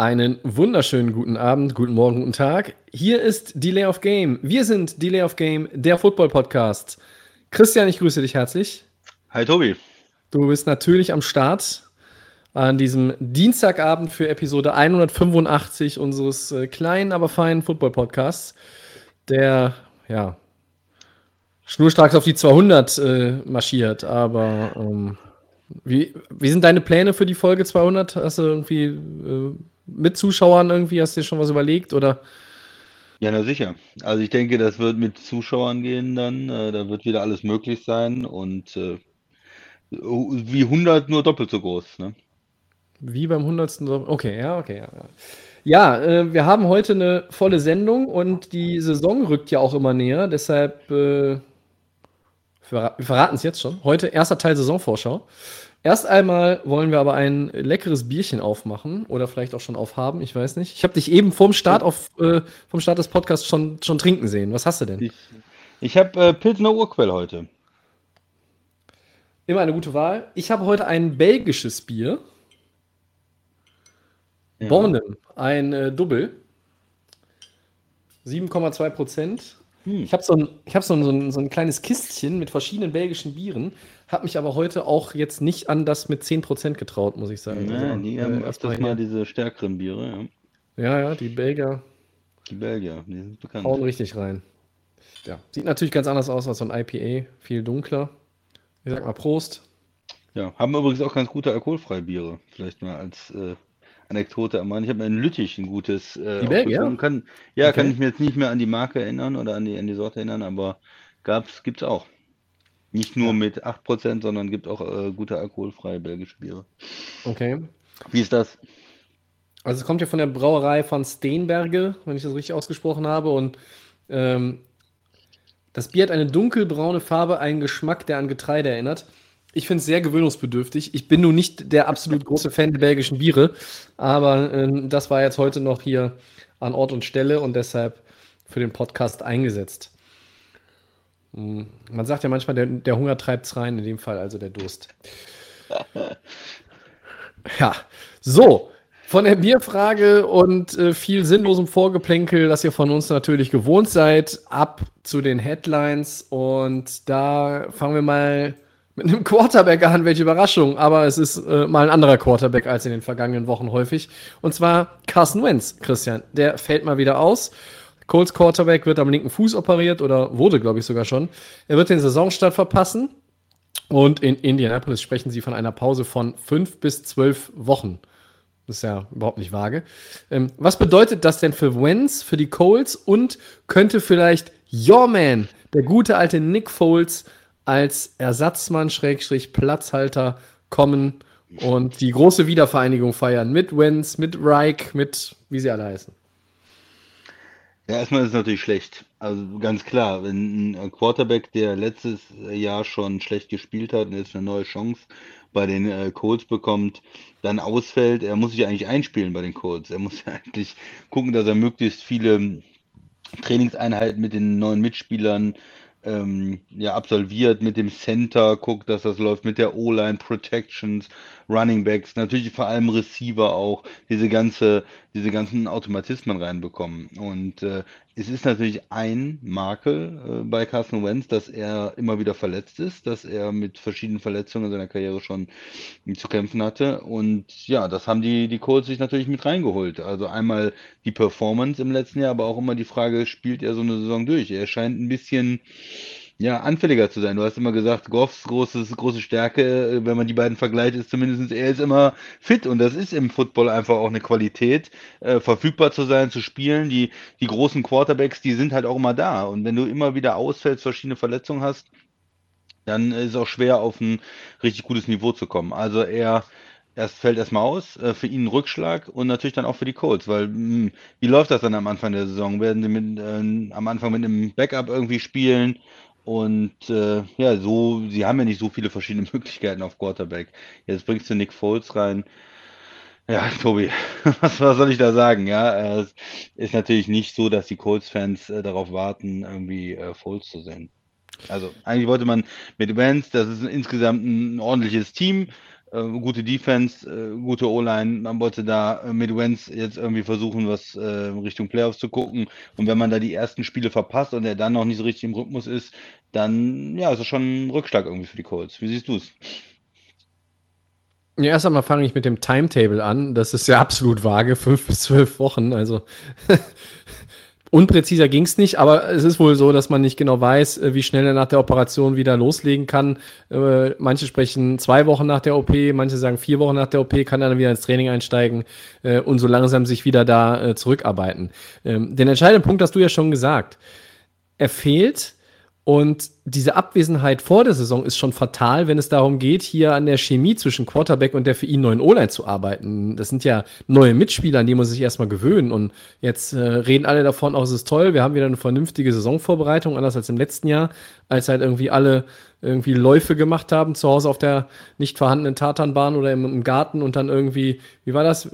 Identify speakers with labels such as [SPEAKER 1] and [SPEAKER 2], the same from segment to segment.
[SPEAKER 1] Einen wunderschönen guten Abend, guten Morgen, guten Tag. Hier ist Delay of Game. Wir sind Delay of Game, der Football-Podcast. Christian, ich grüße dich herzlich.
[SPEAKER 2] Hi Tobi.
[SPEAKER 1] Du bist natürlich am Start an diesem Dienstagabend für Episode 185 unseres äh, kleinen, aber feinen Football-Podcasts, der, ja, schnurstracks auf die 200 äh, marschiert. Aber ähm, wie, wie sind deine Pläne für die Folge 200? Hast du irgendwie äh, mit Zuschauern irgendwie, hast du dir schon was überlegt oder?
[SPEAKER 2] Ja, na sicher. Also ich denke, das wird mit Zuschauern gehen dann. Äh, da wird wieder alles möglich sein und äh, wie 100 nur doppelt so groß. Ne?
[SPEAKER 1] Wie beim 100. Dom- Okay, ja, okay. Ja, ja. ja äh, wir haben heute eine volle Sendung und die Saison rückt ja auch immer näher. Deshalb, äh, wir verraten es jetzt schon. Heute erster Teil Saisonvorschau. Erst einmal wollen wir aber ein leckeres Bierchen aufmachen oder vielleicht auch schon aufhaben, ich weiß nicht. Ich habe dich eben vom Start, auf, äh, vom Start des Podcasts schon, schon trinken sehen. Was hast du denn?
[SPEAKER 2] Ich, ich habe äh, Pilsner Urquell heute.
[SPEAKER 1] Immer eine gute Wahl. Ich habe heute ein belgisches Bier.
[SPEAKER 2] Ja.
[SPEAKER 1] Bornem, ein äh, Double. 7,2 Prozent.
[SPEAKER 2] Hm.
[SPEAKER 1] Ich habe so, ein, ich hab so, ein, so, ein, so ein kleines Kistchen mit verschiedenen belgischen Bieren, habe mich aber heute auch jetzt nicht an das mit 10 Prozent getraut, muss ich sagen.
[SPEAKER 2] Ja,
[SPEAKER 1] Also,
[SPEAKER 2] die
[SPEAKER 1] äh,
[SPEAKER 2] haben öfters mal diese stärkeren Biere. Ja.
[SPEAKER 1] ja, ja, die Belgier
[SPEAKER 2] Die Belgier, die sind bekannt.
[SPEAKER 1] hauen richtig rein. Ja, sieht natürlich ganz anders aus als so ein IPA, viel dunkler. Ich sag mal Prost.
[SPEAKER 2] Ja, haben übrigens auch ganz gute alkoholfreie Biere. Vielleicht mal als äh, Anekdote am Rand. Ich habe in Lüttich ein gutes äh,
[SPEAKER 1] Die Belgier?
[SPEAKER 2] aufgefunden. Kann, ja,
[SPEAKER 1] Okay.
[SPEAKER 2] kann ich mir jetzt nicht mehr an die Marke erinnern oder an die, an die Sorte erinnern, aber gab's, gibt's auch. Nicht nur mit 8%, sondern gibt auch äh, gute alkoholfreie belgische Biere.
[SPEAKER 1] Okay.
[SPEAKER 2] Wie ist das?
[SPEAKER 1] Also es kommt ja von der Brauerei von Steenberge, wenn ich das richtig ausgesprochen habe. Und ähm, das Bier hat eine dunkelbraune Farbe, einen Geschmack, der an Getreide erinnert. Ich finde es sehr gewöhnungsbedürftig. Ich bin nun nicht der absolut große Fan der belgischen Biere, aber ähm, das war jetzt heute noch hier an Ort und Stelle und deshalb für den Podcast eingesetzt. Hm, Man sagt ja manchmal, der, der Hunger treibt es rein, in dem Fall also der Durst. Ja, so. Von der Bierfrage und äh, viel sinnlosem Vorgeplänkel, das ihr von uns natürlich gewohnt seid, ab zu den Headlines. Und da fangen wir mal mit einem Quarterback an, welche Überraschung. Aber es ist äh, mal ein anderer Quarterback als in den vergangenen Wochen häufig. Und zwar Carson Wentz, Christian. Der fällt mal wieder aus. Colts Quarterback wird am linken Fuß operiert oder wurde, glaube ich, sogar schon. Er wird den Saisonstart verpassen. Und in Indianapolis sprechen sie von einer Pause von fünf bis zwölf Wochen. Das ist ja überhaupt nicht vage. Ähm, was bedeutet das denn für Wentz, für die Colts und könnte vielleicht Your Man, der gute alte Nick Foles, als Ersatzmann, Schrägstrich, Platzhalter kommen und die große Wiedervereinigung feiern mit Wentz, mit Reich, mit wie sie alle heißen?
[SPEAKER 2] Ja, erstmal ist es natürlich schlecht. Also ganz klar, wenn ein Quarterback, der letztes Jahr schon schlecht gespielt hat und jetzt eine neue Chance bei den äh, Colts bekommt, dann ausfällt, er muss sich eigentlich einspielen bei den Colts. Er muss ja eigentlich gucken, dass er möglichst viele Trainingseinheiten mit den neuen Mitspielern ähm, ja, absolviert, mit dem Center, guckt, dass das läuft, mit der O-Line, Protections, Running Backs, natürlich vor allem Receiver auch, diese ganze, diese ganzen Automatismen reinbekommen. Und äh, es ist natürlich ein Makel äh, bei Carson Wentz, dass er immer wieder verletzt ist, dass er mit verschiedenen Verletzungen in seiner Karriere schon zu kämpfen hatte. Und ja, das haben die, die Colts sich natürlich mit reingeholt. Also einmal die Performance im letzten Jahr, aber auch immer die Frage, spielt er so eine Saison durch? Er scheint ein bisschen ja, anfälliger zu sein. Du hast immer gesagt, Goffs großes, große Stärke, äh, wenn man die beiden vergleicht, ist zumindest, er ist immer fit und das ist im Football einfach auch eine Qualität, äh, verfügbar zu sein, zu spielen. Die, die großen Quarterbacks, die sind halt auch immer da. Und wenn du immer wieder ausfällst, verschiedene Verletzungen hast, dann ist es auch schwer, auf ein richtig gutes Niveau zu kommen. Also er erst fällt erstmal aus, äh, für ihn ein Rückschlag und natürlich dann auch für die Colts, weil mh, hm, wie läuft das dann am Anfang der Saison? Werden sie mit, äh, am Anfang mit einem Backup irgendwie spielen? Und äh, ja, so, sie haben ja nicht so viele verschiedene Möglichkeiten auf Quarterback. Jetzt bringst du Nick Foles rein. Ja, Tobi, was, was soll ich da sagen? Ja, es ist natürlich nicht so, dass die Colts-Fans äh, darauf warten, irgendwie äh, Foles zu sehen. Also eigentlich wollte man mit Vance, das ist insgesamt ein ordentliches Team, äh, gute Defense, äh, gute O-Line. Man wollte da äh, mit Wentz jetzt irgendwie versuchen, was äh, Richtung Playoffs zu gucken. Und wenn man da die ersten Spiele verpasst und er dann noch nicht so richtig im Rhythmus ist, dann ja, ist das schon ein Rückschlag irgendwie für die Colts. Wie siehst du es?
[SPEAKER 1] Ja, erst einmal fange ich mit dem Timetable an. Das ist ja absolut vage, fünf bis zwölf Wochen. Also Unpräziser ging es nicht, aber es ist wohl so, dass man nicht genau weiß, äh, wie schnell er nach der Operation wieder loslegen kann. Äh, manche sprechen zwei Wochen nach der OP, manche sagen vier Wochen nach der OP, kann er dann wieder ins Training einsteigen äh, und so langsam sich wieder da zurückarbeiten. Ähm, den entscheidenden Punkt hast du ja schon gesagt. Er fehlt und diese Abwesenheit vor der Saison ist schon fatal, wenn es darum geht, hier an der Chemie zwischen Quarterback und der für ihn neuen O-Line zu arbeiten. Das sind ja neue Mitspieler, an die muss sich erstmal gewöhnen. Und jetzt äh, reden alle davon, auch es ist toll, wir haben wieder eine vernünftige Saisonvorbereitung, anders als im letzten Jahr, als halt irgendwie alle irgendwie Läufe gemacht haben, zu Hause auf der nicht vorhandenen Tatanbahn oder im, im Garten und dann irgendwie, wie war das? Äh,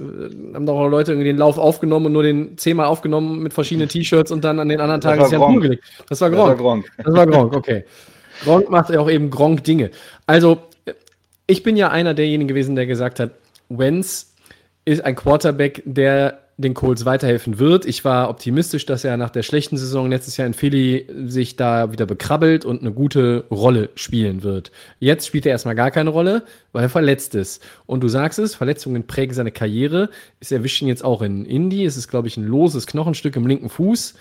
[SPEAKER 1] haben doch auch Leute irgendwie den Lauf aufgenommen und nur den zehnmal aufgenommen mit verschiedenen T-Shirts und dann an den anderen Tagen
[SPEAKER 2] das war
[SPEAKER 1] Gronk. Das war Gronk. Das war Gronk. Das war Gronk, okay. Gronk macht ja auch eben Gronk Dinge. Also, ich bin ja einer derjenigen gewesen, der gesagt hat, Wenz ist ein Quarterback, der den Colts weiterhelfen wird. Ich war optimistisch, dass er nach der schlechten Saison letztes Jahr in Philly sich da wieder bekrabbelt und eine gute Rolle spielen wird. Jetzt spielt er erstmal gar keine Rolle, weil er verletzt ist. Und du sagst es, Verletzungen prägen seine Karriere. Es erwischt ihn jetzt auch in Indy. Es ist, glaube ich, ein loses Knochenstück im linken Fuß.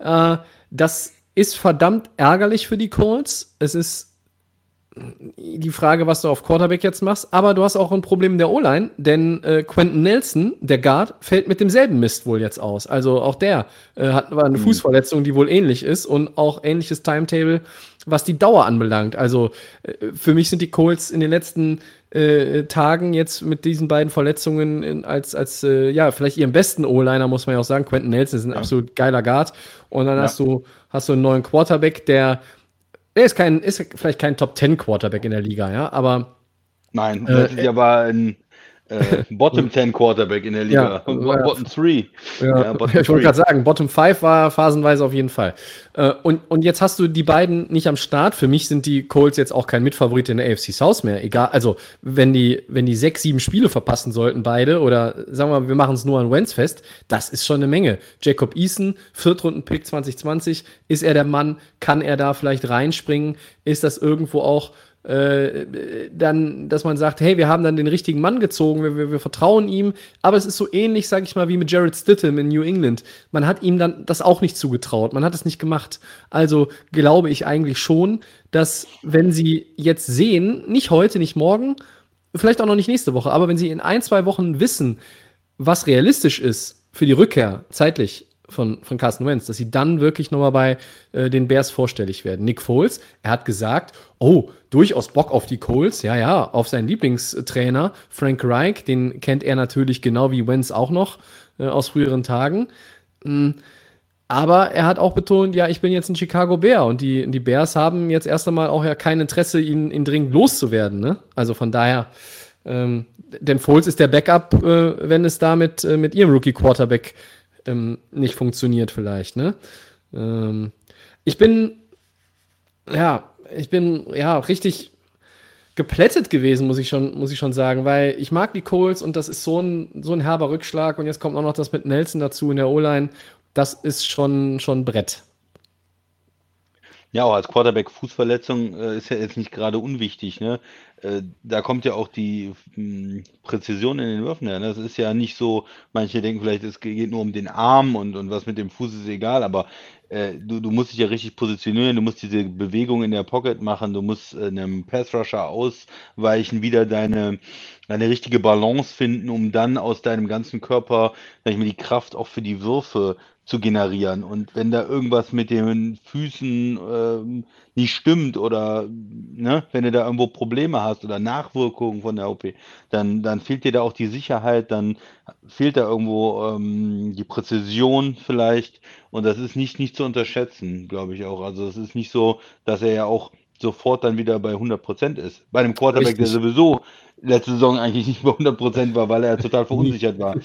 [SPEAKER 1] Äh, das ist verdammt ärgerlich für die Colts. Es ist die Frage, was du auf Quarterback jetzt machst, aber du hast auch ein Problem der O-Line, denn äh, Quentin Nelson, der Guard, fällt mit demselben Mist wohl jetzt aus. Also auch der äh, hat eine mhm. Fußverletzung, die wohl ähnlich ist und auch ähnliches Timetable, was die Dauer anbelangt. Also äh, für mich sind die Colts in den letzten äh, Tagen jetzt mit diesen beiden Verletzungen in, als, als äh, ja, vielleicht ihren besten O-Liner, muss man ja auch sagen. Quentin Nelson ist ein ja. absolut geiler Guard. Und dann ja. hast du hast du einen neuen Quarterback, der er ist kein, ist vielleicht kein Top Ten Quarterback in der Liga, ja, aber.
[SPEAKER 2] Nein, äh, war ein äh, Bottom 10 Quarterback in der Liga. Ja,
[SPEAKER 1] Bottom 3. Ja, ja, ich wollte gerade sagen, Bottom 5 war phasenweise auf jeden Fall. Äh, und, und jetzt hast du die beiden nicht am Start. Für mich sind die Colts jetzt auch kein Mitfavorit in der AFC South mehr. Egal, also wenn die, wenn die sechs, sieben Spiele verpassen sollten, beide, oder sagen wir mal, wir machen es nur an Wentz fest, das ist schon eine Menge. Jacob Eason, Viertrunden-Pick 2020, ist er der Mann? Kann er da vielleicht reinspringen? Ist das irgendwo auch äh, dann, dass man sagt, hey, wir haben dann den richtigen Mann gezogen, wir, wir, wir vertrauen ihm, aber es ist so ähnlich, sage ich mal, wie mit Jared Stidham in New England. Man hat ihm dann das auch nicht zugetraut, man hat es nicht gemacht. Also glaube ich eigentlich schon, dass wenn sie jetzt sehen, nicht heute, nicht morgen, vielleicht auch noch nicht nächste Woche, aber wenn sie in ein, zwei Wochen wissen, was realistisch ist für die Rückkehr zeitlich von, von Carsten Wentz, dass sie dann wirklich nochmal bei äh, den Bears vorstellig werden. Nick Foles, er hat gesagt, oh, durchaus Bock auf die Coles, ja, ja, auf seinen Lieblingstrainer Frank Reich, den kennt er natürlich genau wie Wentz auch noch äh, aus früheren Tagen. Mhm. Aber er hat auch betont, ja, ich bin jetzt ein Chicago Bear und die, die Bears haben jetzt erst einmal auch ja kein Interesse, ihn, ihn dringend loszuwerden. Ne? Also von daher, ähm, denn Foles ist der Backup, äh, wenn es damit äh, mit ihrem Rookie-Quarterback ähm, nicht funktioniert vielleicht. Ne? Ähm, ich bin, ja, ich bin ja richtig geplättet gewesen, muss ich schon, muss ich schon sagen, weil ich mag die Coles und das ist so ein, so ein herber Rückschlag und jetzt kommt auch noch das mit Nelson dazu in der O-Line. Das ist schon, schon Brett.
[SPEAKER 2] Ja, auch als Quarterback Fußverletzung äh, ist ja jetzt nicht gerade unwichtig, ne? Äh, da kommt ja auch die mh, hm, Präzision in den Würfen her. Ne? Das ist ja nicht so, manche denken vielleicht, es geht nur um den Arm und, und was mit dem Fuß ist egal, aber äh, du, du musst dich ja richtig positionieren, du musst diese Bewegung in der Pocket machen, du musst äh, einem Pass Rusher ausweichen, wieder deine eine richtige Balance finden, um dann aus deinem ganzen Körper, sag ich mal, die Kraft auch für die Würfe zu generieren. Und wenn da irgendwas mit den Füßen ähm, nicht stimmt oder ne, wenn du da irgendwo Probleme hast oder Nachwirkungen von der OP, dann, dann fehlt dir da auch die Sicherheit, dann fehlt da irgendwo ähm, die Präzision vielleicht. Und das ist nicht, nicht zu unterschätzen, glaube ich auch. Also es ist nicht so, dass er ja auch sofort dann wieder bei 100% ist. Bei einem Quarterback, Richtig. der sowieso letzte Saison eigentlich nicht bei 100% war, weil er total verunsichert war.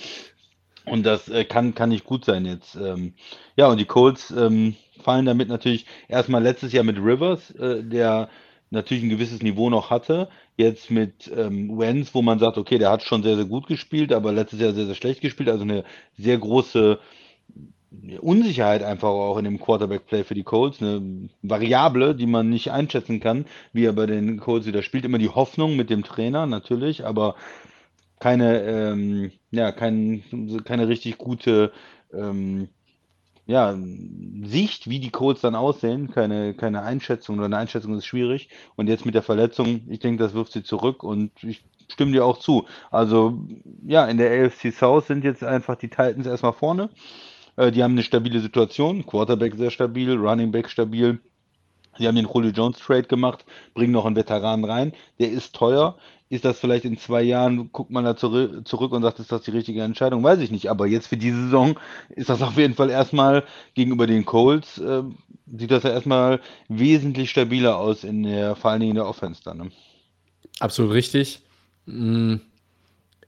[SPEAKER 2] Und das äh, kann, kann nicht gut sein jetzt. Ähm, ja, und die Colts ähm, fallen damit natürlich erstmal letztes Jahr mit Rivers, äh, der natürlich ein gewisses Niveau noch hatte. Jetzt mit ähm, Wenz, wo man sagt, okay, der hat schon sehr, sehr gut gespielt, aber letztes Jahr sehr, sehr schlecht gespielt. Also eine sehr große Unsicherheit einfach auch in dem Quarterback-Play für die Colts. Eine Variable, die man nicht einschätzen kann, wie er bei den Colts wieder spielt. Immer die Hoffnung mit dem Trainer natürlich, aber keine, ähm, ja, kein, keine richtig gute ähm, ja, Sicht, wie die Codes dann aussehen, keine, keine Einschätzung oder eine Einschätzung ist schwierig. Und jetzt mit der Verletzung, ich denke, das wirft sie zurück und ich stimme dir auch zu. Also, ja, in der AFC South sind jetzt einfach die Titans erstmal vorne. Äh, die haben eine stabile Situation, Quarterback sehr stabil, Running Back stabil. Sie haben den Julio Jones Trade gemacht, bringen noch einen Veteran rein. Der ist teuer. Ist das vielleicht in zwei Jahren, guckt man da zurück, und sagt, ist das die richtige Entscheidung? Weiß ich nicht. Aber jetzt für diese Saison ist das auf jeden Fall erstmal gegenüber den Colts, äh, sieht das ja erstmal wesentlich stabiler aus in der, vor allen Dingen in der Offense dann. Ne?
[SPEAKER 1] Absolut richtig. Hm.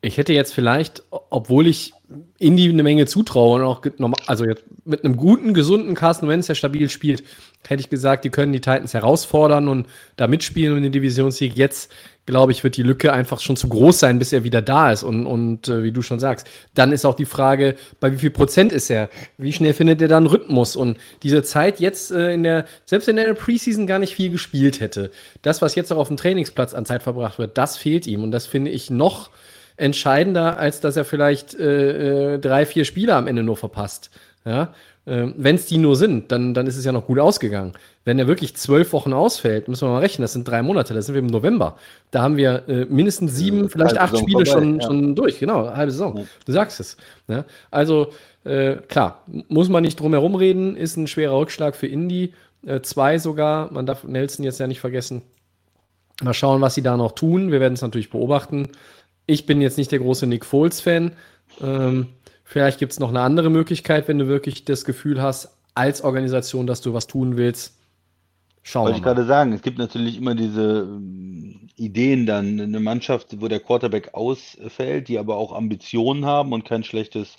[SPEAKER 1] Ich hätte jetzt vielleicht, obwohl ich Indy eine Menge zutraue und auch also jetzt mit einem guten, gesunden Carsten Wentz, der stabil spielt, hätte ich gesagt, die können die Titans herausfordern und da mitspielen und den Divisionssieg. Jetzt, glaube ich, wird die Lücke einfach schon zu groß sein, bis er wieder da ist. Und, und äh, wie du schon sagst, dann ist auch die Frage, bei wie viel Prozent ist er? Wie schnell findet er dann Rhythmus? Und diese Zeit jetzt äh, in der, selbst in der Preseason gar nicht viel gespielt hätte, das, was jetzt auch auf dem Trainingsplatz an Zeit verbracht wird, das fehlt ihm. Und das finde ich noch entscheidender, als dass er vielleicht äh, äh, drei, vier Spiele am Ende nur verpasst. Ja? Äh, Wenn es die nur sind, dann, dann ist es ja noch gut ausgegangen. Wenn er wirklich zwölf Wochen ausfällt, müssen wir mal rechnen, das sind drei Monate, da sind wir im November. Da haben wir äh, mindestens sieben, vielleicht acht Saison Spiele vorbei, schon, ja. schon durch, genau, halbe Saison. Ja. Du sagst es. Ja? Also äh, klar, muss man nicht drum herum reden, ist ein schwerer Rückschlag für Indy. Äh, zwei sogar, man darf Nelson jetzt ja nicht vergessen. Mal schauen, was sie da noch tun. Wir werden es natürlich beobachten. Ich bin jetzt nicht der große Nick Foles-Fan. Ähm, vielleicht gibt es noch eine andere Möglichkeit, wenn du wirklich das Gefühl hast, als Organisation, dass du was tun willst.
[SPEAKER 2] Schauen Wollte ich gerade sagen, es gibt natürlich immer diese ähm, Ideen dann, eine Mannschaft, wo der Quarterback ausfällt, die aber auch Ambitionen haben und kein schlechtes,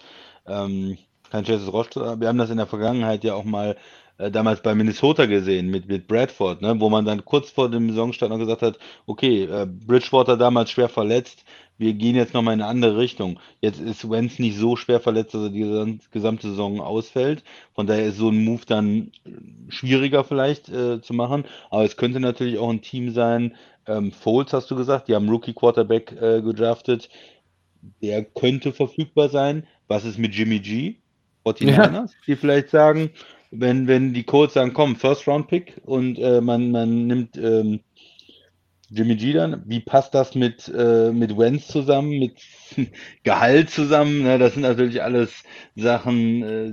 [SPEAKER 2] ähm, kein schlechtes Roster. Wir haben das in der Vergangenheit ja auch mal äh, damals bei Minnesota gesehen mit, mit Bradford, ne, wo man dann kurz vor dem Saisonstart noch gesagt hat, okay, äh, Bridgewater damals schwer verletzt, wir gehen jetzt nochmal in eine andere Richtung. Jetzt ist Wenz nicht so schwer verletzt, dass er die gesamte Saison ausfällt. Von daher ist so ein Move dann schwieriger vielleicht äh, zu machen. Aber es könnte natürlich auch ein Team sein. Ähm, Foles hast du gesagt, die haben Rookie Quarterback äh, gedraftet. Der könnte verfügbar sein. Was ist mit Jimmy G? 49ers, ja. die vielleicht sagen, wenn, wenn die Colts sagen, komm, First Round Pick und äh, man, man nimmt ähm, Jimmy G dann, wie passt das mit, äh, mit Wenz zusammen, mit Gehalt zusammen? Ne? Das sind natürlich alles Sachen, äh,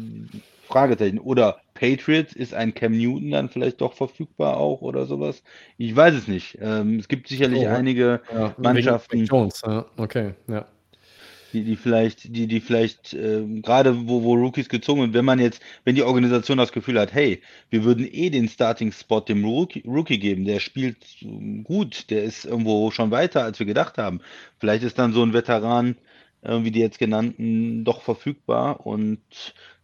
[SPEAKER 2] Fragezeichen. Oder Patriots, ist ein Cam Newton dann vielleicht doch verfügbar auch oder sowas? Ich weiß es nicht. Ähm, es gibt sicherlich oh, einige ja, Mannschaften. Jones, ja. Okay, ja die, die vielleicht, die, die vielleicht, äh, gerade wo, wo Rookies gezogen sind, wenn man jetzt, wenn die Organisation das Gefühl hat, hey, wir würden eh den Starting-Spot dem Rookie, Rookie geben, der spielt gut, der ist irgendwo schon weiter, als wir gedacht haben. Vielleicht ist dann so ein Veteran, äh, wie die jetzt genannten, doch verfügbar und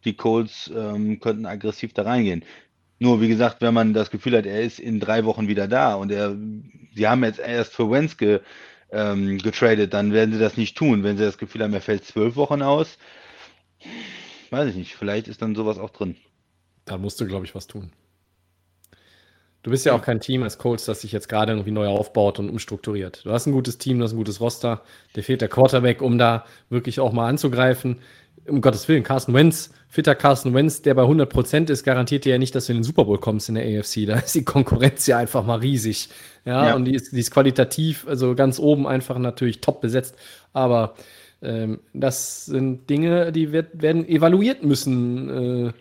[SPEAKER 2] die Colts ähm, könnten aggressiv da reingehen. Nur wie gesagt, wenn man das Gefühl hat, er ist in drei Wochen wieder da und er, sie haben jetzt erst für Wentz ge, ähm, getradet, dann werden sie das nicht tun. Wenn sie das Gefühl haben, er fällt zwölf Wochen aus, weiß ich nicht, vielleicht ist dann sowas auch drin.
[SPEAKER 1] Da musst du, glaube ich, was tun. Du bist ja auch kein Team als Coach, das sich jetzt gerade irgendwie neu aufbaut und umstrukturiert. Du hast ein gutes Team, du hast ein gutes Roster. Dir fehlt der Quarterback, um da wirklich auch mal anzugreifen. Um Gottes Willen, Carsten Wentz, fitter Carsten Wentz, der bei 100% ist, garantiert dir ja nicht, dass du in den Super Bowl kommst in der AFC. Da ist die Konkurrenz ja einfach mal riesig. Ja, ja. und die ist, die ist qualitativ, also ganz oben einfach natürlich top besetzt. Aber ähm, das sind Dinge, die wird, werden evaluiert müssen äh,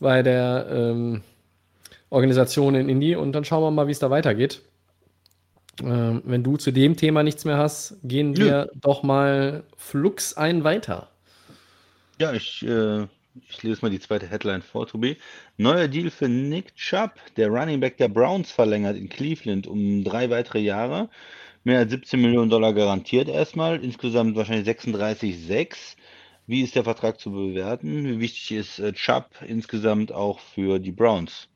[SPEAKER 1] bei der ähm, Organisation in Indie und dann schauen wir mal, wie es da weitergeht. Ähm, wenn du zu dem Thema nichts mehr hast, gehen wir ja. doch mal flux ein weiter.
[SPEAKER 2] Ja, ich, äh, ich lese mal die zweite Headline vor, Tobi. Neuer Deal für Nick Chubb, der Running Back der Browns verlängert in Cleveland um drei weitere Jahre. Mehr als 17 Millionen Dollar garantiert erstmal, insgesamt wahrscheinlich 36,6. Wie ist der Vertrag zu bewerten? Wie wichtig ist äh, Chubb insgesamt auch für die Browns?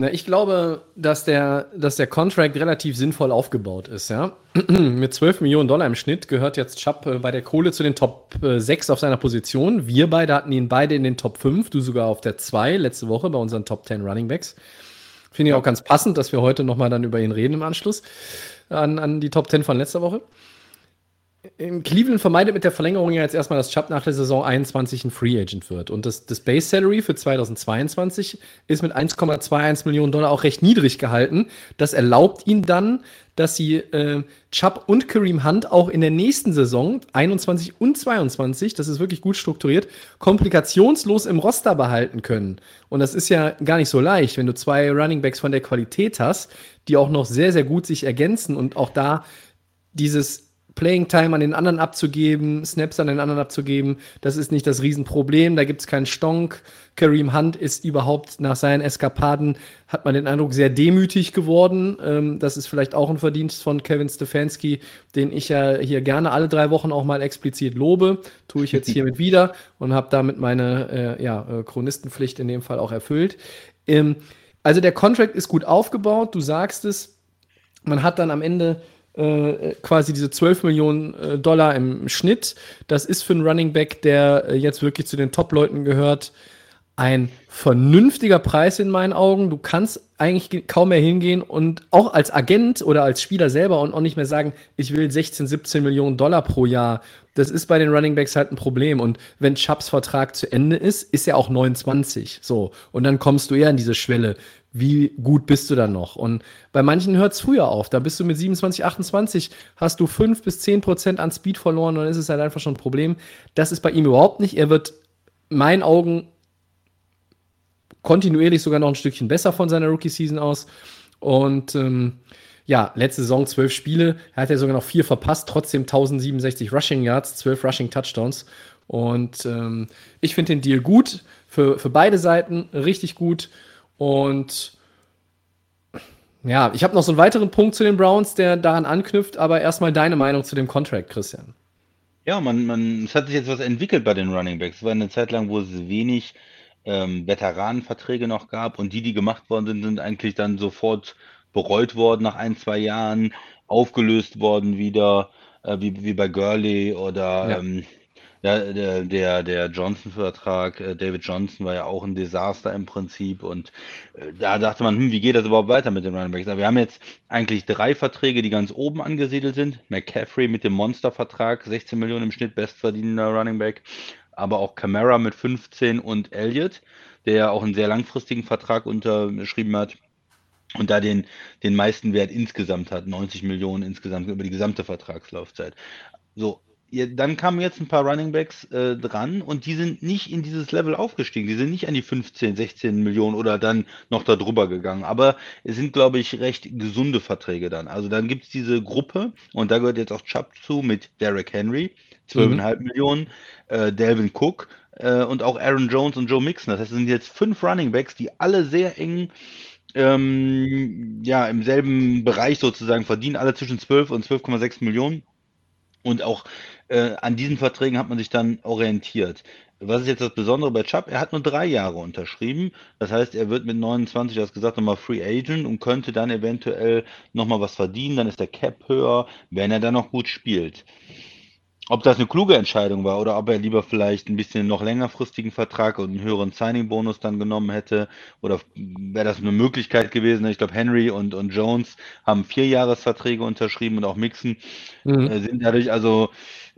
[SPEAKER 1] Na, ich glaube, dass der, dass der Contract relativ sinnvoll aufgebaut ist, ja. Mit 12 Millionen Dollar im Schnitt gehört jetzt Chubb äh, bei der Kohle zu den Top äh, 6 auf seiner Position. Wir beide hatten ihn beide in den Top 5, du sogar auf der 2 letzte Woche bei unseren Top 10 Running Backs. Finde ich auch ganz passend, dass wir heute nochmal dann über ihn reden im Anschluss an, an die Top 10 von letzter Woche. Cleveland vermeidet mit der Verlängerung ja jetzt erstmal, dass Chubb nach der Saison 21 ein Free Agent wird. Und das, das Base Salary für 2022 ist mit 1,21 Millionen Dollar auch recht niedrig gehalten. Das erlaubt ihnen dann, dass sie äh, Chubb und Kareem Hunt auch in der nächsten Saison, 21 und 22, das ist wirklich gut strukturiert, komplikationslos im Roster behalten können. Und das ist ja gar nicht so leicht, wenn du zwei Running Backs von der Qualität hast, die auch noch sehr, sehr gut sich ergänzen und auch da dieses Playing Time an den anderen abzugeben, Snaps an den anderen abzugeben, das ist nicht das Riesenproblem. Da gibt es keinen Stonk. Kareem Hunt ist überhaupt nach seinen Eskapaden, hat man den Eindruck, sehr demütig geworden. Ähm, das ist vielleicht auch ein Verdienst von Kevin Stefanski, den ich ja hier gerne alle drei Wochen auch mal explizit lobe. Tue ich jetzt hiermit wieder und habe damit meine äh, ja, äh, Chronistenpflicht in dem Fall auch erfüllt. Ähm, also der Contract ist gut aufgebaut, du sagst es. Man hat dann am Ende äh, quasi diese 12 Millionen äh, Dollar im Schnitt. Das ist für einen Running Back, der äh, jetzt wirklich zu den Top-Leuten gehört, ein vernünftiger Preis in meinen Augen. Du kannst eigentlich kaum mehr hingehen und auch als Agent oder als Spieler selber und auch nicht mehr sagen, ich will 16, 17 Millionen Dollar pro Jahr. Das ist bei den Running Backs halt ein Problem. Und wenn Chubbs Vertrag zu Ende ist, ist er auch 29. So. Und dann kommst du eher an diese Schwelle wie gut bist du dann noch? Und bei manchen hört es früher auf. Da bist du mit 27, 28, hast du 5 bis 10 Prozent an Speed verloren und dann ist es halt einfach schon ein Problem. Das ist bei ihm überhaupt nicht. Er wird in meinen Augen kontinuierlich sogar noch ein Stückchen besser von seiner Rookie-Season aus. Und ähm, ja, letzte Saison zwölf Spiele, er hat ja sogar noch vier verpasst, trotzdem 1067 Rushing Yards, zwölf Rushing Touchdowns. Und ähm, ich finde den Deal gut, für, für beide Seiten richtig gut. Und ja, ich habe noch so einen weiteren Punkt zu den Browns, der daran anknüpft, aber erstmal deine Meinung zu dem Contract, Christian.
[SPEAKER 2] Ja, man, man, es hat sich jetzt was entwickelt bei den Running Backs. Es war eine Zeit lang, wo es wenig ähm, Veteranenverträge noch gab und die, die gemacht worden sind, sind eigentlich dann sofort bereut worden nach ein, zwei Jahren, aufgelöst worden wieder, äh, wie, wie bei Gurley oder ja. ähm, ja, der, der, der Johnson-Vertrag, äh, David Johnson war ja auch ein Desaster im Prinzip und äh, da dachte man, hm, wie geht das überhaupt weiter mit den Running Backs? Aber wir haben jetzt eigentlich drei Verträge, die ganz oben angesiedelt sind. McCaffrey mit dem Monster-Vertrag, 16 Millionen im Schnitt, bestverdienender Running Back, aber auch Camara mit 15 und Elliott, der ja auch einen sehr langfristigen Vertrag unterschrieben hat und da den, den meisten Wert insgesamt hat, 90 Millionen insgesamt über die gesamte Vertragslaufzeit. So, dann kamen jetzt ein paar Runningbacks äh, dran und die sind nicht in dieses Level aufgestiegen. Die sind nicht an die 15, 16 Millionen oder dann noch darüber gegangen. Aber es sind, glaube ich, recht gesunde Verträge dann. Also dann gibt es diese Gruppe und da gehört jetzt auch Chubb zu mit Derek Henry, 12,5 mhm. Millionen, äh, Delvin Cook äh, und auch Aaron Jones und Joe Mixon. Das heißt, es sind jetzt fünf Runningbacks, die alle sehr eng ähm, ja, im selben Bereich sozusagen verdienen, alle zwischen 12 und 12,6 Millionen. Und auch äh, an diesen Verträgen hat man sich dann orientiert. Was ist jetzt das Besondere bei Chubb? Er hat nur drei Jahre unterschrieben. Das heißt, er wird mit 29, du hast gesagt, nochmal Free Agent und könnte dann eventuell nochmal was verdienen. Dann ist der Cap höher, wenn er dann noch gut spielt. Ob das eine kluge Entscheidung war oder ob er lieber vielleicht ein bisschen noch längerfristigen Vertrag und einen höheren Signing-Bonus dann genommen hätte oder wäre das eine Möglichkeit gewesen. Ich glaube, Henry und, und Jones haben Vierjahresverträge unterschrieben und auch Mixen mhm. äh, sind dadurch also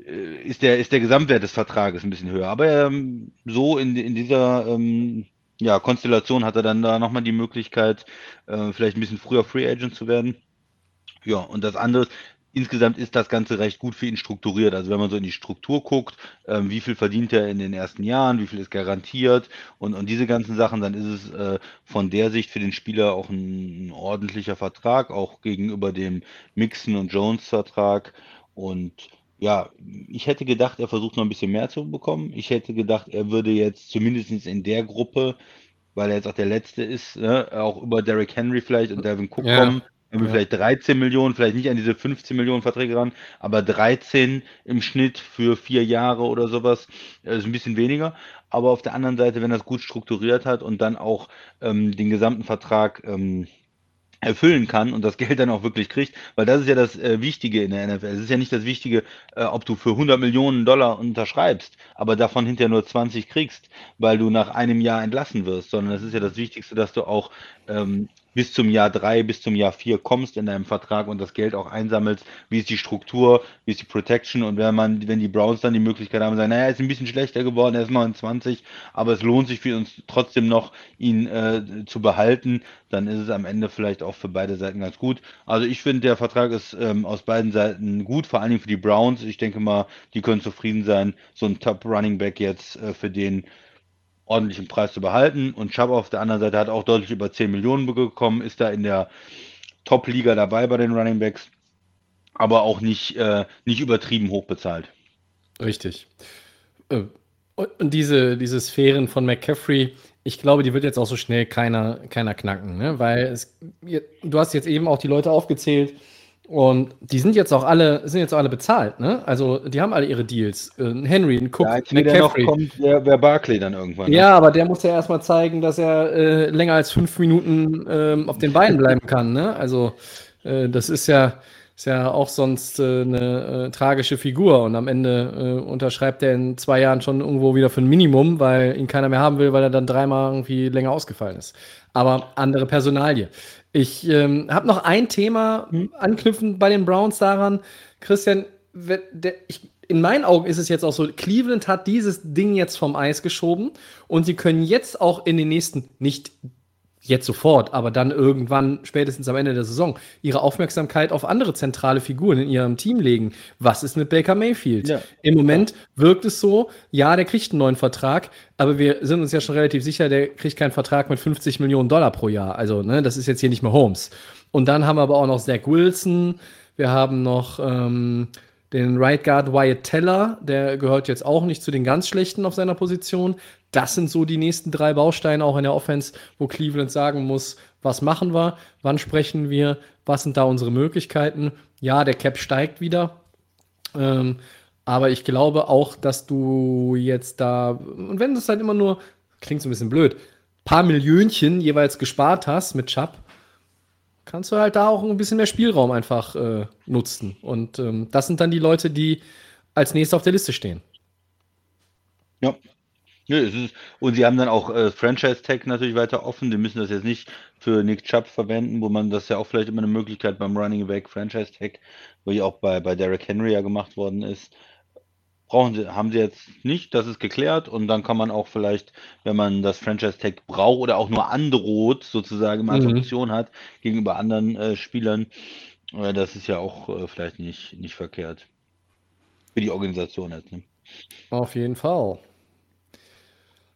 [SPEAKER 2] äh, ist der ist der Gesamtwert des Vertrages ein bisschen höher. Aber ähm, so in, in dieser ähm, ja, Konstellation hat er dann da nochmal die Möglichkeit, äh, vielleicht ein bisschen früher Free Agent zu werden. Ja, und das andere, insgesamt ist das Ganze recht gut für ihn strukturiert. Also wenn man so in die Struktur guckt, ähm, wie viel verdient er in den ersten Jahren, wie viel ist garantiert und, und diese ganzen Sachen, dann ist es äh, von der Sicht für den Spieler auch ein, ein, ordentlicher Vertrag, auch gegenüber dem Mixon und Jones Vertrag. Und ja, ich hätte gedacht, er versucht noch ein bisschen mehr zu bekommen. Ich hätte gedacht, er würde jetzt zumindest in der Gruppe, weil er jetzt auch der Letzte ist, ne, auch über Derrick Henry vielleicht und Devin Cook ja. kommen wir ja. vielleicht 13 Millionen, vielleicht nicht an diese 15 Millionen Verträge ran, aber 13 im Schnitt für vier Jahre oder sowas, das ist ein bisschen weniger. Aber auf der anderen Seite, wenn es gut strukturiert hat und dann auch ähm, den gesamten Vertrag ähm, erfüllen kann und das Geld dann auch wirklich kriegt, weil das ist ja das äh, Wichtige in der NFL. Es ist ja nicht das Wichtige, äh, ob du für 100 Millionen Dollar unterschreibst, aber davon hinterher nur 20 kriegst, weil du nach einem Jahr entlassen wirst, sondern es ist ja das Wichtigste, dass du auch ähm, bis zum Jahr drei, bis zum Jahr vier kommst in deinem Vertrag und das Geld auch einsammelst, wie ist die Struktur, wie ist die Protection und wenn man, wenn die Browns dann die Möglichkeit haben, sagen, naja, ist ein bisschen schlechter geworden, er ist 29, aber es lohnt sich für uns trotzdem noch, ihn äh, zu behalten, dann ist es am Ende vielleicht auch für beide Seiten ganz gut. Also ich finde, der Vertrag ist ähm, aus beiden Seiten gut, vor allen Dingen für die Browns. Ich denke mal, die können zufrieden sein, so ein Top Running Back jetzt äh, für den ordentlichen Preis zu behalten. Und Chubb auf der anderen Seite hat auch deutlich über 10 Millionen bekommen, ist da in der Top-Liga dabei bei den Running Backs, aber auch nicht, äh, nicht übertrieben hoch bezahlt.
[SPEAKER 1] Richtig. Äh, und diese, diese Sphären von McCaffrey, ich glaube, die wird jetzt auch so schnell keiner, keiner knacken, ne? weil es, du hast jetzt eben auch die Leute aufgezählt, und die sind jetzt auch alle, sind jetzt auch alle bezahlt, ne? Also die haben alle ihre Deals. Äh, ein Henry, ein Cook,
[SPEAKER 2] ja, ein noch kommt der, der Barkley dann irgendwann.
[SPEAKER 1] Ne? Ja, aber der muss ja erstmal zeigen, dass er äh, länger als fünf Minuten äh, auf den Beinen bleiben kann, ne? Also äh, das ist ja, ist ja auch sonst äh, eine äh, tragische Figur und am Ende unterschreibt er in zwei Jahren schon irgendwo wieder für ein Minimum, weil ihn keiner mehr haben will, weil er dann dreimal irgendwie länger ausgefallen ist. Aber andere Personalie. Ich ähm, habe noch ein Thema hm, anknüpfend bei den Browns daran. Christian, der, ich, in meinen Augen ist es jetzt auch so, Cleveland hat dieses Ding jetzt vom Eis geschoben und sie können jetzt auch in den nächsten, nicht jetzt sofort, aber dann irgendwann, spätestens am Ende der Saison, ihre Aufmerksamkeit auf andere zentrale Figuren in ihrem Team legen. Was ist mit Baker Mayfield? Ja. Im Moment wirkt es so, ja, der kriegt einen neuen Vertrag, aber wir sind uns ja schon relativ sicher, der kriegt keinen Vertrag mit 50 Millionen Dollar pro Jahr. Also, ne, das ist jetzt hier nicht mehr Holmes. Und dann haben wir aber auch noch Zach Wilson, wir haben noch ähm, den Right Guard Wyatt Teller, der gehört jetzt auch nicht zu den ganz schlechten auf seiner Position. Das sind so die nächsten drei Bausteine auch in der Offense, wo Cleveland sagen muss, was machen wir, wann sprechen wir, was sind da unsere Möglichkeiten. Ja, der Cap steigt wieder. Ähm, aber ich glaube auch, dass du jetzt da, und wenn das halt immer nur, klingt so ein bisschen blöd, paar Millionchen jeweils gespart hast mit Chubb, kannst du halt da auch ein bisschen mehr Spielraum einfach äh, nutzen. Und ähm, das sind dann die Leute, die als nächstes auf der Liste stehen.
[SPEAKER 2] Ja. und sie haben dann auch äh, Franchise-Tag natürlich weiter offen. Die müssen das jetzt nicht für Nick Chubb verwenden, wo man das ja auch vielleicht immer eine Möglichkeit beim Running Back Franchise-Tag, wo ja auch bei, bei Derrick Henry ja gemacht worden ist brauchen sie, haben sie jetzt nicht, das ist geklärt und dann kann man auch vielleicht, wenn man das Franchise Tag braucht oder auch nur androht, sozusagen als mhm. Option hat gegenüber anderen äh, Spielern, äh, das ist ja auch äh, vielleicht nicht, nicht verkehrt. Für die Organisation jetzt. Ne?
[SPEAKER 1] Auf jeden Fall.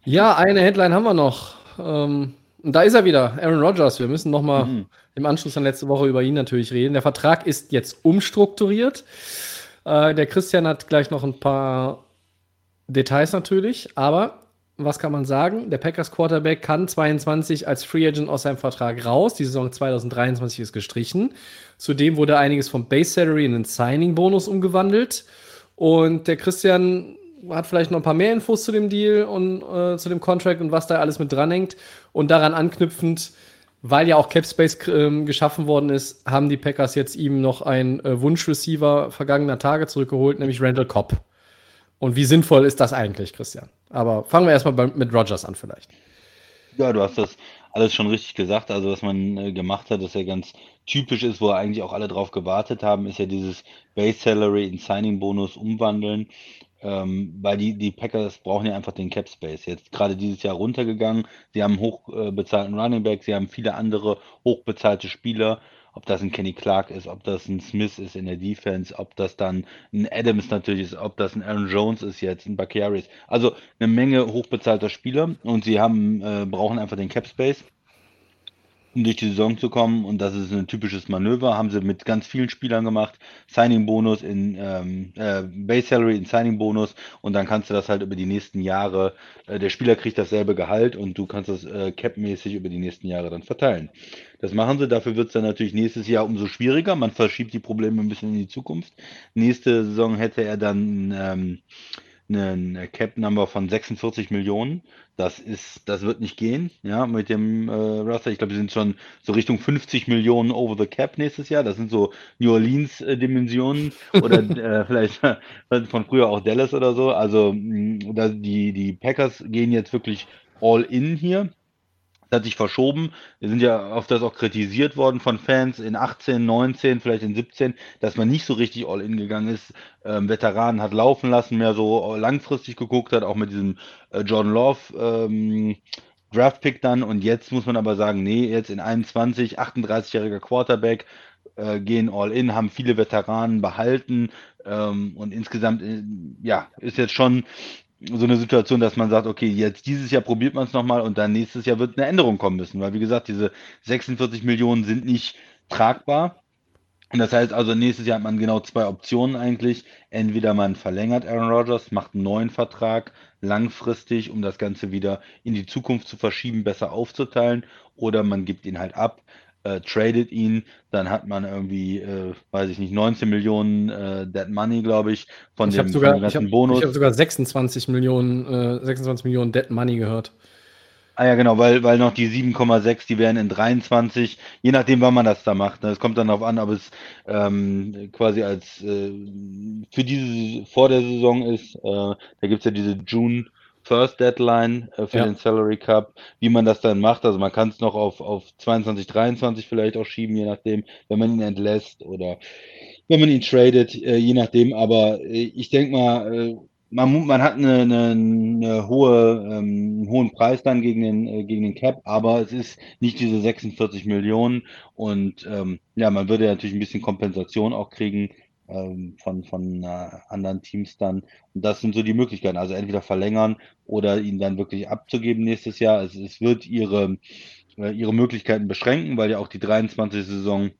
[SPEAKER 1] Ja, eine Headline haben wir noch. Ähm, da ist er wieder, Aaron Rodgers. Wir müssen nochmal mhm. im Anschluss an letzte Woche über ihn natürlich reden. Der Vertrag ist jetzt umstrukturiert. Äh, der Christian hat gleich noch ein paar Details natürlich, aber was kann man sagen? Der Packers Quarterback kann 22 als Free Agent aus seinem Vertrag raus. Die Saison 2023 ist gestrichen. Zudem wurde einiges vom Base Salary in einen Signing-Bonus umgewandelt. Und der Christian hat vielleicht noch ein paar mehr Infos zu dem Deal und äh, zu dem Contract und was da alles mit dranhängt. Und daran anknüpfend, weil ja auch Capspace ähm, geschaffen worden ist, haben die Packers jetzt ihm noch einen äh, Wunschreceiver vergangener Tage zurückgeholt, nämlich Randall Cobb. Und wie sinnvoll ist das eigentlich, Christian? Aber fangen wir erstmal mit Rogers an vielleicht.
[SPEAKER 2] Ja, du hast das alles schon richtig gesagt. Also, was man äh, gemacht hat, das ja ganz typisch ist, wo eigentlich auch alle drauf gewartet haben, ist ja dieses Base Salary in Signing Bonus umwandeln. Ähm, weil die, die Packers brauchen ja einfach den Cap Space. Jetzt gerade dieses Jahr runtergegangen. Sie haben hochbezahlten Running Back, sie haben viele andere hochbezahlte Spieler ob das ein Kenny Clark ist, ob das ein Smith ist in der Defense, ob das dann ein Adams natürlich ist, ob das ein Aaron Jones ist jetzt, ein Bacchiaris. Also eine Menge hochbezahlter Spieler und sie haben, äh, brauchen einfach den Cap Space um durch die Saison zu kommen. Und das ist ein typisches Manöver. Haben sie mit ganz vielen Spielern gemacht. Signing-Bonus in ähm, äh, Base Salary in Signing-Bonus. Und dann kannst du das halt über die nächsten Jahre, äh, der Spieler kriegt dasselbe Gehalt und du kannst das äh, cap-mäßig über die nächsten Jahre dann verteilen. Das machen sie. Dafür wird es dann natürlich nächstes Jahr umso schwieriger. Man verschiebt die Probleme ein bisschen in die Zukunft. Nächste Saison hätte er dann ähm, eine Cap-Number von 46 Millionen. Das ist, das wird nicht gehen, ja, mit dem äh, Russell. Ich glaube, wir sind schon so Richtung 50 Millionen over the cap nächstes Jahr. Das sind so New Orleans-Dimensionen oder äh, vielleicht von früher auch Dallas oder so. Also da, die, die Packers gehen jetzt wirklich all in hier hat sich verschoben. Wir sind ja auf das auch kritisiert worden von Fans in 18, 19, vielleicht in 17, dass man nicht so richtig all in gegangen ist. Ähm, Veteranen hat laufen lassen, mehr so langfristig geguckt hat, auch mit diesem äh, John Love ähm, Draftpick dann. Und jetzt muss man aber sagen, nee, jetzt in 21, 38-jähriger Quarterback, äh, gehen all in, haben viele Veteranen behalten ähm, und insgesamt, äh, ja, ist jetzt schon so eine Situation, dass man sagt, okay, jetzt dieses Jahr probiert man es nochmal und dann nächstes Jahr wird eine Änderung kommen müssen, weil wie gesagt, diese 46 Millionen sind nicht tragbar. Und das heißt also, nächstes Jahr hat man genau zwei Optionen eigentlich. Entweder man verlängert Aaron Rodgers, macht einen neuen Vertrag langfristig, um das Ganze wieder in die Zukunft zu verschieben, besser aufzuteilen, oder man gibt ihn halt ab äh, tradet ihn, dann hat man irgendwie, äh, weiß ich nicht, 19 Millionen äh, Dead Money, glaube ich, von
[SPEAKER 1] ich
[SPEAKER 2] dem,
[SPEAKER 1] sogar,
[SPEAKER 2] von dem ich hab, Bonus.
[SPEAKER 1] Ich habe sogar 26 Millionen, äh, 26 Millionen Dead Money gehört.
[SPEAKER 2] Ah ja, genau, weil, weil noch die 7,6, die wären in 23, je nachdem, wann man das da macht. Ne? Es kommt dann darauf an, ob es ähm, quasi als äh, für diese vor der Saison ist. Äh, da gibt es ja diese June First Deadline äh, für ja. den Salary Cup, wie man das dann macht. Also man kann es noch auf, auf 22, 23 vielleicht auch schieben, je nachdem, wenn man ihn entlässt oder wenn man ihn tradet, äh, je nachdem. Aber äh, ich denke mal, man, man hat eine, eine, eine hohe, ähm, einen hohen Preis dann gegen den, äh, gegen den Cap, aber es ist nicht diese 46 Millionen und ähm, ja, man würde natürlich ein bisschen Kompensation auch kriegen von, von äh, anderen Teams dann. Und das sind so die Möglichkeiten. Also entweder verlängern oder ihn dann wirklich abzugeben nächstes Jahr. Es, es wird ihre, äh, ihre Möglichkeiten beschränken, weil ja auch die 23. Saison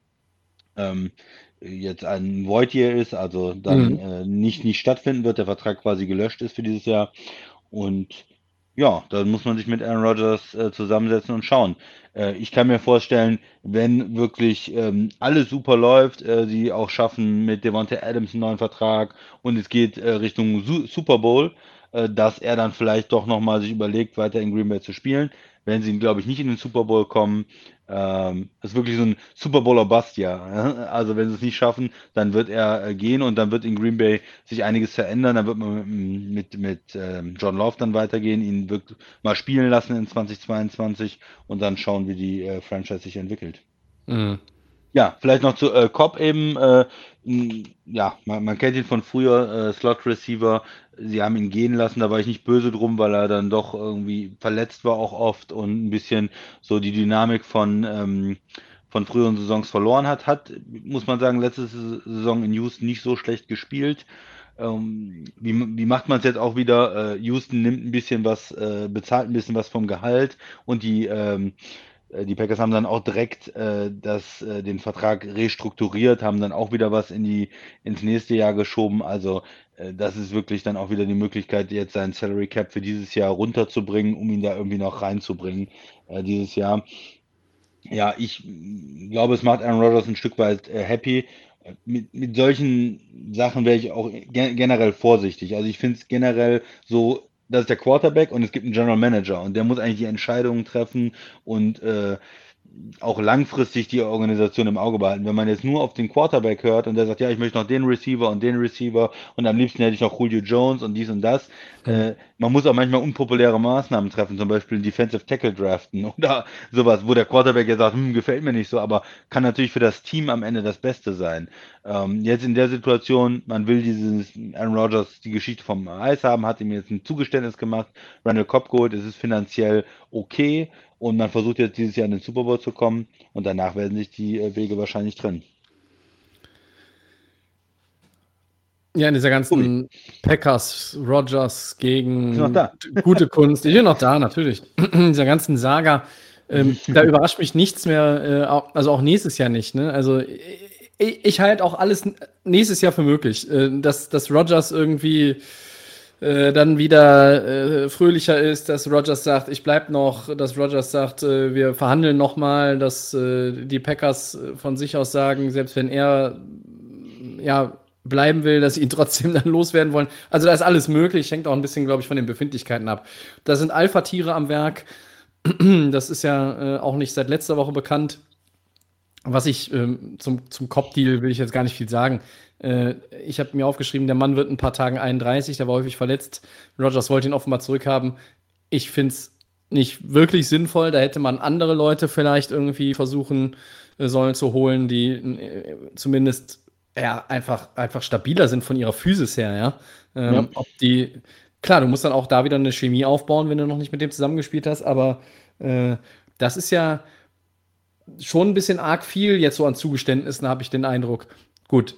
[SPEAKER 2] ähm, jetzt ein Void Year ist, also dann mhm. äh, nicht, nicht stattfinden wird, der Vertrag quasi gelöscht ist für dieses Jahr. Und ja, da muss man sich mit Aaron Rodgers äh, zusammensetzen und schauen. Äh, ich kann mir vorstellen, wenn wirklich ähm, alles super läuft, äh, sie auch schaffen mit Devontae Adams einen neuen Vertrag und es geht äh, Richtung Su Super Bowl, äh, dass er dann vielleicht doch nochmal sich überlegt, weiter in Green Bay zu spielen. Wenn sie, glaube ich, nicht in den Super Bowl kommen, ähm, ist wirklich so ein Super Bowler Bust, ja. Also wenn sie es nicht schaffen, dann wird er äh, gehen und dann wird in Green Bay sich einiges verändern. Dann wird man mit, mit, mit ähm, John Love dann weitergehen, ihn wirklich mal spielen lassen in 2022 und dann schauen, wie die äh, Franchise sich entwickelt. Mhm. Ja, vielleicht noch zu äh, Cobb eben. Äh, ja, man, man, kennt ihn von früher, äh, Slot Receiver. Sie haben ihn gehen lassen, da war ich nicht böse drum, weil er dann doch irgendwie verletzt war auch oft und ein bisschen so die Dynamik von, ähm, von früheren Saisons verloren hat. Hat, muss man sagen, letzte Saison in Houston nicht so schlecht gespielt. Ähm, wie, wie, macht man es jetzt auch wieder? Äh, Houston nimmt ein bisschen was, äh, bezahlt ein bisschen was vom Gehalt und die ähm, äh, die Packers haben dann auch direkt äh, das, äh, den Vertrag restrukturiert, haben dann auch wieder was in die, ins nächste Jahr geschoben. Also äh, das ist wirklich dann auch wieder die Möglichkeit, jetzt seinen Salary Cap für dieses Jahr runterzubringen, um ihn da irgendwie noch reinzubringen äh, dieses Jahr. Ja, ich glaube, es macht Aaron Rodgers ein Stück weit äh, happy. Mit, mit solchen Sachen wäre ich auch generell vorsichtig. Also ich finde es generell so das ist der Quarterback und es gibt einen General Manager und der muss eigentlich die Entscheidungen treffen und äh, auch langfristig die Organisation im Auge behalten. Wenn man jetzt nur auf den Quarterback hört und der sagt, ja, ich möchte noch den Receiver und den Receiver und am liebsten hätte ich noch Julio Jones und dies und das. Mhm. Äh, man muss auch manchmal unpopuläre Maßnahmen treffen, zum Beispiel Defensive Tackle draften oder sowas, wo der Quarterback ja sagt, hm, gefällt mir nicht so, aber kann natürlich für das Team am Ende das Beste sein. Ähm, jetzt in der Situation, man will dieses Aaron Rodgers die Geschichte vom Eis haben, hat ihm jetzt ein Zugeständnis gemacht, Randall Cobb geholt, es ist finanziell okay und man versucht jetzt dieses Jahr in den Super Bowl zu kommen und danach werden sich die äh, Wege wahrscheinlich trennen.
[SPEAKER 1] Ja, in dieser ganzen. Packers, Rogers gegen gute Kunst. Ich bin noch da, natürlich. in dieser ganzen Saga. Ähm, da überrascht mich nichts mehr, äh, also auch nächstes Jahr nicht. Ne? Also ich, ich halte auch alles nächstes Jahr für möglich, äh, dass, dass Rogers irgendwie äh, dann wieder äh, fröhlicher ist, dass Rogers sagt, ich bleib noch, dass Rogers sagt, äh, wir verhandeln noch mal, dass äh, die Packers von sich aus sagen, selbst wenn er ja bleiben will, dass sie ihn trotzdem dann loswerden wollen. Also da ist alles möglich, hängt auch ein bisschen, glaube ich, von den Befindlichkeiten ab. Da sind Alpha-Tiere am Werk. Das ist ja auch nicht seit letzter Woche bekannt. Was ich ähm, zum, zum Cop-Deal will ich jetzt gar nicht viel sagen. Äh, ich habe mir aufgeschrieben, der Mann wird ein paar Tagen 31, der war häufig verletzt. Rogers wollte ihn offenbar zurückhaben. Ich finde es nicht wirklich sinnvoll. Da hätte man andere Leute vielleicht irgendwie versuchen äh, sollen zu holen, die äh, zumindest ja, einfach, einfach stabiler sind von ihrer Physis her, ja. Ähm, ja. Ob die, klar, du musst dann auch da wieder eine Chemie aufbauen, wenn du noch nicht mit dem zusammengespielt hast, aber äh, das ist ja schon ein bisschen arg viel jetzt so an Zugeständnissen, habe ich den Eindruck. Gut,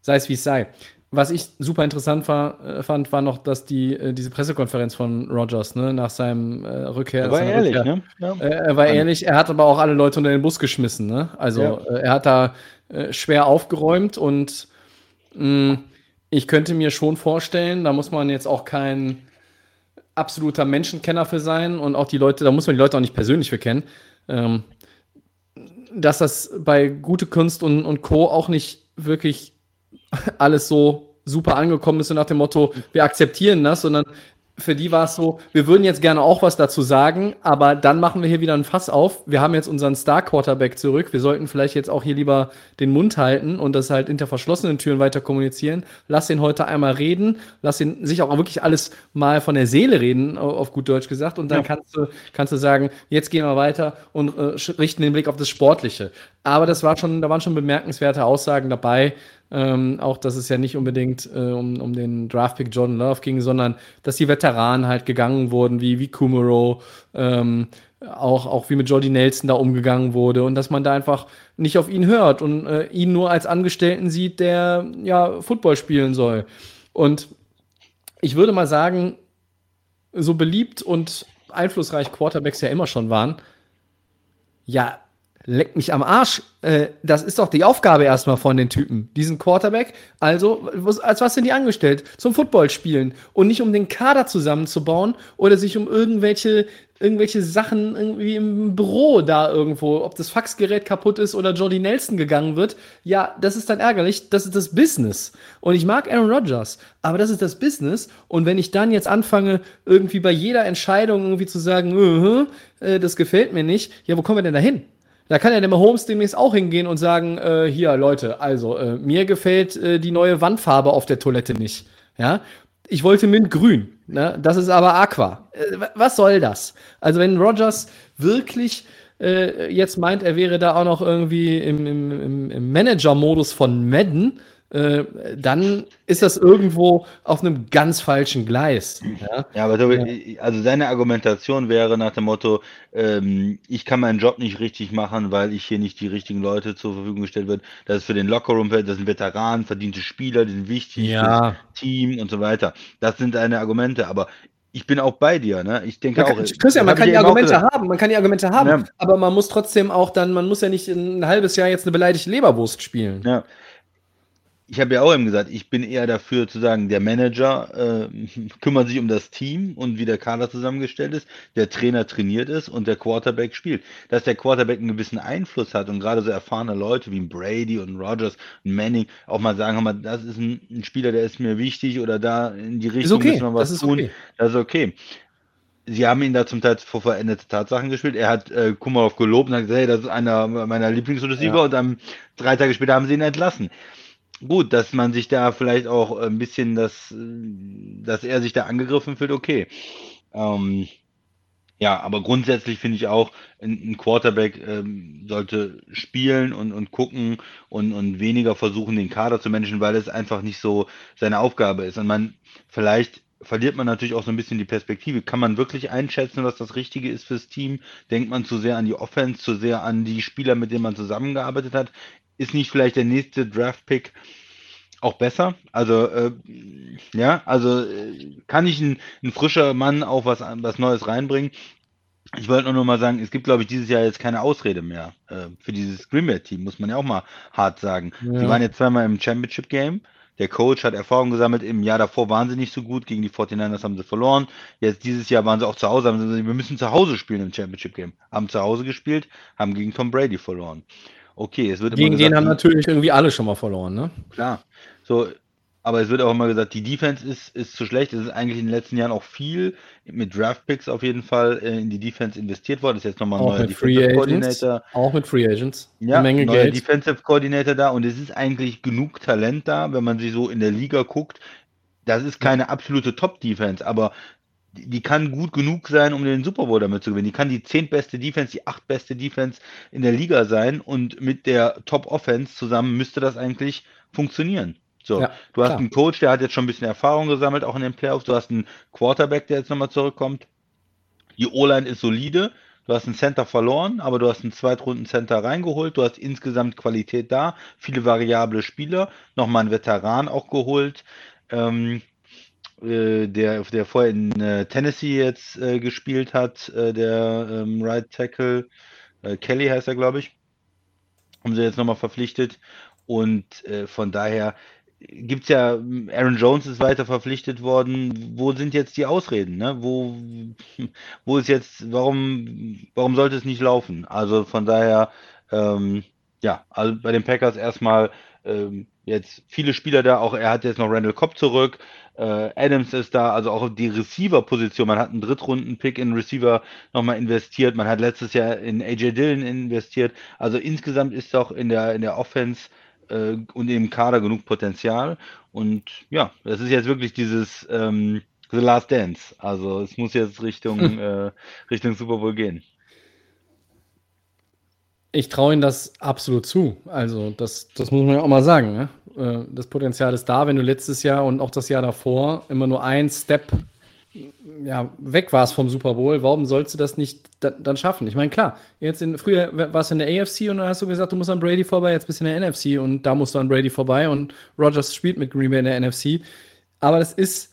[SPEAKER 1] sei es wie es sei. Was ich super interessant war, äh, fand, war noch, dass die, äh, diese Pressekonferenz von Rogers ne, nach seinem äh, Rückkehr.
[SPEAKER 2] Er war ehrlich,
[SPEAKER 1] Rückkehr, ne? Ja. Äh, er war ehrlich, er hat aber auch alle Leute unter den Bus geschmissen. Ne? Also ja. Äh, er hat da äh, schwer aufgeräumt und mh, mm, ich könnte mir schon vorstellen, da muss man jetzt auch kein absoluter Menschenkenner für sein und auch die Leute, da muss man die Leute auch nicht persönlich für kennen, ähm, dass das bei Gute Kunst und, und Co. auch nicht wirklich alles so super angekommen ist, so nach dem Motto, wir akzeptieren das, sondern für die war es so, wir würden jetzt gerne auch was dazu sagen, aber dann machen wir hier wieder ein Fass auf. Wir haben jetzt unseren Star-Quarterback zurück. Wir sollten vielleicht jetzt auch hier lieber den Mund halten und das halt hinter verschlossenen Türen weiter kommunizieren. Lass ihn heute einmal reden. Lass ihn sich auch wirklich alles mal von der Seele reden, auf gut Deutsch gesagt. Und dann ja. kannst, du, kannst du sagen, jetzt gehen wir weiter und äh, richten den Blick auf das Sportliche. Aber das war schon, da waren schon bemerkenswerte Aussagen dabei, ähm, auch, dass es ja nicht unbedingt äh, um, um den Draftpick Jordan Love ging, sondern dass die Veteranen halt gegangen wurden, wie, wie Kumaro, ähm, auch, auch wie mit Jordi Nelson da umgegangen wurde und dass man da einfach nicht auf ihn hört und äh, ihn nur als Angestellten sieht, der ja Football spielen soll. Und ich würde mal sagen, so beliebt und einflussreich Quarterbacks ja immer schon waren, ja, leck mich am Arsch. Äh, das ist doch die Aufgabe erstmal von den Typen. Diesen Quarterback, also, als was sind die angestellt? Zum Football spielen. Und nicht um den Kader zusammenzubauen oder sich um irgendwelche, irgendwelche Sachen irgendwie im Büro da irgendwo, ob das Faxgerät kaputt ist oder Jordi Nelson gegangen wird. Ja, das ist dann ärgerlich. Das ist das Business. Und ich mag Aaron Rodgers, aber das ist das Business. Und wenn ich dann jetzt anfange, irgendwie bei jeder Entscheidung irgendwie zu sagen, uh, uh, das gefällt mir nicht, ja, wo kommen wir denn da hin? Da kann ja der Mahomes demnächst auch hingehen und sagen, äh, hier, Leute, also, äh, mir gefällt äh, die neue Wandfarbe auf der Toilette nicht. Ja, ich wollte Mintgrün, ne? das ist aber Aqua. Äh, was soll das? Also, wenn Rogers wirklich äh, jetzt meint, er wäre da auch noch irgendwie im, im, im Manager-Modus von Madden, äh, dann ist das irgendwo auf einem ganz falschen Gleis.
[SPEAKER 2] Ja, ja aber Tobi, also seine Argumentation wäre nach dem Motto, ähm, ich kann meinen Job nicht richtig machen, weil ich hier nicht die richtigen Leute zur Verfügung gestellt wird. Das ist für den Lockerroom, das sind Veteranen, verdiente Spieler, die sind wichtig
[SPEAKER 1] ja.
[SPEAKER 2] Team und so weiter. Das sind seine Argumente, aber ich bin auch bei dir, ne? Ich denke
[SPEAKER 1] man
[SPEAKER 2] auch.
[SPEAKER 1] Christian, man kann die Argumente haben, man kann die Argumente haben, ja. aber man muss trotzdem auch dann, man muss ja nicht ein halbes Jahr jetzt eine beleidigte Leberwurst spielen.
[SPEAKER 2] Ja, ich habe ja auch eben gesagt, ich bin eher dafür zu sagen, der Manager äh, kümmert sich um das Team und wie der Kader zusammengestellt ist, der Trainer trainiert ist und der Quarterback spielt. Dass der Quarterback einen gewissen Einfluss hat und gerade so erfahrene Leute wie Brady und Rogers und Manning auch mal sagen, mal, das ist ein, ein, Spieler, der ist mir wichtig oder da in die Richtung
[SPEAKER 1] okay. müssen wir was
[SPEAKER 2] das tun. Okay. Das ist okay. sie haben ihn da zum Teil vor veränderte Tatsachen gespielt. Er hat äh, Kumarov gelobt und hat gesagt, hey, das ist einer meiner Lieblingsreceiver ja. und dann drei Tage später haben sie ihn entlassen. Gut, dass man sich da vielleicht auch ein bisschen das, dass er sich da angegriffen fühlt, okay. Ähm, ja, aber grundsätzlich finde ich auch, ein, ein Quarterback ähm, sollte spielen und, und gucken und, und weniger versuchen, den Kader zu managen, weil es einfach nicht so seine Aufgabe ist. Und man vielleicht verliert man natürlich auch so ein bisschen die Perspektive. Kann man wirklich einschätzen, was das Richtige ist fürs Team? Denkt man zu sehr an die Offense, zu sehr an die Spieler, mit denen man zusammengearbeitet hat? Ist nicht vielleicht der nächste Draft-Pick auch besser? Also, äh, ja, also äh, kann ich ein, ein, frischer Mann auch was, was Neues reinbringen? Ich wollte nur noch mal sagen, es gibt, glaube ich, dieses Jahr jetzt keine Ausrede mehr äh, für dieses Green Bay Team, muss man ja auch mal hart sagen. Ja. Sie waren jetzt zweimal im Championship Game. Der Coach hat Erfahrung gesammelt. Im Jahr davor waren sie nicht so gut. Gegen die 49ers haben sie verloren. Jetzt dieses Jahr waren sie auch zu Hause. Haben sie gesagt, wir müssen zu Hause spielen im Championship Game. Haben zu Hause gespielt, haben gegen Tom Brady verloren. Okay, es wird
[SPEAKER 1] Gegen gesagt, den haben natürlich irgendwie alle schon mal verloren, ne?
[SPEAKER 2] Klar. So, aber es wird auch immer gesagt, die Defense ist, ist zu schlecht. Es ist eigentlich in den letzten Jahren auch viel mit Draftpicks auf jeden Fall äh, in die Defense investiert worden. Das ist jetzt nochmal ein neuer
[SPEAKER 1] Defensive Coordinator. Auch mit Free Agents.
[SPEAKER 2] Ja, Eine Menge neuer Geld. Defensive Coordinator da und es ist eigentlich genug Talent da, wenn man sich so in der Liga guckt. Das ist keine absolute Top-Defense, aber die kann gut genug sein, um den Super Bowl damit zu gewinnen. Die kann die zehntbeste Defense, die achtbeste Defense in der Liga sein und mit der Top Offense zusammen müsste das eigentlich funktionieren. So, ja, du hast klar. einen Coach, der hat jetzt schon ein bisschen Erfahrung gesammelt, auch in den Playoffs. Du hast einen Quarterback, der jetzt nochmal zurückkommt. Die O-Line ist solide. Du hast einen Center verloren, aber du hast einen Zweitrunden-Center reingeholt. Du hast insgesamt Qualität da, viele variable Spieler, nochmal einen Veteran auch geholt, ähm, äh, der, der vorher in äh, Tennessee jetzt äh, gespielt hat, äh, der ähm, Right Tackle, äh, Kelly heißt er, glaube ich. Haben sie jetzt nochmal verpflichtet. Und von daher gibt es ja, Aaron Jones ist weiter verpflichtet worden. Wo sind jetzt die Ausreden? Ne? Wo, wo ist jetzt, warum, warum sollte es nicht laufen? Also von daher, ähm, ja, also bei den Packers erstmal ähm, jetzt viele Spieler da, auch er hat jetzt noch Randall Cobb zurück. Äh, Adams ist da, also auch die Receiver-Position. Man hat einen Drittrunden-Pick in Receiver nochmal investiert. Man hat letztes Jahr in AJ Dillon investiert. Also insgesamt ist doch in der, in der Offense äh, und im Kader genug Potenzial. Und ja, das ist jetzt wirklich dieses ähm, The Last Dance. Also es muss jetzt Richtung, äh, Richtung Super Bowl gehen.
[SPEAKER 1] Ich traue Ihnen das absolut zu. Also, das, das muss man ja auch mal sagen. Ne? Äh, das Potenzial ist da, wenn du letztes Jahr und auch das Jahr davor immer nur ein Step ja, weg warst vom Super Bowl, warum sollst du das nicht da, dann schaffen? Ich meine, klar, jetzt in, früher warst du in der AFC und dann hast du gesagt, du musst an Brady vorbei, jetzt bist du in der NFC und da musst du an Brady vorbei und Rogers spielt mit Green Bay in der NFC. Aber das ist,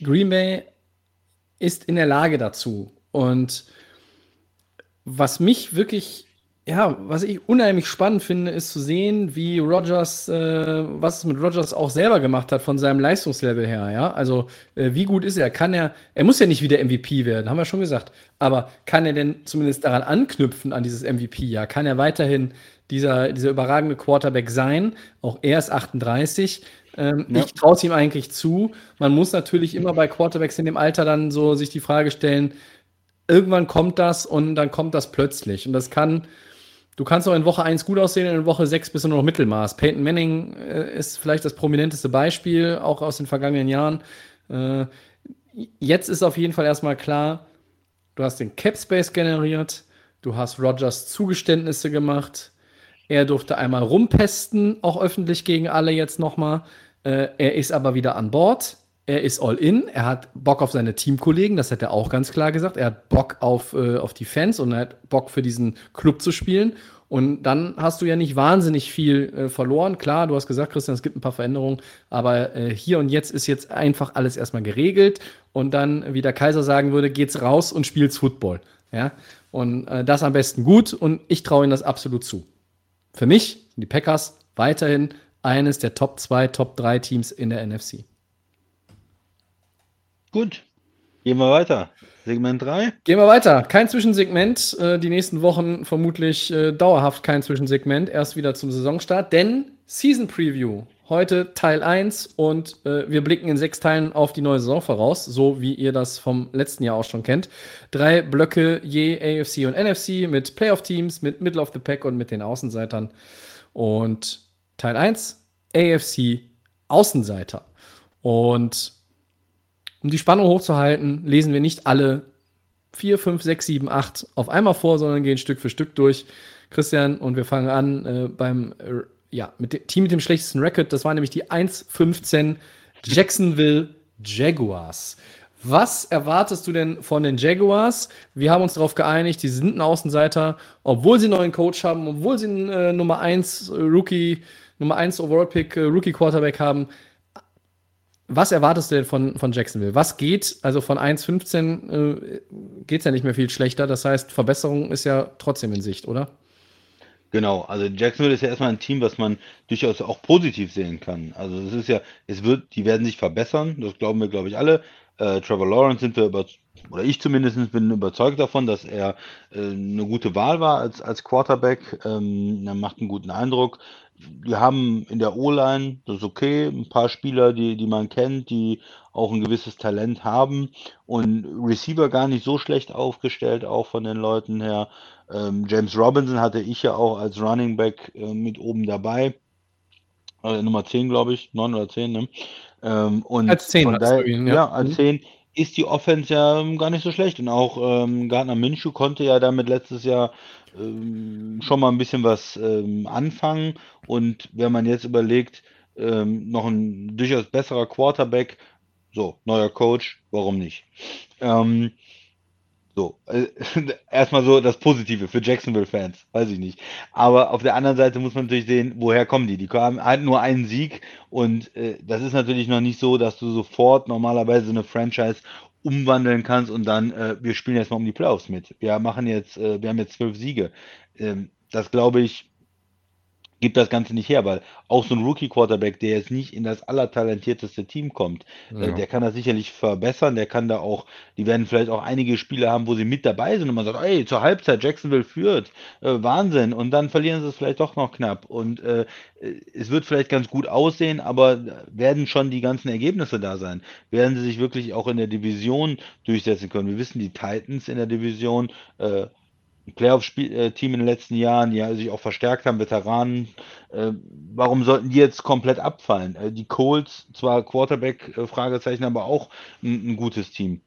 [SPEAKER 1] Green Bay ist in der Lage dazu. Und was mich wirklich ja, was ich unheimlich spannend finde, ist zu sehen, wie Rogers, äh, was es mit Rogers auch selber gemacht hat von seinem Leistungslevel her, ja. Also, äh, wie gut ist er? Kann er, er muss ja nicht wieder MVP werden, haben wir schon gesagt. Aber kann er denn zumindest daran anknüpfen, an dieses MVP-Jahr? Kann er weiterhin dieser, dieser überragende Quarterback sein? Auch er ist 38. Ähm, ja. Ich traue es ihm eigentlich zu. Man muss natürlich immer bei Quarterbacks in dem Alter dann so sich die Frage stellen, irgendwann kommt das und dann kommt das plötzlich. Und das kann Du kannst auch in Woche 1 gut aussehen, in Woche 6 bist du nur noch Mittelmaß. Peyton Manning äh, ist vielleicht das prominenteste Beispiel, auch aus den vergangenen Jahren. Äh, jetzt ist auf jeden Fall erstmal klar, du hast den Cap Space generiert, du hast Rogers Zugeständnisse gemacht, er durfte einmal rumpesten, auch öffentlich gegen alle jetzt nochmal. Äh, er ist aber wieder an Bord. Er ist all in, er hat Bock auf seine Teamkollegen, das hat er auch ganz klar gesagt. Er hat Bock auf, äh, auf die Fans und er hat Bock für diesen Club zu spielen. Und dann hast du ja nicht wahnsinnig viel äh, verloren. Klar, du hast gesagt, Christian, es gibt ein paar Veränderungen, aber äh, hier und jetzt ist jetzt einfach alles erstmal geregelt. Und dann, wie der Kaiser sagen würde, geht's raus und spielt's Football. Ja? Und äh, das am besten gut und ich traue ihnen das absolut zu. Für mich sind die Packers weiterhin eines der Top 2, Top 3 Teams in der NFC.
[SPEAKER 2] Gut, gehen wir weiter. Segment 3.
[SPEAKER 1] Gehen wir weiter. Kein Zwischensegment. Äh, die nächsten Wochen vermutlich äh, dauerhaft kein Zwischensegment. Erst wieder zum Saisonstart. Denn Season Preview Heute Teil 1 und äh, wir blicken in sechs Teilen auf die neue Saison voraus, so wie ihr das vom letzten Jahr auch schon kennt. Drei Blöcke je AFC und NFC mit Playoff-Teams, mit Middle of the Pack und mit den Außenseitern. Und Teil 1, AFC Außenseiter. Und um die Spannung hochzuhalten, lesen wir nicht alle 4, 5, 6, 7, 8 auf einmal vor, sondern gehen Stück für Stück durch. Christian, und wir fangen an äh, beim äh, ja, mit dem Team mit dem schlechtesten Record. Das war nämlich die 1-15 Jacksonville Jaguars. Was erwartest du denn von den Jaguars? Wir haben uns darauf geeinigt, die sind ein Außenseiter, obwohl sie einen neuen Coach haben, obwohl sie einen äh, Nummer 1 äh, Rookie, Nummer 1 Overall Pick äh, Rookie Quarterback haben. Was erwartest du denn von, von Jacksonville? Was geht? Also von 1,15 äh, geht es ja nicht mehr viel schlechter. Das heißt, Verbesserung ist ja trotzdem in Sicht, oder?
[SPEAKER 2] Genau, also Jacksonville ist ja erstmal ein Team, was man durchaus auch positiv sehen kann. Also es ist ja, es wird, die werden sich verbessern, das glauben wir, glaube ich, alle. Äh, Trevor Lawrence sind wir über, oder ich zumindest bin überzeugt davon, dass er äh, eine gute Wahl war als, als Quarterback. Ähm, er macht einen guten Eindruck. Wir haben in der O-Line, das ist okay, ein paar Spieler, die, die man kennt, die auch ein gewisses Talent haben und Receiver gar nicht so schlecht aufgestellt, auch von den Leuten her. Ähm, James Robinson hatte ich ja auch als Running Back äh, mit oben dabei. Äh, Nummer 10, glaube ich, 9 oder 10, ne? Ähm, und
[SPEAKER 1] als 10
[SPEAKER 2] von daher,
[SPEAKER 1] ihn,
[SPEAKER 2] ja.
[SPEAKER 1] ja.
[SPEAKER 2] als 10 ist die Offense ja ähm, gar nicht so schlecht. Und auch ähm, Gardner Minshew konnte ja damit letztes Jahr ähm, schon mal ein bisschen was ähm, anfangen. Und wenn man jetzt überlegt, ähm, noch ein durchaus besserer Quarterback, so, neuer Coach, warum nicht? Ähm, so, äh, erstmal so das Positive für Jacksonville-Fans, weiß ich nicht. Aber auf der anderen Seite muss man natürlich sehen, woher kommen die? Die halt nur einen Sieg und äh, das ist natürlich noch nicht so, dass du sofort normalerweise eine Franchise umwandeln kannst und dann, äh, wir spielen jetzt mal um die Playoffs mit. Wir machen jetzt, äh, wir haben jetzt zwölf Siege. Ähm, das glaube ich, gibt das Ganze nicht her, weil auch so ein Rookie-Quarterback, der jetzt nicht in das allertalentierteste Team kommt, äh,
[SPEAKER 1] Ja.
[SPEAKER 2] der kann das sicherlich verbessern, der kann da auch, die werden vielleicht auch einige Spiele haben, wo sie mit dabei sind und man sagt, ey, zur Halbzeit Jacksonville führt, äh, Wahnsinn, und dann verlieren sie es vielleicht doch noch knapp und äh, äh, es wird vielleicht ganz gut aussehen, aber werden schon die ganzen Ergebnisse da sein? Werden sie sich wirklich auch in der Division durchsetzen können? Wir wissen, die Titans in der Division, äh, Playoff-Team in den letzten Jahren, die sich auch verstärkt haben, Veteranen. Äh, warum sollten die jetzt komplett abfallen? Äh, die Colts, zwar Quarterback, äh, aber auch ein, ein gutes Team.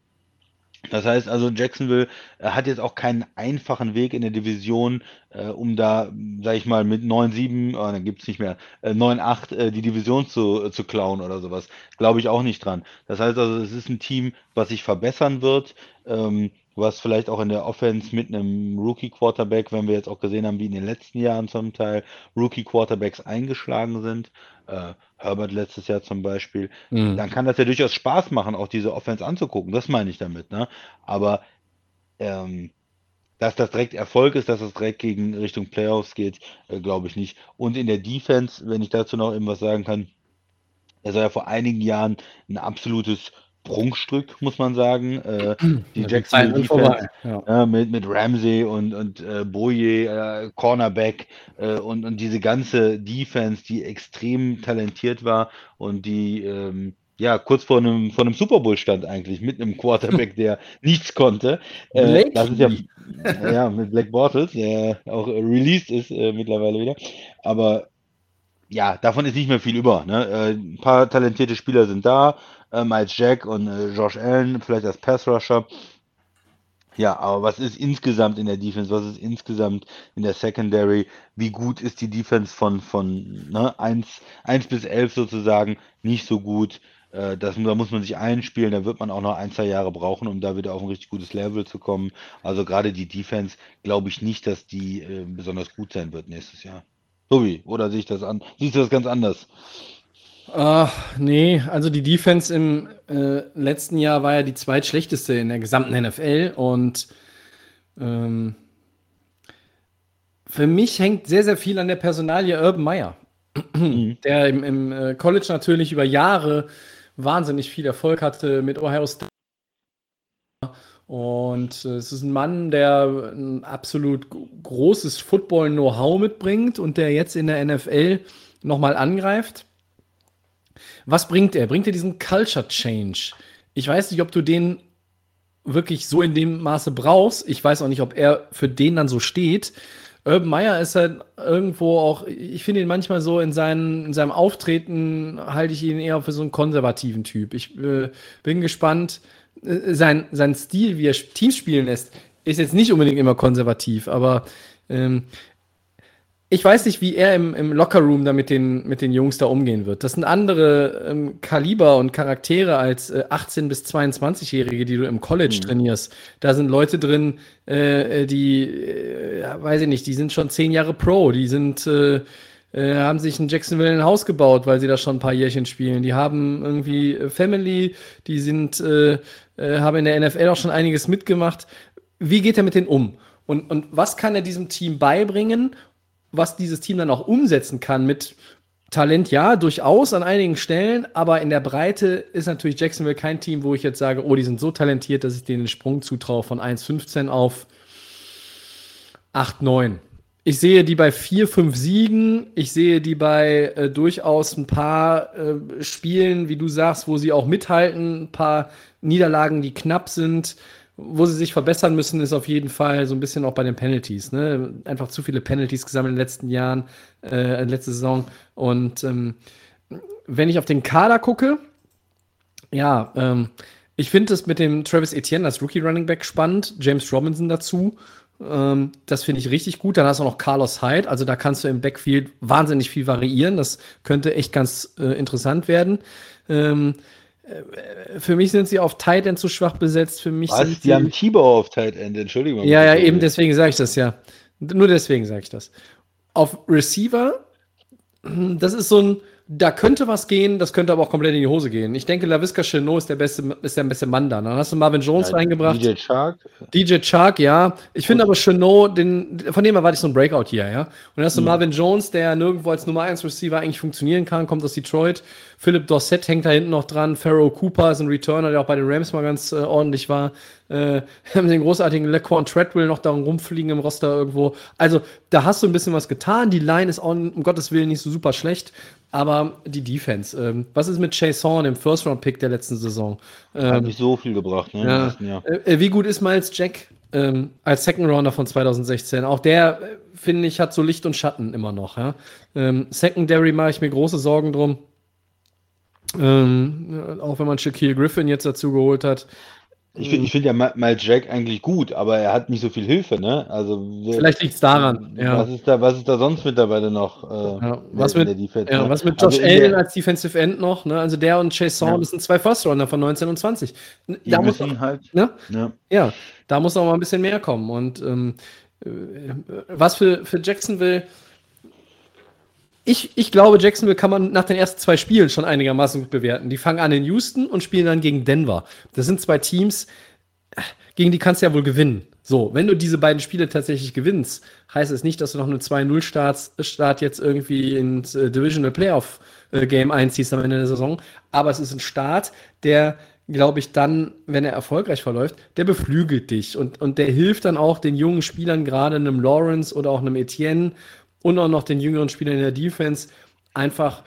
[SPEAKER 2] Das heißt also, Jacksonville äh, hat jetzt auch keinen einfachen Weg in der Division, äh, um da, sag ich mal, mit 9-7, oh, dann gibt es nicht mehr, äh, 9-8 äh, die Division zu, äh, zu klauen oder sowas. Glaube ich auch nicht dran. Das heißt also, es ist ein Team, was sich verbessern wird, ähm, was vielleicht auch in der Offense mit einem Rookie-Quarterback, wenn wir jetzt auch gesehen haben, wie in den letzten Jahren zum Teil Rookie-Quarterbacks eingeschlagen sind, äh, Herbert letztes Jahr zum Beispiel,
[SPEAKER 1] Mhm.
[SPEAKER 2] dann kann das ja durchaus Spaß machen, auch diese Offense anzugucken. Das meine ich damit, ne? Aber ähm, dass das direkt Erfolg ist, dass das direkt gegen Richtung Playoffs geht, äh, glaube ich nicht. Und in der Defense, wenn ich dazu noch irgendwas sagen kann, er war ja vor einigen Jahren ein absolutes Prunkstück, muss man sagen. Äh, die
[SPEAKER 1] Ja,
[SPEAKER 2] Jacksonville Defense.
[SPEAKER 1] Ja.
[SPEAKER 2] ja, mit, mit Ramsey und, und äh, Boye, äh, Cornerback äh, und, und diese ganze Defense, die extrem talentiert war und die ähm, ja kurz vor einem, vor einem Super Bowl stand eigentlich, mit einem Quarterback, der nichts konnte. Äh, das ist ja, ja mit Black Bortles, der auch äh, released ist äh, mittlerweile wieder. Aber ja, davon ist nicht mehr viel über. Ne? Äh, ein paar talentierte Spieler sind da, äh, Miles Jack und äh, Josh Allen, vielleicht als Pass Rusher. Ja, aber was ist insgesamt in der Defense? Was ist insgesamt in der Secondary? Wie gut ist die Defense von, von ne, 1, 1 bis 11 sozusagen? Nicht so gut. Äh, das, da muss man sich einspielen. Da wird man auch noch ein, zwei Jahre brauchen, um da wieder auf ein richtig gutes Level zu kommen. Also gerade die Defense glaube ich nicht, dass die äh, besonders gut sein wird nächstes Jahr. Tobi, oder sehe ich das an? Siehst du das ganz anders?
[SPEAKER 1] Ah, nee, also die Defense im äh, letzten Jahr war ja die zweitschlechteste in der gesamten NFL und ähm, für mich hängt sehr, sehr viel an der Personalie Urban Meyer, der im, im äh, College natürlich über Jahre wahnsinnig viel Erfolg hatte mit Ohio State. Und äh, es ist ein Mann, der ein absolut großes Football-Know-how mitbringt und der jetzt in der NFL nochmal angreift. Was bringt er? Bringt er diesen Culture Change? Ich weiß nicht, ob du den wirklich so in dem Maße brauchst. Ich weiß auch nicht, ob er für den dann so steht. Urban Meyer ist halt irgendwo auch, ich finde ihn manchmal so in, seinen, in seinem Auftreten, halte ich ihn eher für so einen konservativen Typ. Ich äh, bin gespannt. Äh, sein, sein Stil, wie er Teams spielen lässt, ist jetzt nicht unbedingt immer konservativ, aber ähm, ich weiß nicht, wie er im, im Lockerroom da mit den, mit den Jungs da umgehen wird. Das sind andere ähm, Kaliber und Charaktere als äh, 18- bis 22-Jährige, die du im College mhm. trainierst. Da sind Leute drin, äh, die, äh, weiß ich nicht, die sind schon zehn Jahre Pro, die sind, äh, haben sich in Jacksonville ein Haus gebaut, weil sie da schon ein paar Jährchen spielen. Die haben irgendwie äh, Family, die sind, äh, äh, haben in der NFL auch schon einiges mitgemacht. Wie geht er mit denen um? Und, und was kann er diesem Team beibringen was dieses Team dann auch umsetzen kann mit Talent, ja, durchaus an einigen Stellen, aber in der Breite ist natürlich Jacksonville kein Team, wo ich jetzt sage, oh, die sind so talentiert, dass ich denen den Sprung zutraue von 1,15 auf 8, 9. Ich sehe die bei 4, 5 Siegen. Ich sehe die bei äh, durchaus ein paar äh, Spielen, wie du sagst, wo sie auch mithalten, ein paar Niederlagen, die knapp sind. Wo sie sich verbessern müssen, ist auf jeden Fall so ein bisschen auch bei den Penalties. Ne? Einfach zu viele Penalties gesammelt in den letzten Jahren, äh, letzte Saison. Und ähm, wenn ich auf den Kader gucke, ja, ähm, ich finde es mit dem Travis Etienne als Rookie Running Back spannend, James Robinson dazu. Ähm, das finde ich richtig gut. Dann hast du auch noch Carlos Hyde. Also da kannst du im Backfield wahnsinnig viel variieren. Das könnte echt ganz äh, interessant werden. Ähm, äh, für mich sind sie auf Tight End zu schwach besetzt. Für mich
[SPEAKER 2] Was?
[SPEAKER 1] sind
[SPEAKER 2] die
[SPEAKER 1] sie,
[SPEAKER 2] haben Tibor auf Tight End, Entschuldigung.
[SPEAKER 1] Ja, ja, eben deswegen sage ich das ja. Nur deswegen sage ich das. Auf Receiver, das ist so ein, da könnte was gehen, das könnte aber auch komplett in die Hose gehen. Ich denke, LaVisca Chenot ist der beste, ist der beste Mann da. Dann hast du Marvin Jones ja, reingebracht. DJ Chark. DJ Chark, ja. Ich finde aber Chenot, den, von dem erwarte ich so ein Breakout hier, ja. Und dann hast du mhm. Marvin Jones, der nirgendwo als Nummer 1 Receiver eigentlich funktionieren kann, kommt aus Detroit. Philip Dorsett hängt da hinten noch dran. Pharaoh Cooper ist ein Returner, der auch bei den Rams mal ganz äh, ordentlich war. Äh, haben den großartigen Laquan Treadwell noch darum rumfliegen im Roster irgendwo. Also, da hast du ein bisschen was getan. Die Line ist auch um Gottes Willen nicht so super schlecht. Aber die Defense, ähm, was ist mit Chason, dem First-Round-Pick der letzten Saison?
[SPEAKER 2] Ähm, Hat nicht so viel gebracht,
[SPEAKER 1] ne? Ja. Äh, wie gut ist Miles Jack ähm, als Second-Rounder von 2016? Auch der, äh, finde ich, hat so Licht und Schatten immer noch. Ja? Ähm, Secondary mache ich mir große Sorgen drum. Ähm, auch wenn man Shaquille Griffin jetzt dazu geholt hat.
[SPEAKER 2] Ich finde ich find ja Miles Jack eigentlich gut, aber er hat nicht so viel Hilfe, ne? Also
[SPEAKER 1] Vielleicht liegt es daran,
[SPEAKER 2] ja. Was ist, da, was ist da sonst mittlerweile noch?
[SPEAKER 1] Äh, ja, was, mit, Defense, ja, ne? was mit Josh also Allen als Defensive End noch, ne? Also der und Chase ja. das sind zwei First-Runner von 19 und 20. Da muss auch, halt, ne? ja. ja, da muss noch mal ein bisschen mehr kommen. Und ähm, äh, was für, für Jacksonville ich, ich glaube, Jacksonville kann man nach den ersten zwei Spielen schon einigermaßen gut bewerten. Die fangen an in Houston und spielen dann gegen Denver. Das sind zwei Teams, gegen die kannst du ja wohl gewinnen. So, wenn du diese beiden Spiele tatsächlich gewinnst, heißt es nicht, dass du noch eine 2-0-Start Start jetzt irgendwie ins äh, Divisional Playoff äh, Game einziehst am Ende der Saison. Aber es ist ein Start, der, glaube ich, dann, wenn er erfolgreich verläuft, der beflügelt dich und, und der hilft dann auch den jungen Spielern, gerade einem Lawrence oder auch einem Etienne und auch noch den jüngeren Spielern in der Defense einfach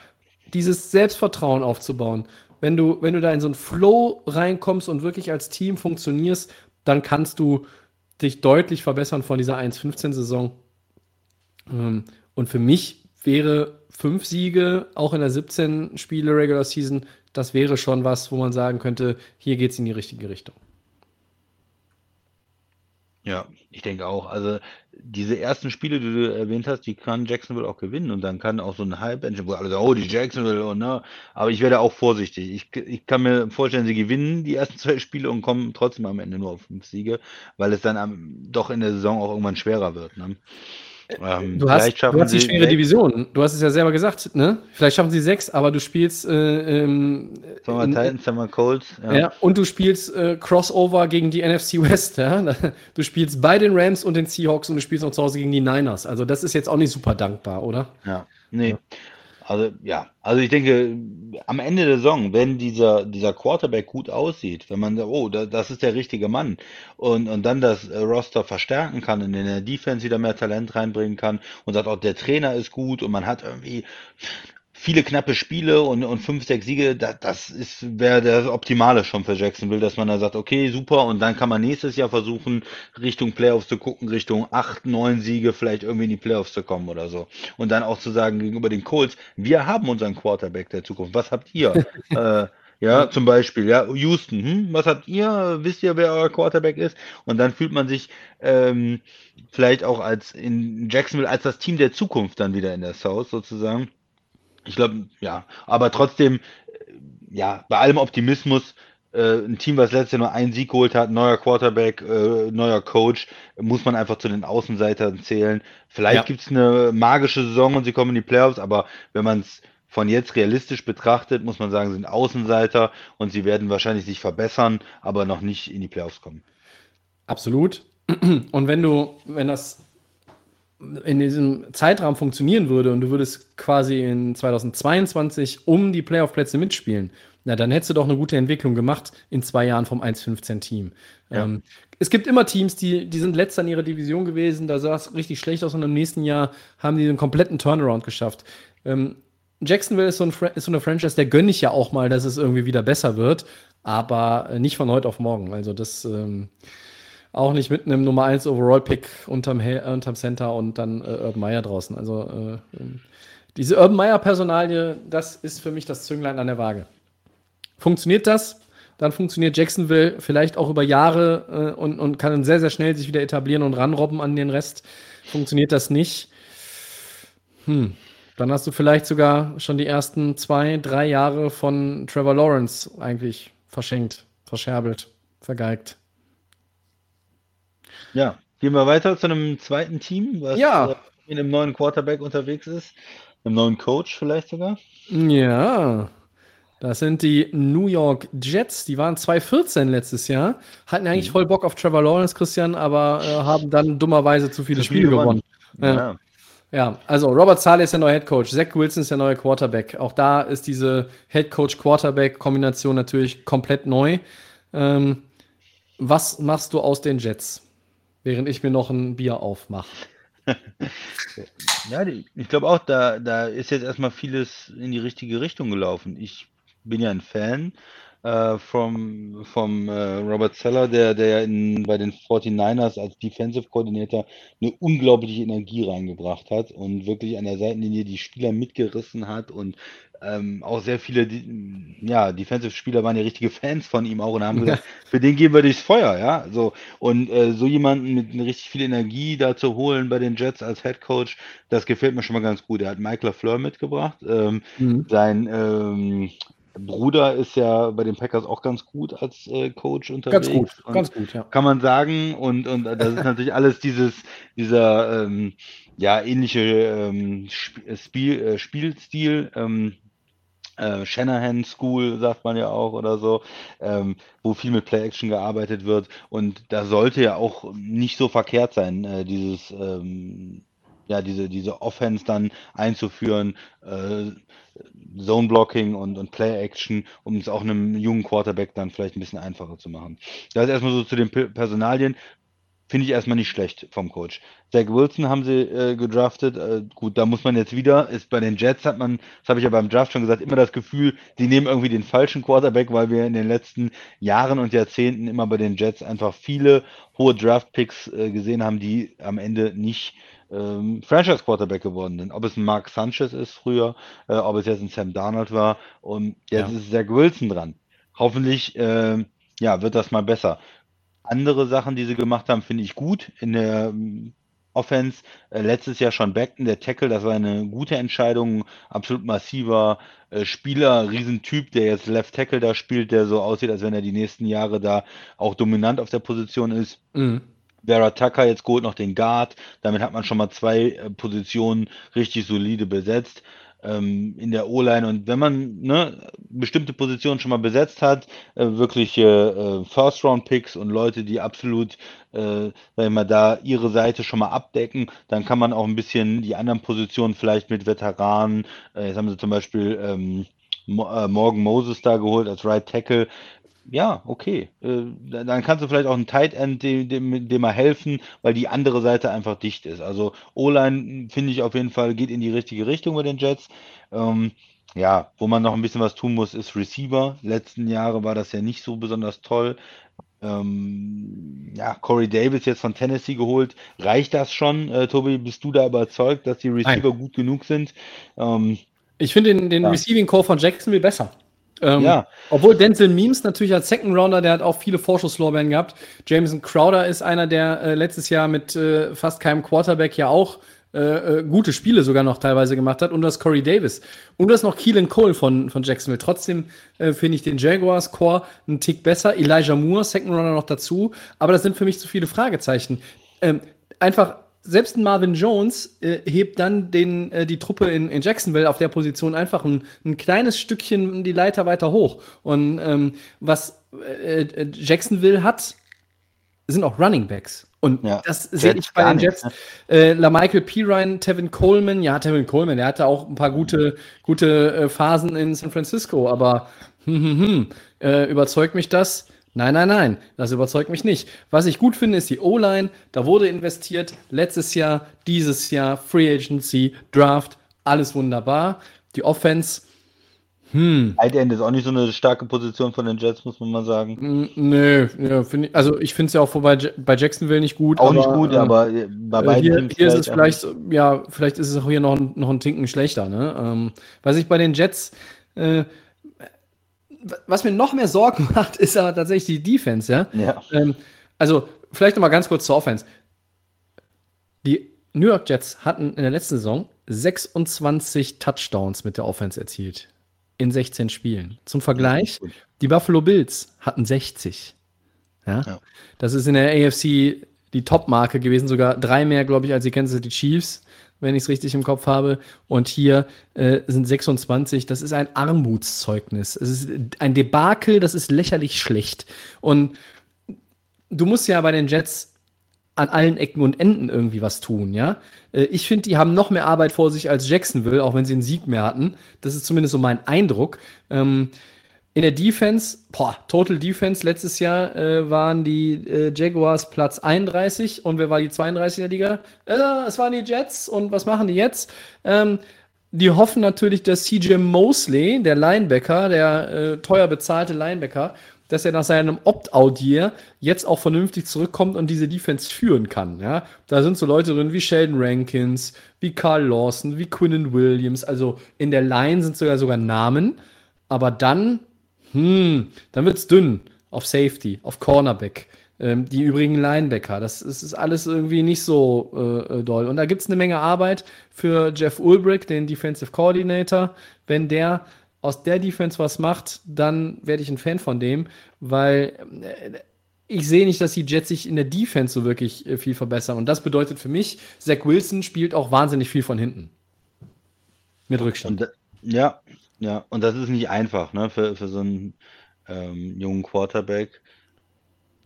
[SPEAKER 1] dieses Selbstvertrauen aufzubauen. Wenn du, wenn du da in so einen Flow reinkommst und wirklich als Team funktionierst, dann kannst du dich deutlich verbessern von dieser 1-15-Saison. Ähm, und für mich wäre fünf Siege, auch in der 17 Spiele Regular Season, das wäre schon was, wo man sagen könnte, hier geht es in die richtige Richtung.
[SPEAKER 2] Ja, ich denke auch. Also diese ersten Spiele, die du erwähnt hast, die kann Jacksonville auch gewinnen und dann kann auch so ein Hype-Engine, wo alle sagen, oh, die Jacksonville, und ne, aber ich werde auch vorsichtig. Ich, ich kann mir vorstellen, sie gewinnen die ersten zwei Spiele und kommen trotzdem am Ende nur auf fünf Siege, weil es dann am, doch in der Saison auch irgendwann schwerer wird. Ne?
[SPEAKER 1] Ähm, du, hast, du hast die schwere Division. Du hast es ja selber gesagt, ne? Vielleicht schaffen sie sechs, aber du spielst äh, ähm,
[SPEAKER 2] Summer Titans, Summer Colts.
[SPEAKER 1] Ja. ja. und du spielst äh, Crossover gegen die NFC West. Ja? Du spielst bei den Rams und den Seahawks und du spielst noch zu Hause gegen die Niners. Also das ist jetzt auch nicht super dankbar, oder?
[SPEAKER 2] Ja, nee. Ja. Also ja, also ich denke, am Ende der Saison, wenn dieser, dieser Quarterback gut aussieht, wenn man sagt, oh, da, das ist der richtige Mann und, und dann das äh, Roster verstärken kann und in der Defense wieder mehr Talent reinbringen kann und sagt auch, der Trainer ist gut und man hat irgendwie viele knappe Spiele und, und fünf, sechs Siege, da, das ist wäre das Optimale schon für Jacksonville, dass man da sagt, okay, super, und dann kann man nächstes Jahr versuchen, Richtung Playoffs zu gucken, Richtung acht, neun Siege vielleicht irgendwie in die Playoffs zu kommen oder so. Und dann auch zu sagen gegenüber den Colts, wir haben unseren Quarterback der Zukunft. Was habt ihr? äh, ja, zum Beispiel, ja, Houston, hm, was habt ihr? Wisst ihr, wer euer Quarterback ist? Und dann fühlt man sich ähm, vielleicht auch als in Jacksonville als das Team der Zukunft dann wieder in der South sozusagen. Ich glaube, ja, aber trotzdem, äh, ja, bei allem Optimismus, äh, ein Team, was letztes Jahr nur einen Sieg geholt hat, neuer Quarterback, äh, neuer Coach, muss man einfach zu den Außenseitern zählen. Vielleicht
[SPEAKER 1] Ja.
[SPEAKER 2] gibt es eine magische Saison und sie kommen in die Playoffs, aber wenn man es von jetzt realistisch betrachtet, muss man sagen, sind Außenseiter und sie werden wahrscheinlich sich verbessern, aber noch nicht in die Playoffs kommen.
[SPEAKER 1] Absolut. Und wenn du, wenn das in diesem Zeitraum funktionieren würde und du würdest quasi in 2022 um die Playoff-Plätze mitspielen, na, dann hättest du doch eine gute Entwicklung gemacht in zwei Jahren vom 1-15-Team.
[SPEAKER 2] Ja.
[SPEAKER 1] Ähm, es gibt immer Teams, die, die sind letzter in ihrer Division gewesen, da sah es richtig schlecht aus und im nächsten Jahr haben die einen kompletten Turnaround geschafft. Ähm, Jacksonville ist so, ein, ist so eine Franchise, der gönne ich ja auch mal, dass es irgendwie wieder besser wird, aber äh, nicht von heute auf morgen. Also das ähm, auch nicht mit einem Nummer 1 Overall-Pick unterm, äh, unterm Center und dann äh, Urban Meyer draußen. Also äh, ähm, diese Urban Meyer-Personalie, das ist für mich das Zünglein an der Waage. Funktioniert das? Dann funktioniert Jacksonville vielleicht auch über Jahre äh, und, und kann sehr, sehr schnell sich wieder etablieren und ranrobben an den Rest. Funktioniert das nicht? Hm. Dann hast du vielleicht sogar schon die ersten zwei, drei Jahre von Trevor Lawrence eigentlich verschenkt, verscherbelt, vergeigt.
[SPEAKER 2] Ja, gehen wir weiter zu einem zweiten Team, was
[SPEAKER 1] Ja.
[SPEAKER 2] äh, in einem neuen Quarterback unterwegs ist, einem neuen Coach vielleicht sogar.
[SPEAKER 1] Ja, das sind die New York Jets. Die waren 2014 letztes Jahr, hatten eigentlich voll Bock auf Trevor Lawrence, Christian, aber äh, haben dann dummerweise zu viele Spiele gewonnen.
[SPEAKER 2] gewonnen.
[SPEAKER 1] Ja. Ja, also Robert Saleh ist der neue Head Coach, Zach Wilson ist der neue Quarterback. Auch da ist diese Head Coach-Quarterback-Kombination natürlich komplett neu. Ähm, was machst du aus den Jets, während ich mir noch ein Bier aufmache?
[SPEAKER 2] Ja, ich glaube auch, da, da ist jetzt erstmal vieles in die richtige Richtung gelaufen. Ich bin ja ein Fan äh, vom, vom äh, Robert Seller, der, der ja in, bei den 49ers als Defensive Coordinator eine unglaubliche Energie reingebracht hat und wirklich an der Seitenlinie die Spieler mitgerissen hat und ähm, auch sehr viele, ja, Defensive-Spieler waren ja richtige Fans von ihm auch und haben gesagt, für den gehen wir durchs Feuer, ja, so. Und äh, so jemanden mit richtig viel Energie da zu holen bei den Jets als Head Coach, das gefällt mir schon mal ganz gut. Er hat Mike LaFleur mitgebracht. Ähm,
[SPEAKER 1] Mhm.
[SPEAKER 2] sein ähm, Bruder ist ja bei den Packers auch ganz gut als äh, Coach unterwegs.
[SPEAKER 1] Ganz gut, ganz gut, ja.
[SPEAKER 2] kann man sagen. Und, und das ist natürlich alles dieses, dieser ähm, ja, ähnliche ähm, äh, Spiel, äh, Spielstil. Ähm, äh, Shanahan School, sagt man ja auch oder so, ähm, wo viel mit Play-Action gearbeitet wird. Und da sollte ja auch nicht so verkehrt sein, äh, dieses, ähm, ja, diese, diese Offense dann einzuführen, äh, Zone-Blocking und, und Play-Action, um es auch einem jungen Quarterback dann vielleicht ein bisschen einfacher zu machen. Das ist erstmal so zu den Personalien. Finde ich erstmal nicht schlecht vom Coach. Zach Wilson haben sie äh, gedraftet. Äh, gut, da muss man jetzt wieder, ist bei den Jets hat man, das habe ich ja beim Draft schon gesagt, immer das Gefühl, sie nehmen irgendwie den falschen Quarterback, weil wir in den letzten Jahren und Jahrzehnten immer bei den Jets einfach viele hohe Draft-Picks äh, gesehen haben, die am Ende nicht ähm, Franchise-Quarterback geworden sind. Ob es ein Mark Sanchez ist früher, äh, ob es jetzt ein Sam Darnold war und jetzt
[SPEAKER 1] Ja.
[SPEAKER 2] ist Zach Wilson dran. Hoffentlich ähm, ja, wird das mal besser. Andere Sachen, die sie gemacht haben, finde ich gut. In der ähm, Offense äh, letztes Jahr schon Beckton, der Tackle, das war eine gute Entscheidung. Absolut massiver äh, Spieler, Riesentyp, der jetzt Left Tackle da spielt, der so aussieht, als wenn er die nächsten Jahre da auch dominant auf der Position ist.
[SPEAKER 1] Mhm.
[SPEAKER 2] Vera Tucker jetzt geholt noch den Guard. Damit hat man schon mal zwei äh, Positionen richtig solide besetzt ähm, in der O-Line. Und wenn man ne, bestimmte Positionen schon mal besetzt hat, äh, wirkliche äh, First-Round-Picks und Leute, die absolut, äh, ich mal, da ihre Seite schon mal abdecken, dann kann man auch ein bisschen die anderen Positionen vielleicht mit Veteranen, äh, jetzt haben sie zum Beispiel ähm, äh, Morgan Moses da geholt als Right Tackle, Ja, okay. Äh, dann kannst du vielleicht auch einen Tight End dem dem dem mal helfen, weil die andere Seite einfach dicht ist. Also, O-Line, finde ich auf jeden Fall, geht in die richtige Richtung bei den Jets. Ähm, ja, wo man noch ein bisschen was tun muss, ist Receiver. Letzten Jahre war das ja nicht so besonders toll. Ähm, ja, Corey Davis jetzt von Tennessee geholt. Reicht das schon? Äh, Tobi, bist du da überzeugt, dass die Receiver
[SPEAKER 1] Nein.
[SPEAKER 2] gut genug sind? Ähm,
[SPEAKER 1] Ich finde den, den
[SPEAKER 2] Ja.
[SPEAKER 1] Receiving Core von Jacksonville besser. Ähm,
[SPEAKER 2] Ja.
[SPEAKER 1] Obwohl Denzel Memes natürlich als Second Rounder, der hat auch viele Vorschusslorbeeren gehabt. Jameson Crowder ist einer, der äh, letztes Jahr mit äh, fast keinem Quarterback ja auch äh, äh, gute Spiele sogar noch teilweise gemacht hat. Und das Corey Davis. Und das noch Keelan Cole von, von Jacksonville. Trotzdem äh, finde ich den Jaguars Core einen Tick besser. Elijah Moore, Second Runner noch dazu. Aber das sind für mich zu viele Fragezeichen. Ähm, einfach selbst ein Marvin Jones äh, hebt dann den, äh, die Truppe in, in Jacksonville auf der Position einfach ein, ein kleines Stückchen die Leiter weiter hoch. Und ähm, was äh, äh, Jacksonville hat, sind auch Running Backs. Und
[SPEAKER 2] Ja,
[SPEAKER 1] das sehe
[SPEAKER 2] Jets
[SPEAKER 1] ich bei den
[SPEAKER 2] nicht,
[SPEAKER 1] Jets. Äh, LaMichael Pirine, Tevin Coleman, ja, Tevin Coleman, der hatte auch ein paar gute, gute äh, Phasen in San Francisco, aber hm, hm, hm, äh, überzeugt mich das? Nein, nein, nein, das überzeugt mich nicht. Was ich gut finde, ist die O-Line. Da wurde investiert. Letztes Jahr, dieses Jahr, Free Agency, Draft, alles wunderbar. Die Offense,
[SPEAKER 2] Tight End ist auch nicht so eine starke Position von den Jets, muss man mal sagen.
[SPEAKER 1] nö, ja, find ich, also ich finde es ja auch bei, bei Jacksonville nicht gut.
[SPEAKER 2] Auch nicht gut,
[SPEAKER 1] äh,
[SPEAKER 2] aber bei
[SPEAKER 1] Äh,
[SPEAKER 2] beiden
[SPEAKER 1] hier,
[SPEAKER 2] Teams
[SPEAKER 1] hier ist es
[SPEAKER 2] aber-
[SPEAKER 1] vielleicht, ja, vielleicht ist es auch hier noch, ein- noch ein Tinken schlechter. Ne? Ähm, was ich bei den Jets, äh, was mir noch mehr Sorgen macht, ist aber tatsächlich die Defense. Ja?
[SPEAKER 2] Ja.
[SPEAKER 1] Ähm, also, vielleicht noch mal ganz kurz zur Offense. Die New York Jets hatten in der letzten Saison 26 Touchdowns mit der Offense erzielt. In 16 Spielen. Zum Vergleich, die Buffalo Bills hatten 60. Ja?
[SPEAKER 2] Ja.
[SPEAKER 1] Das ist in der AFC die Top-Marke gewesen, sogar drei mehr, glaube ich, als die Kansas City Chiefs, wenn ich es richtig im Kopf habe. Und hier äh, sind 26. Das ist ein Armutszeugnis. Es ist ein Debakel, das ist lächerlich schlecht. Und du musst ja bei den Jets an allen Ecken und Enden irgendwie was tun, ja. Äh, Ich finde, die haben noch mehr Arbeit vor sich als Jacksonville, auch wenn sie einen Sieg mehr hatten. Das ist zumindest so mein Eindruck. Ähm, in der Defense, boah, Total Defense letztes Jahr äh, waren die äh, Jaguars Platz 31 und wer war die 32 in der Liga? Äh, es waren die Jets und was machen die jetzt? Ähm, die hoffen natürlich, dass CJ Mosley, der Linebacker, der äh, teuer bezahlte Linebacker, dass er nach seinem Opt-out-Year jetzt auch vernünftig zurückkommt und diese Defense führen kann. Ja? Da sind so Leute drin wie Sheldon Rankins, wie Carl Lawson, wie Quinnen Williams. Also in der Line sind sogar sogar Namen. Aber dann, hm, dann wird's dünn auf Safety, auf Cornerback. Ähm, die übrigen Linebacker, das ist, ist alles irgendwie nicht so äh, äh, doll. Und da gibt's eine Menge Arbeit für Jeff Ulbrich, den Defensive Coordinator. Wenn der aus der Defense was macht, dann werde ich ein Fan von dem, weil äh, ich sehe nicht, dass die Jets sich in der Defense so wirklich äh, viel verbessern. Und das bedeutet für mich, Zach Wilson spielt auch wahnsinnig viel von hinten. Mit Rückstand.
[SPEAKER 2] Und, da- ja, ja, und das ist nicht einfach, ne, für, für so einen ähm, jungen Quarterback.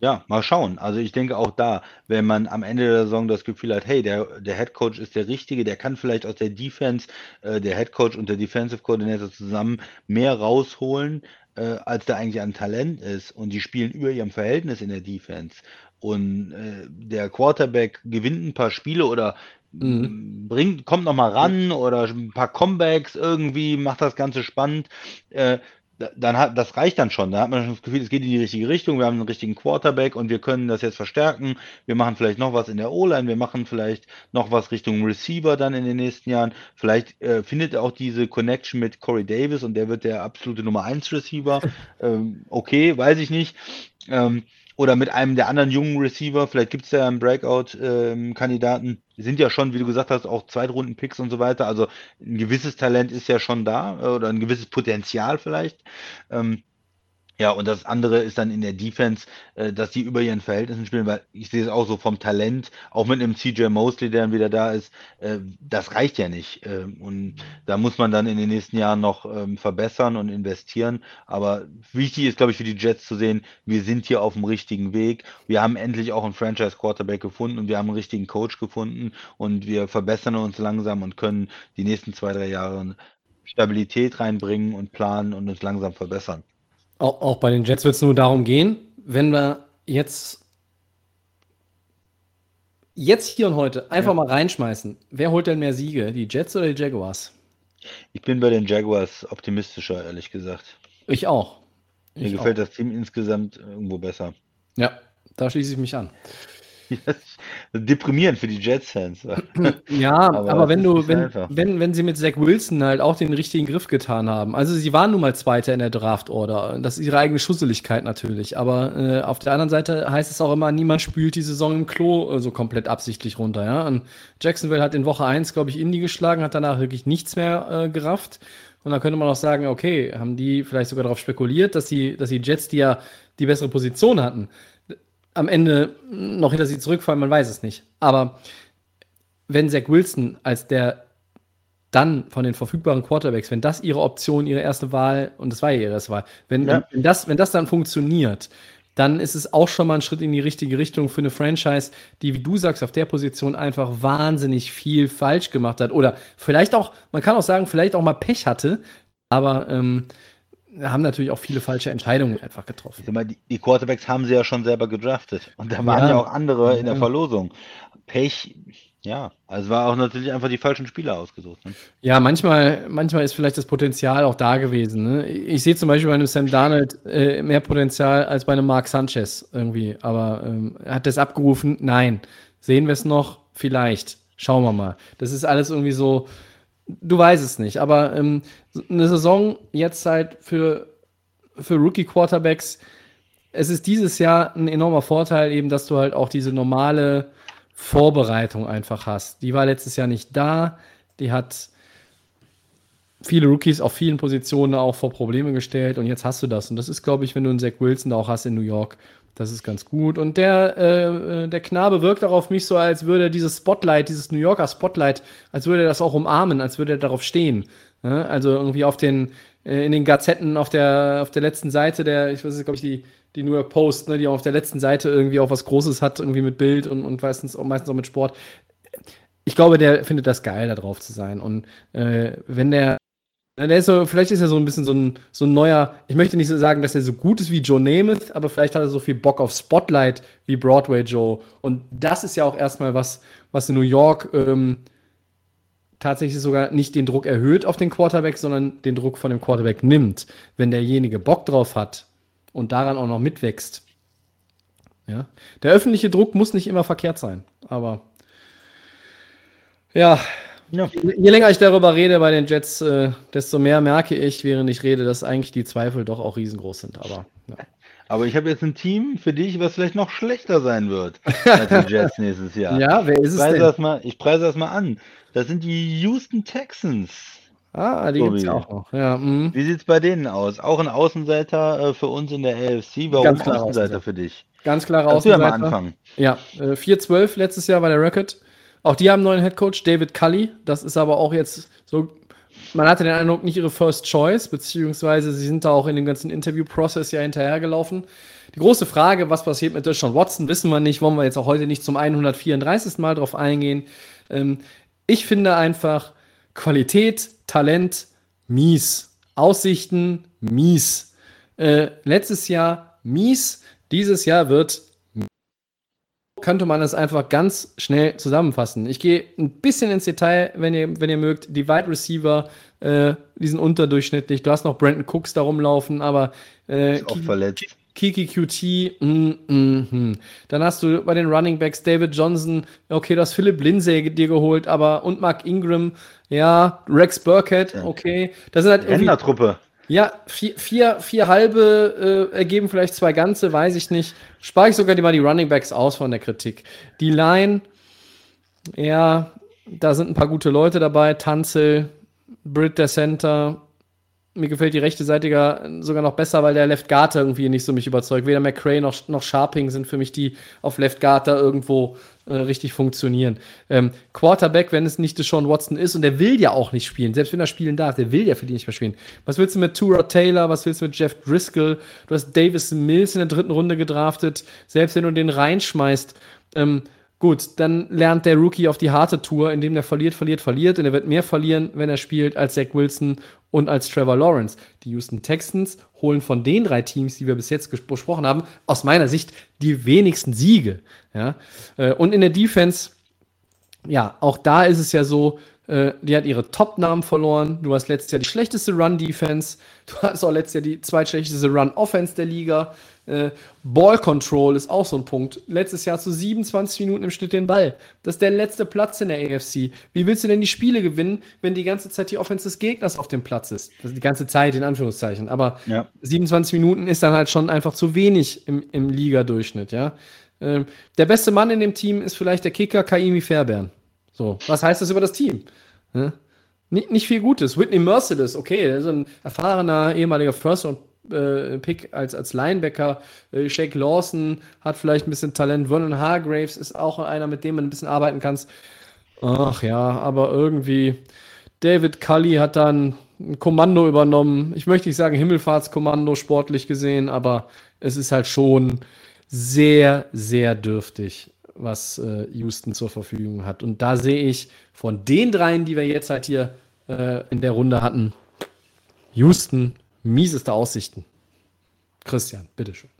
[SPEAKER 2] Ja, mal schauen. Also ich denke auch da, wenn man am Ende der Saison das Gefühl hat, hey, der, der Head Coach ist der Richtige, der kann vielleicht aus der Defense, äh, der Head Coach und der Defensive Coordinator zusammen mehr rausholen, äh, als da eigentlich an Talent ist. Und die spielen über ihrem Verhältnis in der Defense. Und äh, der Quarterback gewinnt ein paar Spiele oder
[SPEAKER 1] Mhm.
[SPEAKER 2] bringt, kommt noch mal ran oder ein paar Comebacks irgendwie, macht das Ganze spannend. Äh, da- dann hat, das reicht dann schon. Da hat man schon das Gefühl, es geht in die richtige Richtung. Wir haben einen richtigen Quarterback und wir können das jetzt verstärken. Wir machen vielleicht noch was in der O-Line. Wir machen vielleicht noch was Richtung Receiver dann in den nächsten Jahren. Vielleicht äh, findet auch diese Connection mit Corey Davis und der wird der absolute Nummer 1 Receiver. ähm, okay, weiß ich nicht. Ähm, oder mit einem der anderen jungen Receiver, vielleicht gibt es ja einen Breakout-Kandidaten. Die sind ja schon, wie du gesagt hast, auch Zweitrunden-Picks und so weiter. Also ein gewisses Talent ist ja schon da äh, oder ein gewisses Potenzial vielleicht. Ähm, ja, und das andere ist dann in der Defense, äh, dass die über ihren Verhältnissen spielen, weil ich sehe es auch so vom Talent, auch mit einem CJ Mosley, der dann wieder da ist, äh, das reicht ja nicht. Ähm, und da muss man dann in den nächsten Jahren noch ähm, verbessern und investieren. Aber wichtig ist, glaube ich, für die Jets zu sehen, wir sind hier auf dem richtigen Weg. Wir haben endlich auch einen Franchise-Quarterback gefunden und wir haben einen richtigen Coach gefunden und wir verbessern uns langsam und können die nächsten zwei, drei Jahre Stabilität reinbringen und planen und uns langsam verbessern.
[SPEAKER 1] Auch, auch bei den Jets wird es nur darum gehen, wenn wir jetzt jetzt hier und heute einfach mal reinschmeißen. Wer holt denn mehr Siege? Die Jets oder die Jaguars?
[SPEAKER 2] Ich bin bei den Jaguars optimistischer, ehrlich gesagt.
[SPEAKER 1] Ich auch.
[SPEAKER 2] Mir
[SPEAKER 1] Ich
[SPEAKER 2] gefällt
[SPEAKER 1] auch.
[SPEAKER 2] das Team insgesamt irgendwo besser.
[SPEAKER 1] Ja, da schließe ich mich an.
[SPEAKER 2] Deprimierend für die Jets-Fans.
[SPEAKER 1] Ja,
[SPEAKER 2] Aber
[SPEAKER 1] aber, wenn du, wenn,
[SPEAKER 2] einfach.
[SPEAKER 1] wenn, wenn sie mit Zach Wilson halt auch den richtigen Griff getan haben. Also sie waren nun mal Zweiter in der Draft-Order. Das ist ihre eigene Schusseligkeit natürlich. Aber äh, auf der anderen Seite heißt es auch immer, niemand spült die Saison im Klo äh, so komplett absichtlich runter. Ja? Und Jacksonville hat in Woche 1, glaube ich, Indy geschlagen, hat danach wirklich nichts mehr äh, gerafft. Und dann könnte man auch sagen, okay, haben die vielleicht sogar darauf spekuliert, dass die, dass die Jets, die ja die bessere Position hatten, am Ende noch hinter sie zurückfallen, man weiß es nicht. Aber wenn Zach Wilson als der dann von den verfügbaren Quarterbacks, wenn das ihre Option, ihre erste Wahl, und das war ja ihre erste Wahl, wenn,
[SPEAKER 2] Ja.
[SPEAKER 1] wenn, das, wenn das dann funktioniert, dann ist es auch schon mal ein Schritt in die richtige Richtung für eine Franchise, die, wie du sagst, auf der Position einfach wahnsinnig viel falsch gemacht hat. Oder vielleicht auch, man kann auch sagen, vielleicht auch mal Pech hatte, aber ähm, haben natürlich auch viele falsche Entscheidungen einfach getroffen.
[SPEAKER 2] Mal, die, die Quarterbacks haben sie ja schon selber gedraftet. Und da waren
[SPEAKER 1] Ja.
[SPEAKER 2] ja, auch andere in der. Verlosung. Pech, ja. Also war auch natürlich einfach die falschen Spieler ausgesucht. Ne?
[SPEAKER 1] Ja, manchmal, manchmal ist vielleicht das Potenzial auch da gewesen. Ne? Ich sehe zum Beispiel bei einem Sam Darnold äh, mehr Potenzial als bei einem Mark Sanchez irgendwie. Aber ähm, hat das abgerufen? Nein. Sehen wir es noch? Vielleicht. Schauen wir mal. Das ist alles irgendwie so, du weißt es nicht. Aber ähm, eine Saison jetzt halt für, für Rookie-Quarterbacks, es ist dieses Jahr ein enormer Vorteil eben, dass du halt auch diese normale Vorbereitung einfach hast. Die war letztes Jahr nicht da. Die hat viele Rookies auf vielen Positionen auch vor Probleme gestellt und jetzt hast du das. Und das ist, glaube ich, wenn du einen Zach Wilson da auch hast in New York, das ist ganz gut. Und der, äh, äh, der Knabe wirkt auch auf mich so, als würde dieses Spotlight, dieses New Yorker Spotlight, als würde er das auch umarmen, als würde er darauf stehen. Ja, also irgendwie auf den, äh, in den Gazetten auf der, auf der letzten Seite der, ich weiß nicht, glaube ich, die, die New York Post, ne, die auf der letzten Seite irgendwie auch was Großes hat, irgendwie mit Bild und, und meistens, auch, meistens auch mit Sport. Ich glaube, der findet das geil, da drauf zu sein. Und äh, wenn der Der ist so, vielleicht ist er so ein bisschen so ein, so ein neuer, ich möchte nicht so sagen, dass er so gut ist wie Joe Namath, aber vielleicht hat er so viel Bock auf Spotlight wie Broadway Joe. Und das ist ja auch erstmal was, was in New York ähm, tatsächlich sogar nicht den Druck erhöht auf den Quarterback, sondern den Druck von dem Quarterback nimmt. Wenn derjenige Bock drauf hat und daran auch noch mitwächst. Ja. Der öffentliche Druck muss nicht immer verkehrt sein, aber ja,
[SPEAKER 2] Ja.
[SPEAKER 1] Je länger ich darüber rede bei den Jets, äh, desto mehr merke ich, während ich rede, dass eigentlich die Zweifel doch auch riesengroß sind. Aber ja.
[SPEAKER 2] Aber ich habe jetzt ein Team für dich, was vielleicht noch schlechter sein wird als die Jets nächstes Jahr.
[SPEAKER 1] ja, wer ist
[SPEAKER 2] ich,
[SPEAKER 1] es
[SPEAKER 2] preise
[SPEAKER 1] denn?
[SPEAKER 2] das mal, ich preise das mal an. Das sind die Houston Texans.
[SPEAKER 1] Ah, die gibt es ja auch noch. Ja, mhm.
[SPEAKER 2] Wie sieht's bei denen aus? Auch ein Außenseiter äh, für uns in der AFC. Warum
[SPEAKER 1] Ganz klar
[SPEAKER 2] Außenseiter
[SPEAKER 1] Außenseiter.
[SPEAKER 2] für dich?
[SPEAKER 1] Ganz klare
[SPEAKER 2] Kannst du ja mal
[SPEAKER 1] Außenseiter.
[SPEAKER 2] anfangen.
[SPEAKER 1] Ja, äh, 4-12 letztes Jahr war der Record. Auch die haben einen neuen Headcoach, David Cully. Das ist aber auch jetzt so, man hatte den Eindruck, nicht ihre First Choice, beziehungsweise sie sind da auch in dem ganzen Interview-Prozess ja hinterhergelaufen. Die große Frage, was passiert mit Deshaun Watson, wissen wir nicht, wollen wir jetzt auch heute nicht zum 134. Mal drauf eingehen. Ähm, ich finde einfach Qualität, Talent, mies. Aussichten, mies. Äh, letztes Jahr mies. Dieses Jahr wird könnte man das einfach ganz schnell zusammenfassen. Ich gehe ein bisschen ins Detail, wenn ihr, wenn ihr mögt. Die Wide Receiver, äh, die sind unterdurchschnittlich. Du hast noch Brandon Cooks da rumlaufen, aber äh,
[SPEAKER 2] Ist auch verletzt.
[SPEAKER 1] Kiki QT, mm, mm, mm. dann hast du bei den Running Backs David Johnson, okay, du hast Philipp Lindsay dir geholt, aber und Mark Ingram, ja, Rex Burkhead, okay. Das sind halt
[SPEAKER 2] Rentnertruppe.
[SPEAKER 1] Ja, vier, vier, vier halbe äh, ergeben vielleicht zwei ganze, weiß ich nicht. Spare ich sogar die mal die Running Backs aus von der Kritik. Die Line, ja, da sind ein paar gute Leute dabei. Tanzel, Britt der Center. Mir gefällt die rechte Seite gar- sogar noch besser, weil der Left Guard irgendwie nicht so mich überzeugt. Weder McCray noch, noch Sharping sind für mich die auf Left Guard da irgendwo äh, richtig funktionieren. Ähm, Quarterback, wenn es nicht Deshaun Watson ist, und der will ja auch nicht spielen, selbst wenn er spielen darf, der will ja für die nicht mehr spielen. Was willst du mit Tura Taylor, was willst du mit Jeff Driscoll? Du hast Davis Mills in der dritten Runde gedraftet, selbst wenn du den reinschmeißt, ähm, Gut, dann lernt der Rookie auf die harte Tour, indem er verliert, verliert, verliert. Und er wird mehr verlieren, wenn er spielt, als Zach Wilson und als Trevor Lawrence. Die Houston Texans holen von den drei Teams, die wir bis jetzt besprochen haben, aus meiner Sicht die wenigsten Siege. Ja? Äh, und in der Defense, ja, auch da ist es ja so, äh, die hat ihre Top-Namen verloren. Du hast letztes Jahr die schlechteste Run-Defense. Du hast auch letztes Jahr die zweitschlechteste Run-Offense der Liga. Äh, Ball Control ist auch so ein Punkt. Letztes Jahr zu 27 Minuten im Schnitt den Ball. Das ist der letzte Platz in der AFC. Wie willst du denn die Spiele gewinnen, wenn die ganze Zeit die Offense des Gegners auf dem Platz ist? Das ist die ganze Zeit, in Anführungszeichen. Aber ja. 27 Minuten ist dann halt schon einfach zu wenig im, im Liga-Durchschnitt, ja. Ähm, der beste Mann in dem Team ist vielleicht der Kicker Kaimi Fairbairn. So, was heißt das über das Team? Ja? Nicht, nicht viel Gutes. Whitney Merciless, okay, der ist ein erfahrener ehemaliger First- und äh, Pick als, als Linebacker. Äh, Shake Lawson hat vielleicht ein bisschen Talent. Vernon Hargraves ist auch einer, mit dem man ein bisschen arbeiten kann. Ach ja, aber irgendwie David Cully hat dann ein Kommando übernommen. Ich möchte nicht sagen Himmelfahrtskommando sportlich gesehen, aber es ist halt schon sehr, sehr dürftig, was äh, Houston zur Verfügung hat. Und da sehe ich von den dreien, die wir jetzt halt hier äh, in der Runde hatten, Houston mieseste Aussichten. Christian, bitteschön.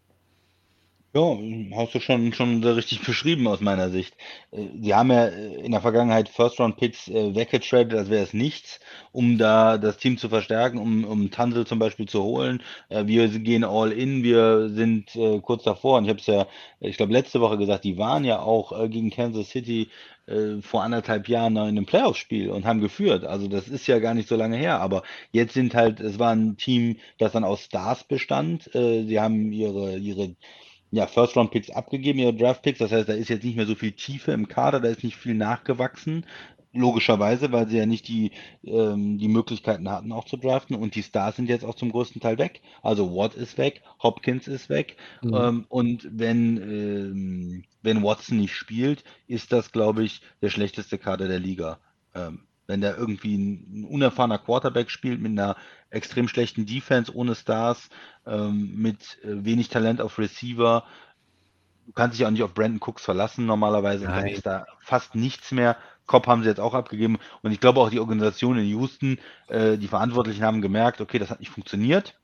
[SPEAKER 2] Ja, hast du schon, schon sehr richtig beschrieben aus meiner Sicht. Äh, sie haben ja äh, in der Vergangenheit First-Round-Picks äh, weggetradet, als wäre es nichts, um da das Team zu verstärken, um, um Tansel zum Beispiel zu holen. Wir gehen all in, wir sind kurz davor. Und ich habe es ja, ich glaube, letzte Woche gesagt, die waren ja auch gegen Kansas City vor anderthalb Jahren noch in einem Playoff-Spiel und haben geführt. Also das ist ja gar nicht so lange her. Aber jetzt sind halt, es war ein Team, das dann aus Stars bestand. Sie haben ihre, ihre ja, First-Round-Picks abgegeben, ihre Draft-Picks. Das heißt, da ist jetzt nicht mehr so viel Tiefe im Kader, da ist nicht viel nachgewachsen. Logischerweise, weil sie ja nicht die, ähm, die Möglichkeiten hatten, auch zu draften. Und die Stars sind jetzt auch zum größten Teil weg. Also Watt ist weg, Hopkins ist weg. Mhm. Ähm, und wenn, ähm, wenn Watson nicht spielt, ist das, glaube ich, der schlechteste Kader der Liga. Ähm, wenn da irgendwie ein, ein, unerfahrener Quarterback spielt mit einer extrem schlechten Defense ohne Stars, ähm, mit äh, wenig Talent auf Receiver. Du kannst dich auch nicht auf Brandon Cooks verlassen normalerweise. Da ist da fast nichts mehr. Cobb haben sie jetzt auch abgegeben. Und ich glaube auch die Organisation in Houston, äh, die Verantwortlichen haben gemerkt, okay, das hat nicht funktioniert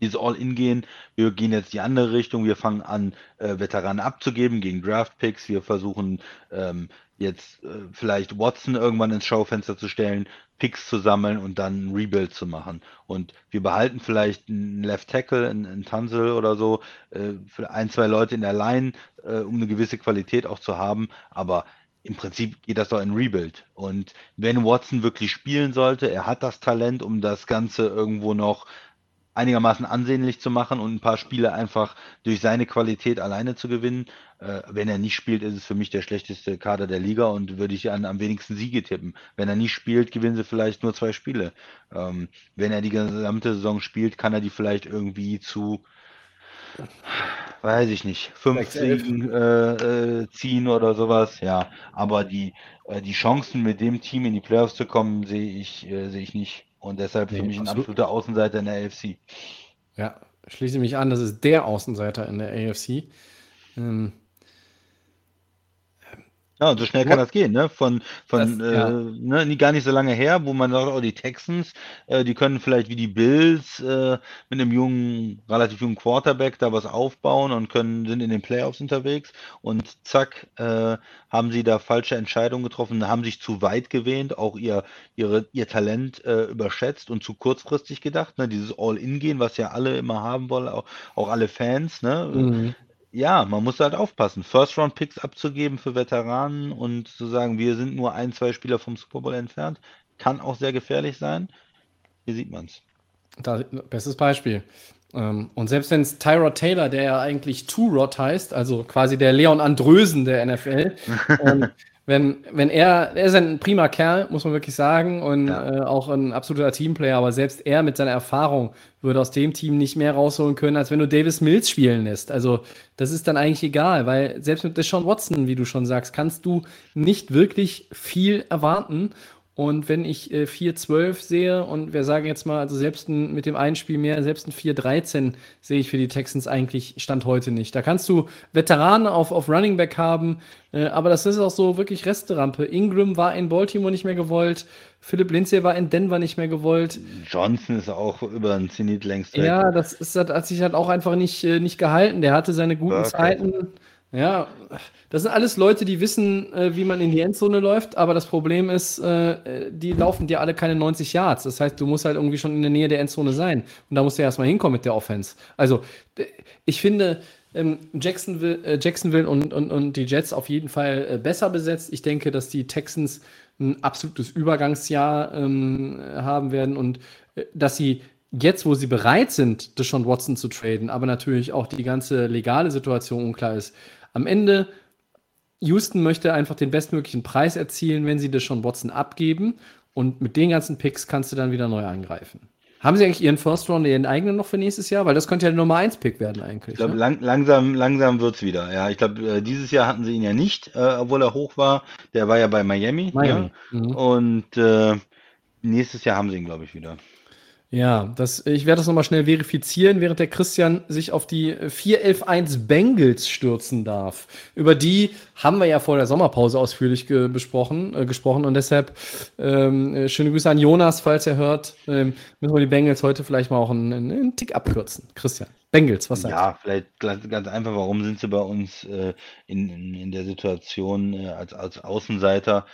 [SPEAKER 2] dieses All-In gehen. Wir gehen jetzt die andere Richtung. Wir fangen an, äh, Veteranen abzugeben gegen Draft-Picks. Wir versuchen ähm, jetzt äh, vielleicht Watson irgendwann ins Schaufenster zu stellen, Picks zu sammeln und dann ein Rebuild zu machen. Und wir behalten vielleicht einen Left Tackle, einen, einen Tansel oder so, äh, ein, zwei Leute in der Line, äh, um eine gewisse Qualität auch zu haben. Aber im Prinzip geht das doch in Rebuild. Und wenn Watson wirklich spielen sollte, er hat das Talent, um das Ganze irgendwo noch einigermaßen ansehnlich zu machen und ein paar Spiele einfach durch seine Qualität alleine zu gewinnen. Äh, wenn er nicht spielt, ist es für mich der schlechteste Kader der Liga und würde ich an am wenigsten Siege tippen. Wenn er nicht spielt, gewinnen sie vielleicht nur zwei Spiele. Ähm, wenn er die gesamte Saison spielt, kann er die vielleicht irgendwie zu weiß ich nicht, fünf Siegen äh, äh, ziehen oder sowas, ja. Aber die, äh, die Chancen mit dem Team in die Playoffs zu kommen, sehe ich, äh, sehe ich nicht. Und deshalb nee, für mich ein absoluter Außenseiter in der AFC.
[SPEAKER 1] Ja, schließe mich an, das ist der Außenseiter in der AFC. Ähm,
[SPEAKER 2] ja, und so schnell kann das gehen, ne? Von, von das, ja. äh, ne, gar nicht so lange her, wo man sagt, oh, die Texans, äh, die können vielleicht wie die Bills äh, mit einem jungen, relativ jungen Quarterback da was aufbauen und können, sind in den Playoffs unterwegs und zack, äh, haben sie da falsche Entscheidungen getroffen, haben sich zu weit gewähnt, auch ihr, ihre, ihr Talent äh, überschätzt und zu kurzfristig gedacht, ne? Dieses All-In-Gehen, was ja alle immer haben wollen, auch, auch alle Fans, ne? Mhm. Ja, man muss halt aufpassen, First-Round-Picks abzugeben für Veteranen und zu sagen, wir sind nur ein, zwei Spieler vom Super Bowl entfernt, kann auch sehr gefährlich sein. Hier sieht man es.
[SPEAKER 1] Bestes Beispiel. Ähm, und selbst wenn es Tyrod Taylor, der ja eigentlich Two-Rod heißt, also quasi der Leon Andrösen der NFL, ähm, wenn, wenn er, er ist ein prima Kerl, muss man wirklich sagen, und ja. äh, auch ein absoluter Teamplayer, aber selbst er mit seiner Erfahrung würde aus dem Team nicht mehr rausholen können, als wenn du Davis Mills spielen lässt. Also, das ist dann eigentlich egal, weil selbst mit Deshaun Watson, wie du schon sagst, kannst du nicht wirklich viel erwarten. Und wenn ich äh, 4-12 sehe und wir sagen jetzt mal, also selbst ein, mit dem einen Spiel mehr, selbst ein 4-13 sehe ich für die Texans eigentlich Stand heute nicht. Da kannst du Veteranen auf, auf Running Back haben, äh, aber das ist auch so wirklich Resterampe. Ingram war in Baltimore nicht mehr gewollt, Philipp Lindsay war in Denver nicht mehr gewollt.
[SPEAKER 2] Johnson ist auch über den Zenit längst
[SPEAKER 1] weg. Ja, das ist, hat sich halt auch einfach nicht, äh, nicht gehalten. Der hatte seine guten Burkett. Zeiten. Ja, das sind alles Leute, die wissen, äh, wie man in die Endzone läuft, aber das Problem ist, äh, die laufen dir alle keine 90 Yards. Das heißt, du musst halt irgendwie schon in der Nähe der Endzone sein. Und da musst du ja erstmal hinkommen mit der Offense. Also, ich finde, ähm, Jacksonville, äh, Jacksonville und, und, und die Jets auf jeden Fall äh, besser besetzt. Ich denke, dass die Texans ein absolutes Übergangsjahr ähm, haben werden und äh, dass sie jetzt, wo sie bereit sind, Deshaun Watson zu traden, aber natürlich auch die ganze legale Situation unklar ist, am Ende, Houston möchte einfach den bestmöglichen Preis erzielen, wenn sie das schon Watson abgeben. Und mit den ganzen Picks kannst du dann wieder neu angreifen. Haben Sie eigentlich Ihren First Round, Ihren eigenen noch für nächstes Jahr? Weil das könnte ja der Nummer 1 Pick werden eigentlich.
[SPEAKER 2] Ich glaube, ne? lang, langsam, langsam wird es wieder. Ja, ich glaube, äh, dieses Jahr hatten sie ihn ja nicht, äh, obwohl er hoch war. Der war ja bei Miami. Miami. Ja? Mhm. Und äh, nächstes Jahr haben sie ihn, glaube ich, wieder.
[SPEAKER 1] Ja, das, ich werde das nochmal schnell verifizieren, während der Christian sich auf die 411-1 Bengals stürzen darf. Über die haben wir ja vor der Sommerpause ausführlich ge besprochen, äh, gesprochen und deshalb ähm, äh, schöne Grüße an Jonas, falls er hört. Ähm, müssen wir die Bengals heute vielleicht mal auch einen, einen Tick abkürzen. Christian, Bengals, was
[SPEAKER 2] sagst du? Ja, vielleicht ganz, ganz, einfach, warum sind sie bei uns äh, in, in, in, der Situation äh, als, als Außenseiter?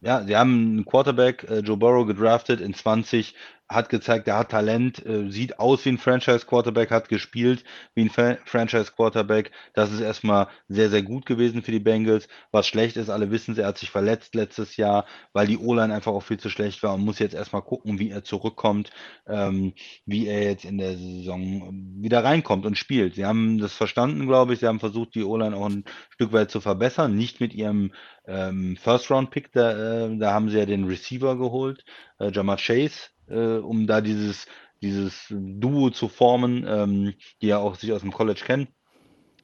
[SPEAKER 2] Ja, sie haben einen Quarterback, äh, Joe Burrow, gedraftet in 20 hat gezeigt, er hat Talent, äh, sieht aus wie ein Franchise-Quarterback, hat gespielt wie ein Franchise-Quarterback. Das ist erstmal sehr, sehr gut gewesen für die Bengals. Was schlecht ist, alle wissen es, er hat sich verletzt letztes Jahr, weil die O-Line einfach auch viel zu schlecht war und muss jetzt erstmal gucken, wie er zurückkommt, ähm, wie er jetzt in der Saison wieder reinkommt und spielt. Sie haben das verstanden, glaube ich. Sie haben versucht, die O-Line auch ein Stück weit zu verbessern. Nicht mit ihrem ähm, First-Round-Pick, da, äh, da haben sie ja den Receiver geholt, äh, Jamar Chase äh, um da dieses, dieses Duo zu formen, ähm, die ja auch sich aus dem College kennen.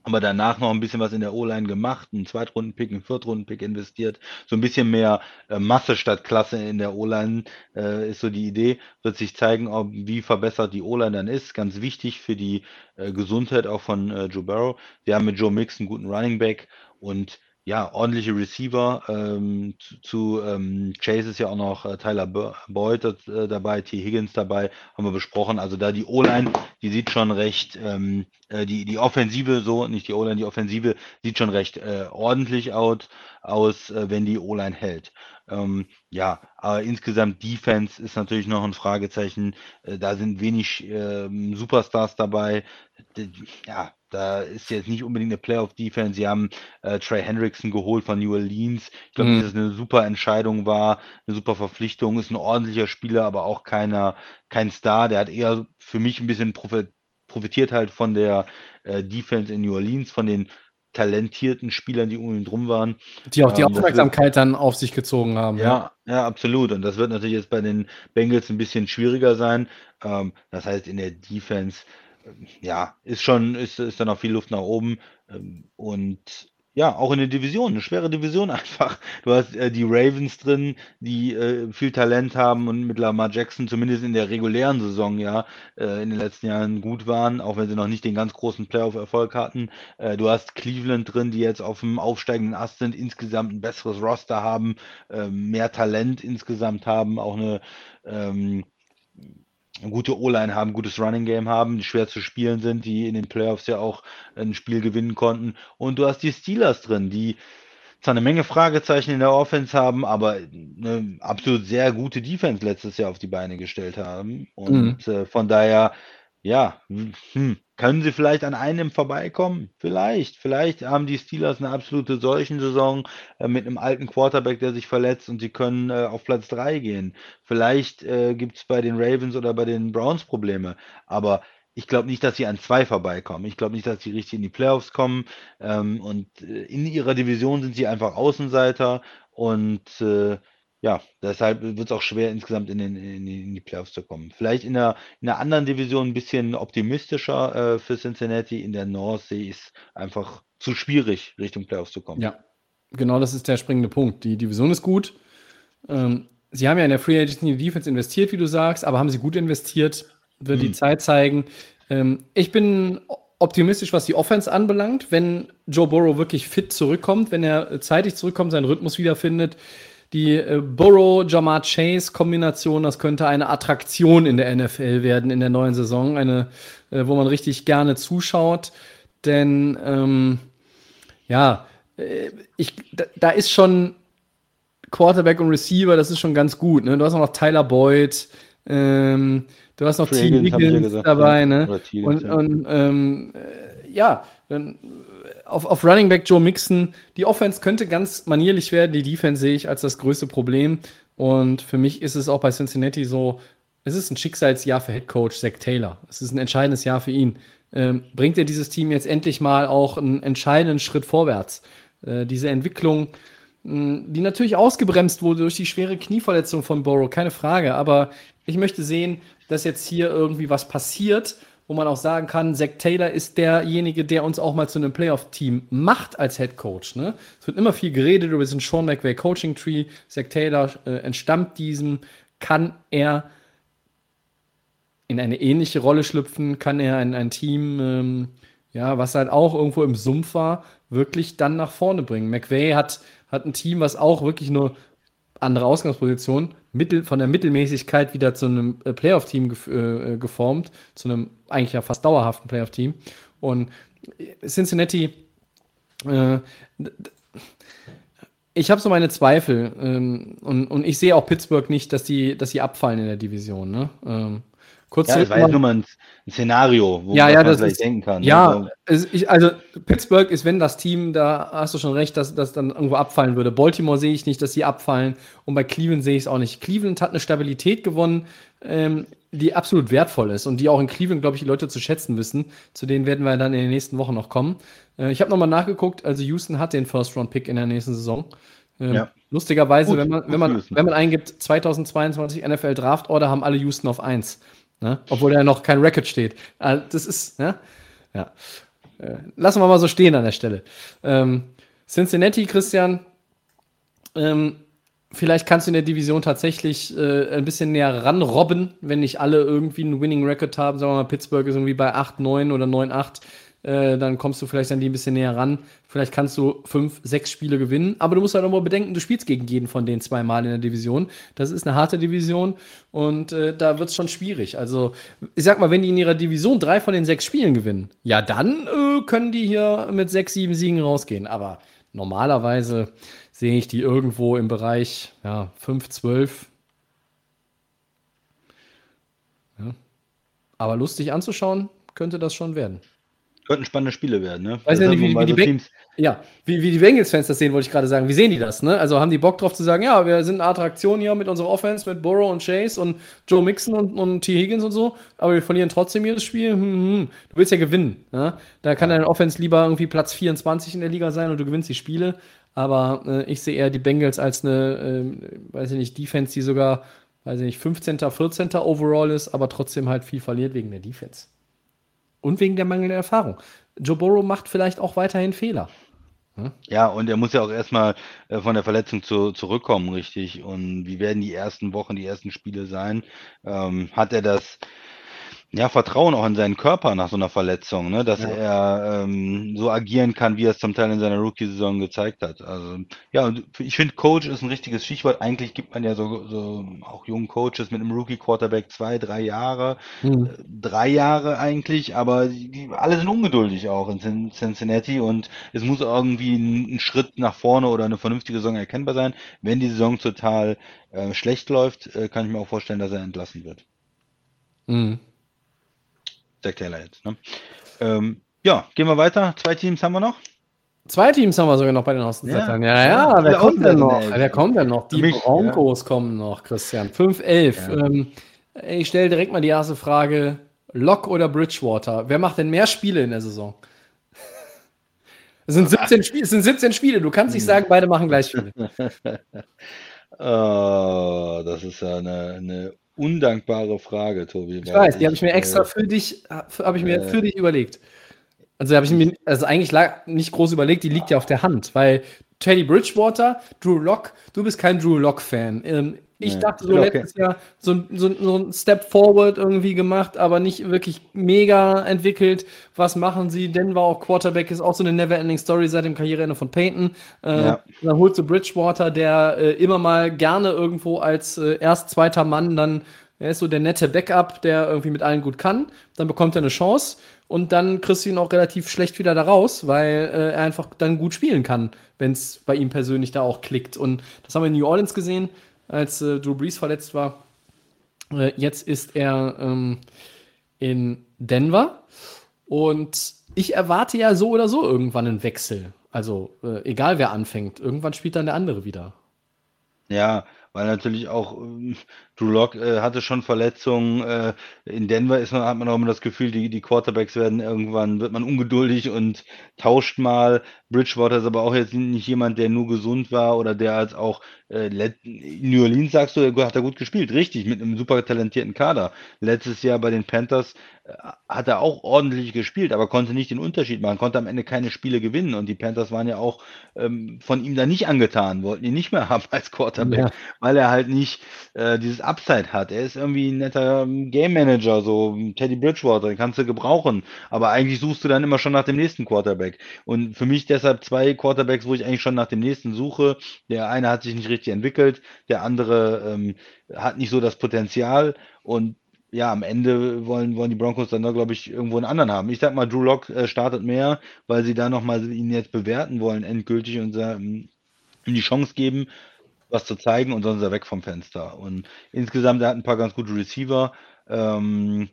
[SPEAKER 2] Aber danach noch ein bisschen was in der O-Line gemacht, einen Zweitrunden-Pick, einen Viertrunden-Pick investiert. So ein bisschen mehr äh, Masse statt Klasse in der O-Line äh, ist so die Idee. Wird sich zeigen, ob, wie verbessert die O-Line dann ist. Ganz wichtig für die äh, Gesundheit auch von äh, Joe Barrow. Wir haben mit Joe Mix einen guten Running Back und ja, ordentliche Receiver. Ähm, zu, zu ähm, Chase ist ja auch noch äh, Tyler Boyd äh, dabei, T. Higgins dabei, haben wir besprochen. Also da die O-Line, die sieht schon recht, ähm, äh, die, die Offensive, so, nicht die O-Line, die Offensive sieht schon recht äh, ordentlich out, aus, äh, wenn die O-Line hält. Ähm, ja, aber insgesamt Defense ist natürlich noch ein Fragezeichen. Äh, da sind wenig ähm, Superstars dabei. D ja, da ist jetzt nicht unbedingt eine Playoff-Defense. Sie haben äh, Trey Hendrickson geholt von New Orleans. Ich glaube, mhm. dass es eine super Entscheidung war, eine super Verpflichtung. Ist ein ordentlicher Spieler, aber auch keiner, kein Star. Der hat eher für mich ein bisschen profitiert halt von der äh, Defense in New Orleans, von den talentierten Spielern, die um ihn drum waren.
[SPEAKER 1] Die auch die ähm, Aufmerksamkeit wird, dann auf sich gezogen haben.
[SPEAKER 2] Ja, ja, ja, absolut. Und das wird natürlich jetzt bei den Bengals ein bisschen schwieriger sein. Ähm, das heißt, in der Defense, ja, ist schon, ist, ist da noch viel Luft nach oben. Ähm, und ja, auch in der Division, eine schwere Division einfach. Du hast äh, die Ravens drin, die äh, viel Talent haben und mit Lamar Jackson zumindest in der regulären Saison ja äh, in den letzten Jahren gut waren, auch wenn sie noch nicht den ganz großen Playoff-Erfolg hatten. Äh, du hast Cleveland drin, die jetzt auf dem aufsteigenden Ast sind, insgesamt ein besseres Roster haben, äh, mehr Talent insgesamt haben, auch eine ähm, gute O-Line haben, gutes Running Game haben, die schwer zu spielen sind, die in den Playoffs ja auch ein Spiel gewinnen konnten. Und du hast die Steelers drin, die zwar eine Menge Fragezeichen in der Offense haben, aber eine absolut sehr gute Defense letztes Jahr auf die Beine gestellt haben. Und mhm. äh, von daher, ja, hm, können sie vielleicht an einem vorbeikommen? Vielleicht. Vielleicht haben die Steelers eine absolute Seuchensaison äh, mit einem alten Quarterback, der sich verletzt und sie können äh, auf Platz 3 gehen. Vielleicht äh, gibt es bei den Ravens oder bei den Browns Probleme. Aber ich glaube nicht, dass sie an zwei vorbeikommen. Ich glaube nicht, dass sie richtig in die Playoffs kommen. Ähm, und äh, in ihrer Division sind sie einfach Außenseiter. Und äh, ja, deshalb wird es auch schwer, insgesamt in, den, in, in, die Playoffs zu kommen. Vielleicht in einer, in einer anderen Division ein bisschen optimistischer äh, für Cincinnati. In der North ich es einfach zu schwierig, Richtung Playoffs zu kommen.
[SPEAKER 1] Ja, genau das ist der springende Punkt. Die Division ist gut. Ähm, sie haben ja in der Free Agency in die Defense investiert, wie du sagst, aber haben sie gut investiert, wird die
[SPEAKER 2] Hm.
[SPEAKER 1] Zeit zeigen. Ähm, ich bin optimistisch, was die Offense anbelangt, wenn Joe Burrow wirklich fit zurückkommt, wenn er zeitig zurückkommt, seinen Rhythmus wiederfindet. Die äh, Burrow-Jamar Chase-Kombination, das könnte eine Attraktion in der NFL werden in der neuen Saison, eine, äh, wo man richtig gerne zuschaut. Denn ähm, ja, äh, ich, da, da ist schon Quarterback und Receiver, das ist schon ganz gut. Ne? Du hast auch noch Tyler Boyd, ähm, du hast noch
[SPEAKER 2] Free
[SPEAKER 1] T.
[SPEAKER 2] Higgins, ja
[SPEAKER 1] dabei,
[SPEAKER 2] ja.
[SPEAKER 1] ne?
[SPEAKER 2] Oder T.
[SPEAKER 1] Und,
[SPEAKER 2] ja.
[SPEAKER 1] und ähm, äh, ja, dann auf, auf Running Back Joe Mixon, die Offense könnte ganz manierlich werden, die Defense sehe ich als das größte Problem. Und für mich ist es auch bei Cincinnati so, es ist ein Schicksalsjahr für Head Coach Zach Taylor. Es ist ein entscheidendes Jahr für ihn. Ähm, bringt er dieses Team jetzt endlich mal auch einen entscheidenden Schritt vorwärts? Äh, diese Entwicklung, mh, die natürlich ausgebremst wurde durch die schwere Knieverletzung von Burrow, keine Frage. Aber ich möchte sehen, dass jetzt hier irgendwie was passiert, wo man auch sagen kann, Zach Taylor ist derjenige, der uns auch mal zu einem Playoff-Team macht als Head Coach. Ne? Es wird immer viel geredet über diesen Sean McVay Coaching Tree. Zach Taylor äh, entstammt diesem. Kann er in eine ähnliche Rolle schlüpfen? Kann er in ein Team, ähm, ja, was halt auch irgendwo im Sumpf war, wirklich dann nach vorne bringen? McVay hat, hat ein Team, was auch wirklich nur andere Ausgangsposition, mittel, von der Mittelmäßigkeit wieder zu einem äh, Playoff-Team gef äh, geformt, zu einem eigentlich ja fast dauerhaften Playoff-Team. Und Cincinnati, äh, ich habe so meine Zweifel ähm, und, und ich sehe auch Pittsburgh nicht, dass die, dass die abfallen in der Division. Ne? Ähm, kurz
[SPEAKER 2] Ja, das war jetzt nur mal ein, ein Szenario, wo
[SPEAKER 1] ja, ja,
[SPEAKER 2] man
[SPEAKER 1] das
[SPEAKER 2] vielleicht
[SPEAKER 1] ist,
[SPEAKER 2] denken kann.
[SPEAKER 1] Ja,
[SPEAKER 2] Also,
[SPEAKER 1] ich, also Pittsburgh ist, wenn das Team, da hast du schon recht, dass das dann irgendwo abfallen würde. Baltimore sehe ich nicht, dass sie abfallen und bei Cleveland sehe ich es auch nicht. Cleveland hat eine Stabilität gewonnen, ähm, die absolut wertvoll ist und die auch in Cleveland, glaube ich, die Leute zu schätzen wissen. Zu denen werden wir dann in den nächsten Wochen noch kommen. Äh, ich habe nochmal nachgeguckt, also Houston hat den First-Round-Pick in der nächsten Saison. Ähm,
[SPEAKER 2] Ja.
[SPEAKER 1] Lustigerweise,
[SPEAKER 2] Gut,
[SPEAKER 1] wenn man, wenn, man, wenn man eingibt 2022 NFL Draft Order, haben alle Houston auf 1. Ne? Obwohl da noch kein Record steht. Also das ist, ne? ja. Äh, lassen wir mal so stehen an der Stelle. Ähm, Cincinnati, Christian, ähm, vielleicht kannst du in der Division tatsächlich äh, ein bisschen näher ranrobben, wenn nicht alle irgendwie einen Winning Record haben. Sagen wir mal, Pittsburgh ist irgendwie bei 8, 9 oder 9, 8. Äh, dann kommst du vielleicht an die ein bisschen näher ran. Vielleicht kannst du fünf, sechs Spiele gewinnen. Aber du musst halt auch mal bedenken, du spielst gegen jeden von den zweimal in der Division. Das ist eine harte Division und äh, da wird es schon schwierig. Also, ich sag mal, wenn die in ihrer Division drei von den sechs Spielen gewinnen, ja, dann äh, können die hier mit sechs, sieben Siegen rausgehen. Aber normalerweise sehe ich die irgendwo im Bereich ja, 5, 12. Ja. Aber lustig anzuschauen, könnte das schon werden.
[SPEAKER 2] Könnten spannende Spiele werden, ne?
[SPEAKER 1] Weiß ja nicht, wie- wie die
[SPEAKER 2] Teams-
[SPEAKER 1] Ja, wie, wie die Bengals-Fans das sehen, wollte ich gerade sagen. Wie sehen die das? Ne? Also haben die Bock drauf zu sagen, ja, wir sind eine Attraktion hier mit unserer Offense, mit Burrow und Chase und Joe Mixon und, und T. Higgins und so, aber wir verlieren trotzdem jedes Spiel. Hm, hm. Du willst ja gewinnen. Ne? Da kann deine Offense lieber irgendwie Platz 24 in der Liga sein und du gewinnst die Spiele. Aber äh, ich sehe eher die Bengals als eine, ähm, weiß ich nicht, Defense, die sogar, weiß ich nicht, 15., 14. overall ist, aber trotzdem halt viel verliert wegen der Defense. Und wegen der mangelnden Erfahrung. Joe Burrow macht vielleicht auch weiterhin Fehler.
[SPEAKER 2] Ja, und er muss ja auch erstmal äh, von der Verletzung zu, zurückkommen, richtig. Und wie werden die ersten Wochen, die ersten Spiele sein? Ähm, hat er das ja, Vertrauen auch in seinen Körper nach so einer Verletzung, ne? dass
[SPEAKER 1] Ja.
[SPEAKER 2] er ähm, so agieren kann, wie er es zum Teil in seiner Rookie-Saison gezeigt hat. Also ja, und ich finde, Coach ist ein richtiges Stichwort. Eigentlich gibt man ja so, so auch jungen Coaches mit einem Rookie-Quarterback zwei, drei Jahre drei Jahre eigentlich, aber die, alle sind ungeduldig auch in Cin- Cincinnati und es muss irgendwie ein, ein Schritt nach vorne oder eine vernünftige Saison erkennbar sein. Wenn die Saison total äh, schlecht läuft, äh, kann ich mir auch vorstellen, dass er entlassen wird.
[SPEAKER 1] Mhm.
[SPEAKER 2] Zach Taylor jetzt. Ne? Ähm, ja, gehen wir weiter. Zwei Teams haben wir noch.
[SPEAKER 1] Zwei Teams haben wir sogar noch bei den Außenseitern. Ja, ja,
[SPEAKER 2] Ja,
[SPEAKER 1] wer
[SPEAKER 2] viele
[SPEAKER 1] kommt denn noch? Wer kommt denn noch? Die
[SPEAKER 2] mich,
[SPEAKER 1] Broncos kommen noch, Christian. 5-11.
[SPEAKER 2] Ja.
[SPEAKER 1] Ähm, ich stelle direkt mal die erste Frage: Lock oder Bridgewater? Wer macht denn mehr Spiele in der Saison? Es sind 17, Spiele, es sind 17 Spiele. Du kannst
[SPEAKER 2] Hm.
[SPEAKER 1] nicht sagen, beide machen gleich viele.
[SPEAKER 2] Oh, das ist ja eine, eine undankbare Frage, Tobi.
[SPEAKER 1] Ich weiß, die habe ich mir extra
[SPEAKER 2] äh,
[SPEAKER 1] für dich, habe ich mir
[SPEAKER 2] äh,
[SPEAKER 1] für dich überlegt. Also habe ich mir, also eigentlich lag, nicht groß überlegt, die liegt ja auf der Hand, weil Teddy Bridgewater, Drew Lock, du bist kein Drew Lock-Fan. Ähm, ich
[SPEAKER 2] Nee,
[SPEAKER 1] dachte so
[SPEAKER 2] okay.
[SPEAKER 1] letztes Jahr so, ein- so, so ein Step Forward irgendwie gemacht, aber nicht wirklich mega entwickelt. Was machen sie? Denver auch Quarterback ist auch so eine Never-Ending Story seit dem Karriereende von Peyton. Äh,
[SPEAKER 2] Ja.
[SPEAKER 1] Dann holst du Bridgewater, der äh, immer mal gerne irgendwo als äh, erst zweiter Mann dann er ist so der nette Backup, der irgendwie mit allen gut kann. Dann bekommt er eine Chance und dann kriegst du ihn auch relativ schlecht wieder da raus, weil äh, er einfach dann gut spielen kann, wenn es bei ihm persönlich da auch klickt. Und das haben wir in New Orleans gesehen, als äh, Drew Brees verletzt war. Äh, jetzt ist er ähm, in Denver und ich erwarte ja so oder so irgendwann einen Wechsel. Also äh, egal wer anfängt, irgendwann spielt dann der andere wieder.
[SPEAKER 2] Ja, weil natürlich auch ähm, Drew Lock äh, hatte schon Verletzungen. Äh, in Denver ist man, hat man auch immer das Gefühl, die, die Quarterbacks werden irgendwann, wird man ungeduldig und tauscht mal. Bridgewater ist aber auch jetzt nicht jemand, der nur gesund war oder der als auch äh, New Orleans, sagst du, er hat er gut gespielt, richtig, mit einem super talentierten Kader. Letztes Jahr bei den Panthers äh, hat er auch ordentlich gespielt, aber konnte nicht den Unterschied machen, konnte am Ende keine Spiele gewinnen und die Panthers waren ja auch ähm, von ihm da nicht angetan, wollten ihn nicht mehr haben als Quarterback
[SPEAKER 1] Ja.
[SPEAKER 2] weil er halt nicht äh, dieses Upside hat. Er ist irgendwie ein netter ähm, Game Manager, so Teddy Bridgewater, den kannst du gebrauchen. Aber eigentlich suchst du dann immer schon nach dem nächsten Quarterback. Und für mich deshalb zwei Quarterbacks, wo ich eigentlich schon nach dem nächsten suche. Der eine hat sich nicht richtig entwickelt, der andere ähm, hat nicht so das Potenzial und ja, am Ende wollen, wollen die Broncos dann da, glaube ich, irgendwo einen anderen haben. Ich sag mal, Drew Lock äh, startet mehr, weil sie da nochmal ihn jetzt bewerten wollen, endgültig und ähm, ihm die Chance geben, was zu zeigen und sonst ist er weg vom Fenster. Und insgesamt, er hat ein paar ganz gute Receiver. Ähm,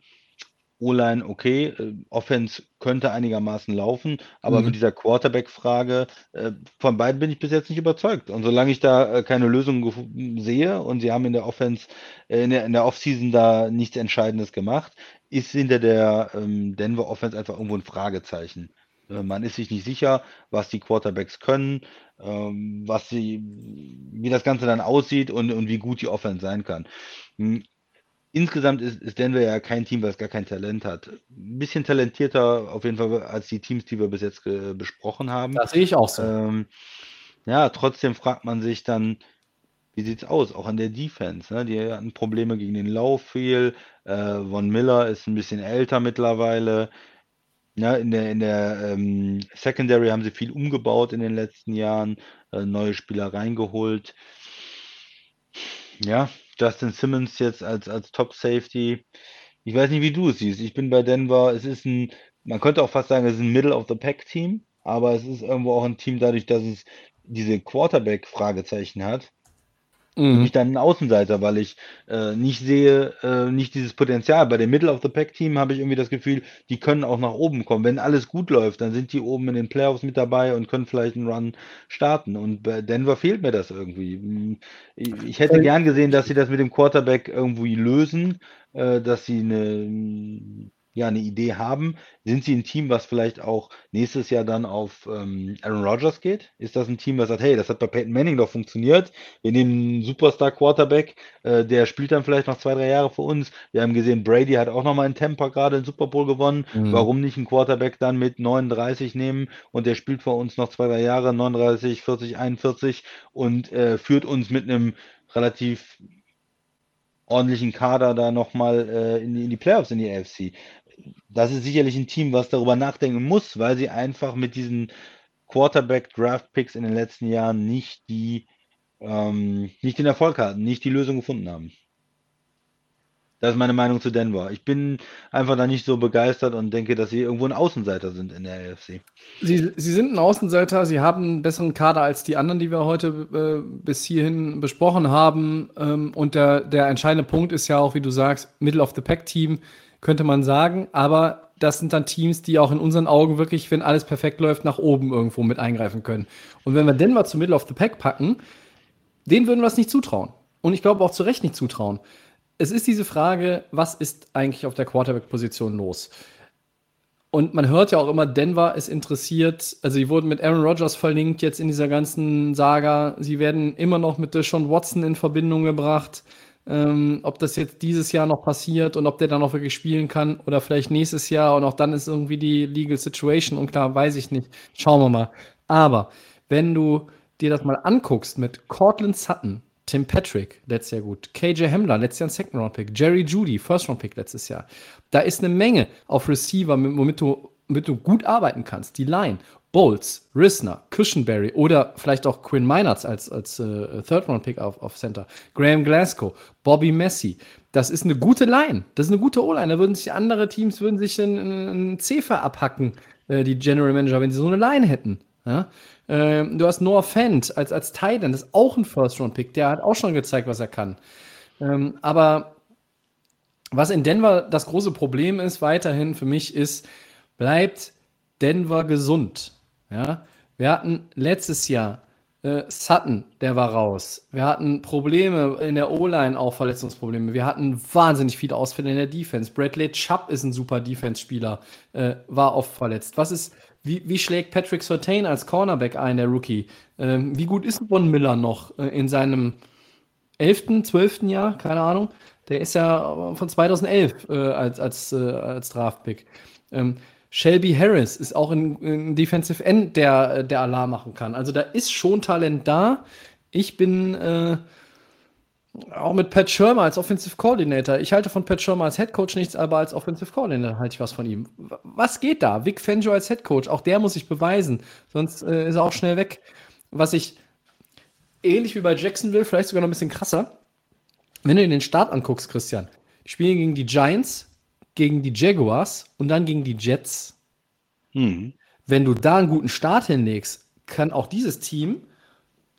[SPEAKER 2] O-Line okay, äh, Offense könnte einigermaßen laufen, aber
[SPEAKER 1] Mhm.
[SPEAKER 2] mit dieser Quarterback-Frage, äh, von beiden bin ich bis jetzt nicht überzeugt. Und solange ich da äh, keine Lösung sehe und sie haben in der Offense, in der, in der Offseason da nichts Entscheidendes gemacht, ist hinter der ähm, Denver Offense einfach irgendwo ein Fragezeichen. Man ist sich nicht sicher, was die Quarterbacks können, ähm, was sie, wie das Ganze dann aussieht und, und wie gut die Offense sein kann. Insgesamt ist, ist Denver ja kein Team, was gar kein Talent hat. Ein bisschen talentierter auf jeden Fall als die Teams, die wir bis jetzt besprochen haben.
[SPEAKER 1] Das sehe ich auch so.
[SPEAKER 2] Ähm, ja, trotzdem fragt man sich dann, wie sieht's aus? Auch an der Defense. Ne? Die hatten Probleme gegen den Lauf viel. Äh, Von Miller ist ein bisschen älter mittlerweile. Ja, in der, in der ähm, Secondary haben sie viel umgebaut in den letzten Jahren, äh, neue Spieler reingeholt. Ja, Justin Simmons jetzt als, als Top Safety. Ich weiß nicht, wie du es siehst. Ich bin bei Denver. Es ist ein, man könnte auch fast sagen, es ist ein Middle of the Pack Team, aber es ist irgendwo auch ein Team dadurch, dass es diese Quarterback-Fragezeichen hat.
[SPEAKER 1] Mhm.
[SPEAKER 2] mich dann ein Außenseiter, weil ich äh, nicht sehe, äh, nicht dieses Potenzial. Bei dem Middle of the Pack Team habe ich irgendwie das Gefühl, die können auch nach oben kommen. Wenn alles gut läuft, dann sind die oben in den Playoffs mit dabei und können vielleicht einen Run starten. Und bei Denver fehlt mir das irgendwie. Hm, Ich, ich hätte
[SPEAKER 1] Äh,
[SPEAKER 2] gern gesehen, dass sie das mit dem Quarterback irgendwie lösen, äh, dass sie eine, ja, eine Idee haben. Sind sie ein Team, was vielleicht auch nächstes Jahr dann auf ähm, Aaron Rodgers geht? Ist das ein Team, was sagt, hey, das hat bei Peyton Manning doch funktioniert. Wir nehmen einen Superstar-Quarterback, äh, der spielt dann vielleicht noch zwei, drei Jahre für uns. Wir haben gesehen, Brady hat auch nochmal in Tampa gerade den Super Bowl gewonnen.
[SPEAKER 1] Mhm.
[SPEAKER 2] Warum nicht einen Quarterback dann mit 39 nehmen und der spielt für uns noch zwei, drei Jahre, 39, 40, 41 und äh, führt uns mit einem relativ ordentlichen Kader da nochmal äh, in, in die Playoffs in die AFC. Das ist sicherlich ein Team, was darüber nachdenken muss, weil sie einfach mit diesen Quarterback-Draft-Picks in den letzten Jahren nicht die ähm, nicht den Erfolg hatten, nicht die Lösung gefunden haben. Das ist meine Meinung zu Denver. Ich bin einfach da nicht so begeistert und denke, dass sie irgendwo ein Außenseiter sind in der AFC.
[SPEAKER 1] Sie, sie sind ein Außenseiter, sie haben einen besseren Kader als die anderen, die wir heute äh, bis hierhin besprochen haben. Ähm, und der, der entscheidende Punkt ist ja auch, wie du sagst, Middle of the Pack Team, könnte man sagen. Aber das sind dann Teams, die auch in unseren Augen wirklich, wenn alles perfekt läuft, nach oben irgendwo mit eingreifen können. Und wenn wir Denver zu Middle of the Pack packen, denen würden wir es nicht zutrauen. Und ich glaube auch zu Recht nicht zutrauen. Es ist diese Frage, was ist eigentlich auf der Quarterback-Position los? Und man hört ja auch immer, Denver ist interessiert. Also, sie wurden mit Aaron Rodgers verlinkt jetzt in dieser ganzen Saga. Sie werden immer noch mit Deshaun Watson in Verbindung gebracht. Ähm, ob das jetzt dieses Jahr noch passiert und ob der dann auch wirklich spielen kann oder vielleicht nächstes Jahr und auch dann ist irgendwie die Legal Situation unklar, weiß ich nicht. Schauen wir mal. Aber wenn du dir das mal anguckst mit Cortland Sutton, Tim Patrick, letztes Jahr gut, KJ Hamler, letztes Jahr ein Second-Round-Pick, Jerry Judy, First-Round-Pick letztes Jahr. Da ist eine Menge auf Receiver, womit du, womit du gut arbeiten kannst. Die Line. Bowles, Risner, Cushenberry oder vielleicht auch Quinn Meinerts als, als äh, Third-Round-Pick auf, auf Center, Graham Glasgow, Bobby Messi. Das ist eine gute Line. Das ist eine gute O-Line. Da würden sich andere Teams würden sich einen Zefer abhacken, äh, die General Manager, wenn sie so eine Line hätten. Ja? Ähm, du hast Noah Fent als, als Titan, das ist auch ein First-Round-Pick. Der hat auch schon gezeigt, was er kann. Ähm, aber was in Denver das große Problem ist, weiterhin für mich, ist, bleibt Denver gesund. Ja? Wir hatten letztes Jahr äh, Sutton, der war raus. Wir hatten Probleme in der O-Line, auch Verletzungsprobleme. Wir hatten wahnsinnig viele Ausfälle in der Defense. Bradley Chubb ist ein super Defense-Spieler, äh, war oft verletzt. Was ist, wie, wie schlägt Patrick Surtain als Cornerback ein, der Rookie? Ähm, wie gut ist Von Miller noch äh, in seinem 11., 12. Jahr? Keine Ahnung. Der ist ja von 2011 äh, als, als, äh, als Draftpick. Ähm, Shelby Harris ist auch ein, Defensive End, der, der Alarm machen kann. Also da ist schon Talent da. Ich bin äh, auch mit Pat Shermer als Offensive Coordinator. Ich halte von Pat Shermer als Head Coach nichts, aber als Offensive Coordinator halte ich was von ihm. Was geht da? Vic Fangio als Head Coach, auch der muss sich beweisen, sonst äh, ist er auch schnell weg. Was ich ähnlich wie bei Jacksonville, vielleicht sogar noch ein bisschen krasser, wenn du dir den Start anguckst, Christian, spielen gegen die Giants, gegen die Jaguars und dann gegen die Jets. Mhm. Wenn du da einen guten Start hinlegst, kann auch dieses Team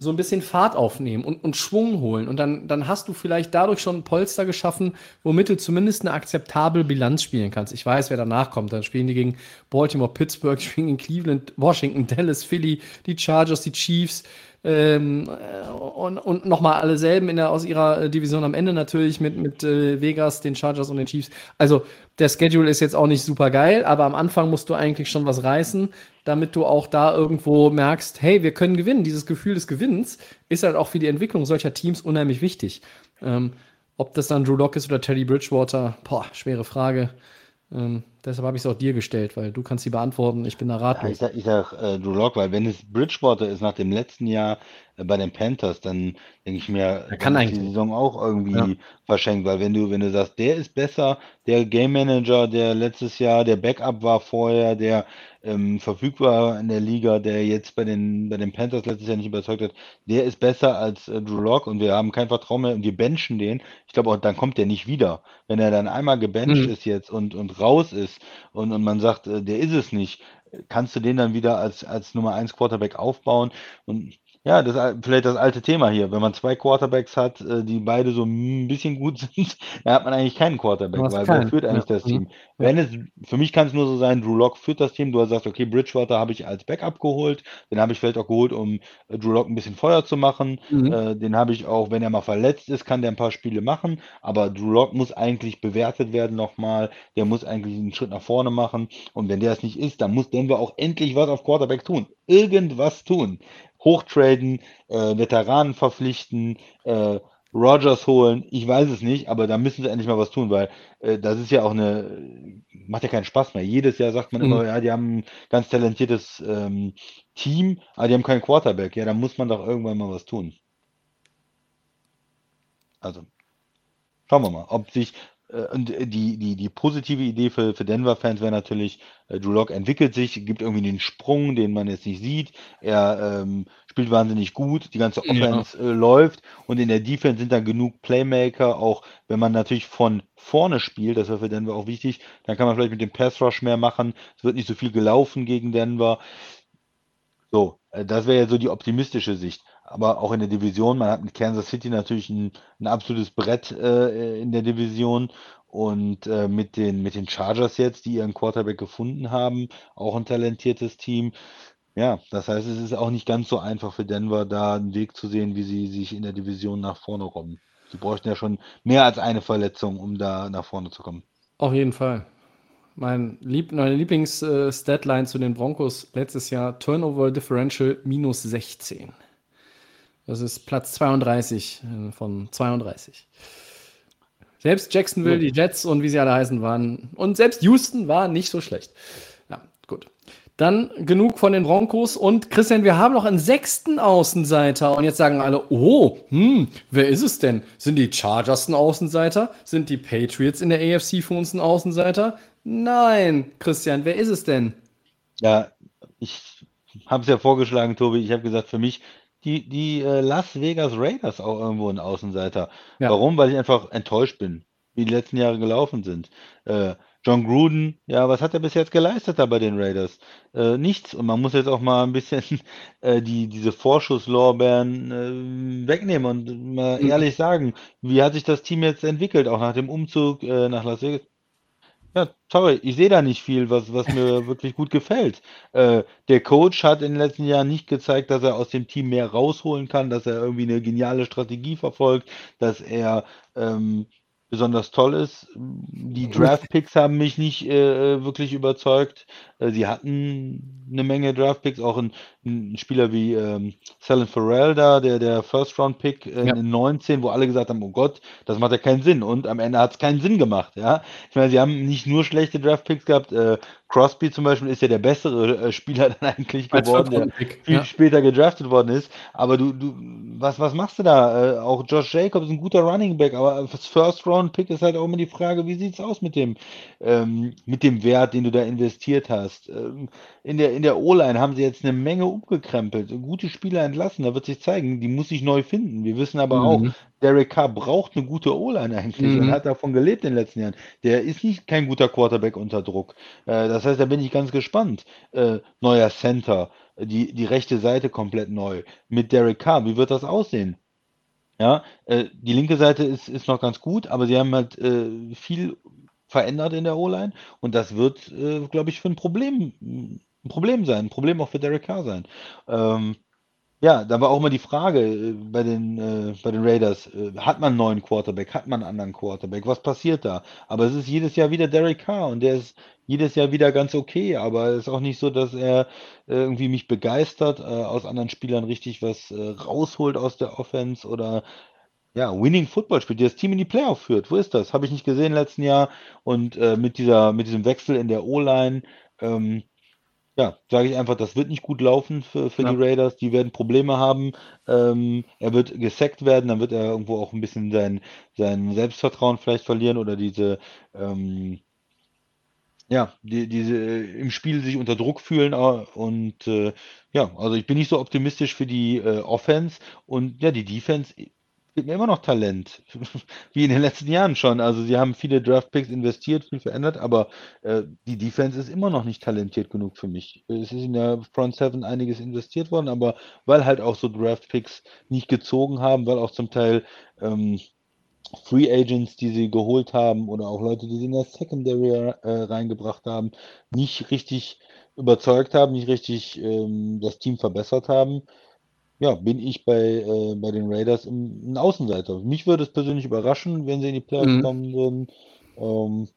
[SPEAKER 1] so ein bisschen Fahrt aufnehmen und, und Schwung holen. Und dann, dann hast du vielleicht dadurch schon ein Polster geschaffen, womit du zumindest eine akzeptable Bilanz spielen kannst. Ich weiß, wer danach kommt. Dann spielen die gegen Baltimore, Pittsburgh, spielen in Cleveland, Washington, Dallas, Philly, die Chargers, die Chiefs. Ähm, und, und nochmal alle selben in der, aus ihrer Division am Ende natürlich mit, mit äh, Vegas, den Chargers und den Chiefs. Also der Schedule ist jetzt auch nicht super geil, aber am Anfang musst du eigentlich schon was reißen, damit du auch da irgendwo merkst, hey, wir können gewinnen. Dieses Gefühl des Gewinns ist halt auch für die Entwicklung solcher Teams unheimlich wichtig. Ähm, ob das dann Drew Lock ist oder Teddy Bridgewater, boah, schwere Frage. Ähm, deshalb habe ich es auch dir gestellt, weil du kannst sie beantworten. Ich bin da ratlos.
[SPEAKER 2] Ja, ich sag, ich sag äh, Drew Lock, weil wenn es Bridgewater ist nach dem letzten Jahr äh, bei den Panthers, dann denke ich mir,
[SPEAKER 1] er kann eigentlich
[SPEAKER 2] die Saison auch irgendwie ja. verschenkt, weil wenn du, wenn du sagst, der ist besser, der Game Manager, der letztes Jahr der Backup war vorher, der ähm, verfügbar in der Liga, der jetzt bei den, bei den Panthers letztes Jahr nicht überzeugt hat, der ist besser als äh, Drew Lock und wir haben kein Vertrauen mehr und wir benchen den. Ich glaube auch, dann kommt der nicht wieder. Wenn er dann einmal gebencht mhm. ist jetzt und, und raus ist und, und man sagt, äh, der ist es nicht, kannst du den dann wieder als, als Nummer 1 Quarterback aufbauen? Und ja, das ist vielleicht das alte Thema hier. Wenn man zwei Quarterbacks hat, äh, die beide so ein bisschen gut sind, dann hat man eigentlich keinen Quarterback, weil wer führt eigentlich ja. das Team? Mhm. Wenn es, für mich kann es nur so sein, Drew Lock führt das Team, du sagst, okay, Bridgewater habe ich als Backup geholt, den habe ich vielleicht auch geholt, um äh, Drew Lock ein bisschen Feuer zu machen. Mhm. Äh, den habe ich auch, wenn er mal verletzt ist, kann der ein paar Spiele machen, aber Drew Lock muss eigentlich bewertet werden nochmal, der muss eigentlich einen Schritt nach vorne machen und wenn der es nicht ist, dann muss Denver auch endlich was auf Quarterback tun. Irgendwas tun hochtraden, äh, Veteranen verpflichten, äh, Rogers holen, ich weiß es nicht, aber da müssen sie endlich mal was tun, weil äh, das ist ja auch eine, macht ja keinen Spaß mehr. Jedes Jahr sagt man mhm. immer, ja, die haben ein ganz talentiertes ähm, Team, aber die haben keinen Quarterback. Ja, da muss man doch irgendwann mal was tun. Also, schauen wir mal, ob sich und äh, die, die, die positive Idee für, für Denver-Fans wäre natürlich, äh, Drew Lock entwickelt sich, gibt irgendwie den Sprung, den man jetzt nicht sieht. Er ähm, spielt wahnsinnig gut, die ganze Offense ja. äh, läuft und in der Defense sind dann genug Playmaker, auch wenn man natürlich von vorne spielt, das wäre für Denver auch wichtig, dann kann man vielleicht mit dem Pass Rush mehr machen. Es wird nicht so viel gelaufen gegen Denver. So, äh, das wäre ja so die optimistische Sicht. Aber auch in der Division, man hat mit Kansas City natürlich ein, ein absolutes Brett äh, in der Division. Und äh, mit, den, mit den Chargers jetzt, die ihren Quarterback gefunden haben, auch ein talentiertes Team. Ja, das heißt, es ist auch nicht ganz so einfach für Denver, da einen Weg zu sehen, wie sie sich in der Division nach vorne robben. Sie bräuchten ja schon mehr als eine Verletzung, um da nach vorne zu kommen.
[SPEAKER 1] Auf jeden Fall. Mein Lieb meine Lieblings-Statline äh, zu den Broncos letztes Jahr: Turnover Differential minus 16. Das ist Platz 32 äh, von 32. Selbst Jacksonville, die Jets und wie sie alle heißen waren, und selbst Houston war nicht so schlecht. Ja, gut. Dann genug von den Broncos. Und Christian, wir haben noch einen sechsten Außenseiter. Und jetzt sagen alle, oh, hm, wer ist es denn? Sind die Chargers ein Außenseiter? Sind die Patriots in der AFC für uns ein Außenseiter? Nein, Christian, wer ist es denn?
[SPEAKER 2] Ja, ich habe es ja vorgeschlagen, Tobi. Ich habe gesagt, für mich die, die äh, Las Vegas Raiders auch irgendwo ein Außenseiter.
[SPEAKER 1] Ja.
[SPEAKER 2] Warum? Weil ich einfach enttäuscht bin, wie die letzten Jahre gelaufen sind. Äh, John Gruden, ja, was hat er bis jetzt geleistet da bei den Raiders? Äh, nichts. Und man muss jetzt auch mal ein bisschen äh, die, diese Vorschusslorbeeren äh, wegnehmen und mal
[SPEAKER 1] Mhm.
[SPEAKER 2] ehrlich sagen, wie hat sich das Team jetzt entwickelt, auch nach dem Umzug äh, nach Las Vegas? Ja, sorry, ich sehe da nicht viel, was, was mir wirklich gut gefällt. Äh, der Coach hat in den letzten Jahren nicht gezeigt, dass er aus dem Team mehr rausholen kann, dass er irgendwie eine geniale Strategie verfolgt, dass er ähm, besonders toll ist. Die Draft-Picks haben mich nicht äh, wirklich überzeugt. Äh, sie hatten eine Menge Draft-Picks, auch ein, ein Spieler wie ähm, Salen Farrell da, der, der First-Round-Pick äh,
[SPEAKER 1] Ja.
[SPEAKER 2] in 19, wo alle gesagt haben, oh Gott, das macht ja keinen Sinn. Und am Ende hat es keinen Sinn gemacht. Ja? Ich meine, sie haben nicht nur schlechte Draft-Picks gehabt. Äh, Crosby zum Beispiel ist ja der bessere äh, Spieler dann eigentlich
[SPEAKER 1] Als
[SPEAKER 2] geworden, der viel
[SPEAKER 1] ja.
[SPEAKER 2] später gedraftet worden ist. Aber du, du, was, was machst du da? Äh, auch Josh Jacobs ist ein guter Running Back, aber das First-Round-Pick ist halt auch immer die Frage, wie sieht's aus mit dem, ähm, mit dem Wert, den du da investiert hast? Ähm, in der, in der O-Line haben sie jetzt eine Menge umgekrempelt, gute Spieler entlassen, da wird sich zeigen, die muss sich neu finden. Wir wissen aber auch,
[SPEAKER 1] Mhm.
[SPEAKER 2] Derek Carr braucht eine gute O-Line eigentlich und
[SPEAKER 1] Mhm.
[SPEAKER 2] hat davon gelebt in den letzten Jahren. Der ist nicht kein guter Quarterback unter Druck. Äh, das heißt, da bin ich ganz gespannt. Äh, neuer Center, die, die rechte Seite komplett neu. Mit Derek Carr, wie wird das aussehen? Ja, äh, die linke Seite ist, ist noch ganz gut, aber sie haben halt äh, viel verändert in der O-Line und das wird, äh, glaube ich, für ein Problem, ein Problem sein, ein Problem auch für Derek Carr sein. Ähm, ja, da war auch immer die Frage äh, bei den, äh, bei den Raiders, äh, hat man einen neuen Quarterback, hat man einen anderen Quarterback, was passiert da? Aber es ist jedes Jahr wieder Derek Carr und der ist jedes Jahr wieder ganz okay, aber es ist auch nicht so, dass er irgendwie mich begeistert, äh, aus anderen Spielern richtig was äh, rausholt aus der Offense oder ja, Winning Football spielt, die das Team in die Playoff führt. Wo ist das? Habe ich nicht gesehen letzten Jahr. Und mit dieser, mit diesem Wechsel in der O-Line, ähm, ja, sage ich einfach, das wird nicht gut laufen für, für
[SPEAKER 1] Ja.
[SPEAKER 2] die Raiders. Die werden Probleme haben. Ähm, er wird gesackt werden, dann wird er irgendwo auch ein bisschen sein, sein Selbstvertrauen vielleicht verlieren oder diese, ähm, ja, die, diese im Spiel sich unter Druck fühlen. äh, Und äh, ja, also ich bin nicht so optimistisch für die äh, Offense und ja, die Defense gibt mir immer noch Talent, wie in den letzten Jahren schon. Also sie haben viele Draftpicks investiert, viel verändert, aber äh, die Defense ist immer noch nicht talentiert genug für mich. Es ist in der Front Seven einiges investiert worden, aber weil halt auch so Draftpicks nicht gezogen haben, weil auch zum Teil ähm, Free Agents, die sie geholt haben oder auch Leute, die sie in der Secondary äh, reingebracht haben, nicht richtig überzeugt haben, nicht richtig ähm, das Team verbessert haben, ja, bin ich bei, äh, bei den Raiders ein Außenseiter. Mich würde es persönlich überraschen, wenn sie in die Playoffs
[SPEAKER 1] Mhm.
[SPEAKER 2] kommen würden. Ähm,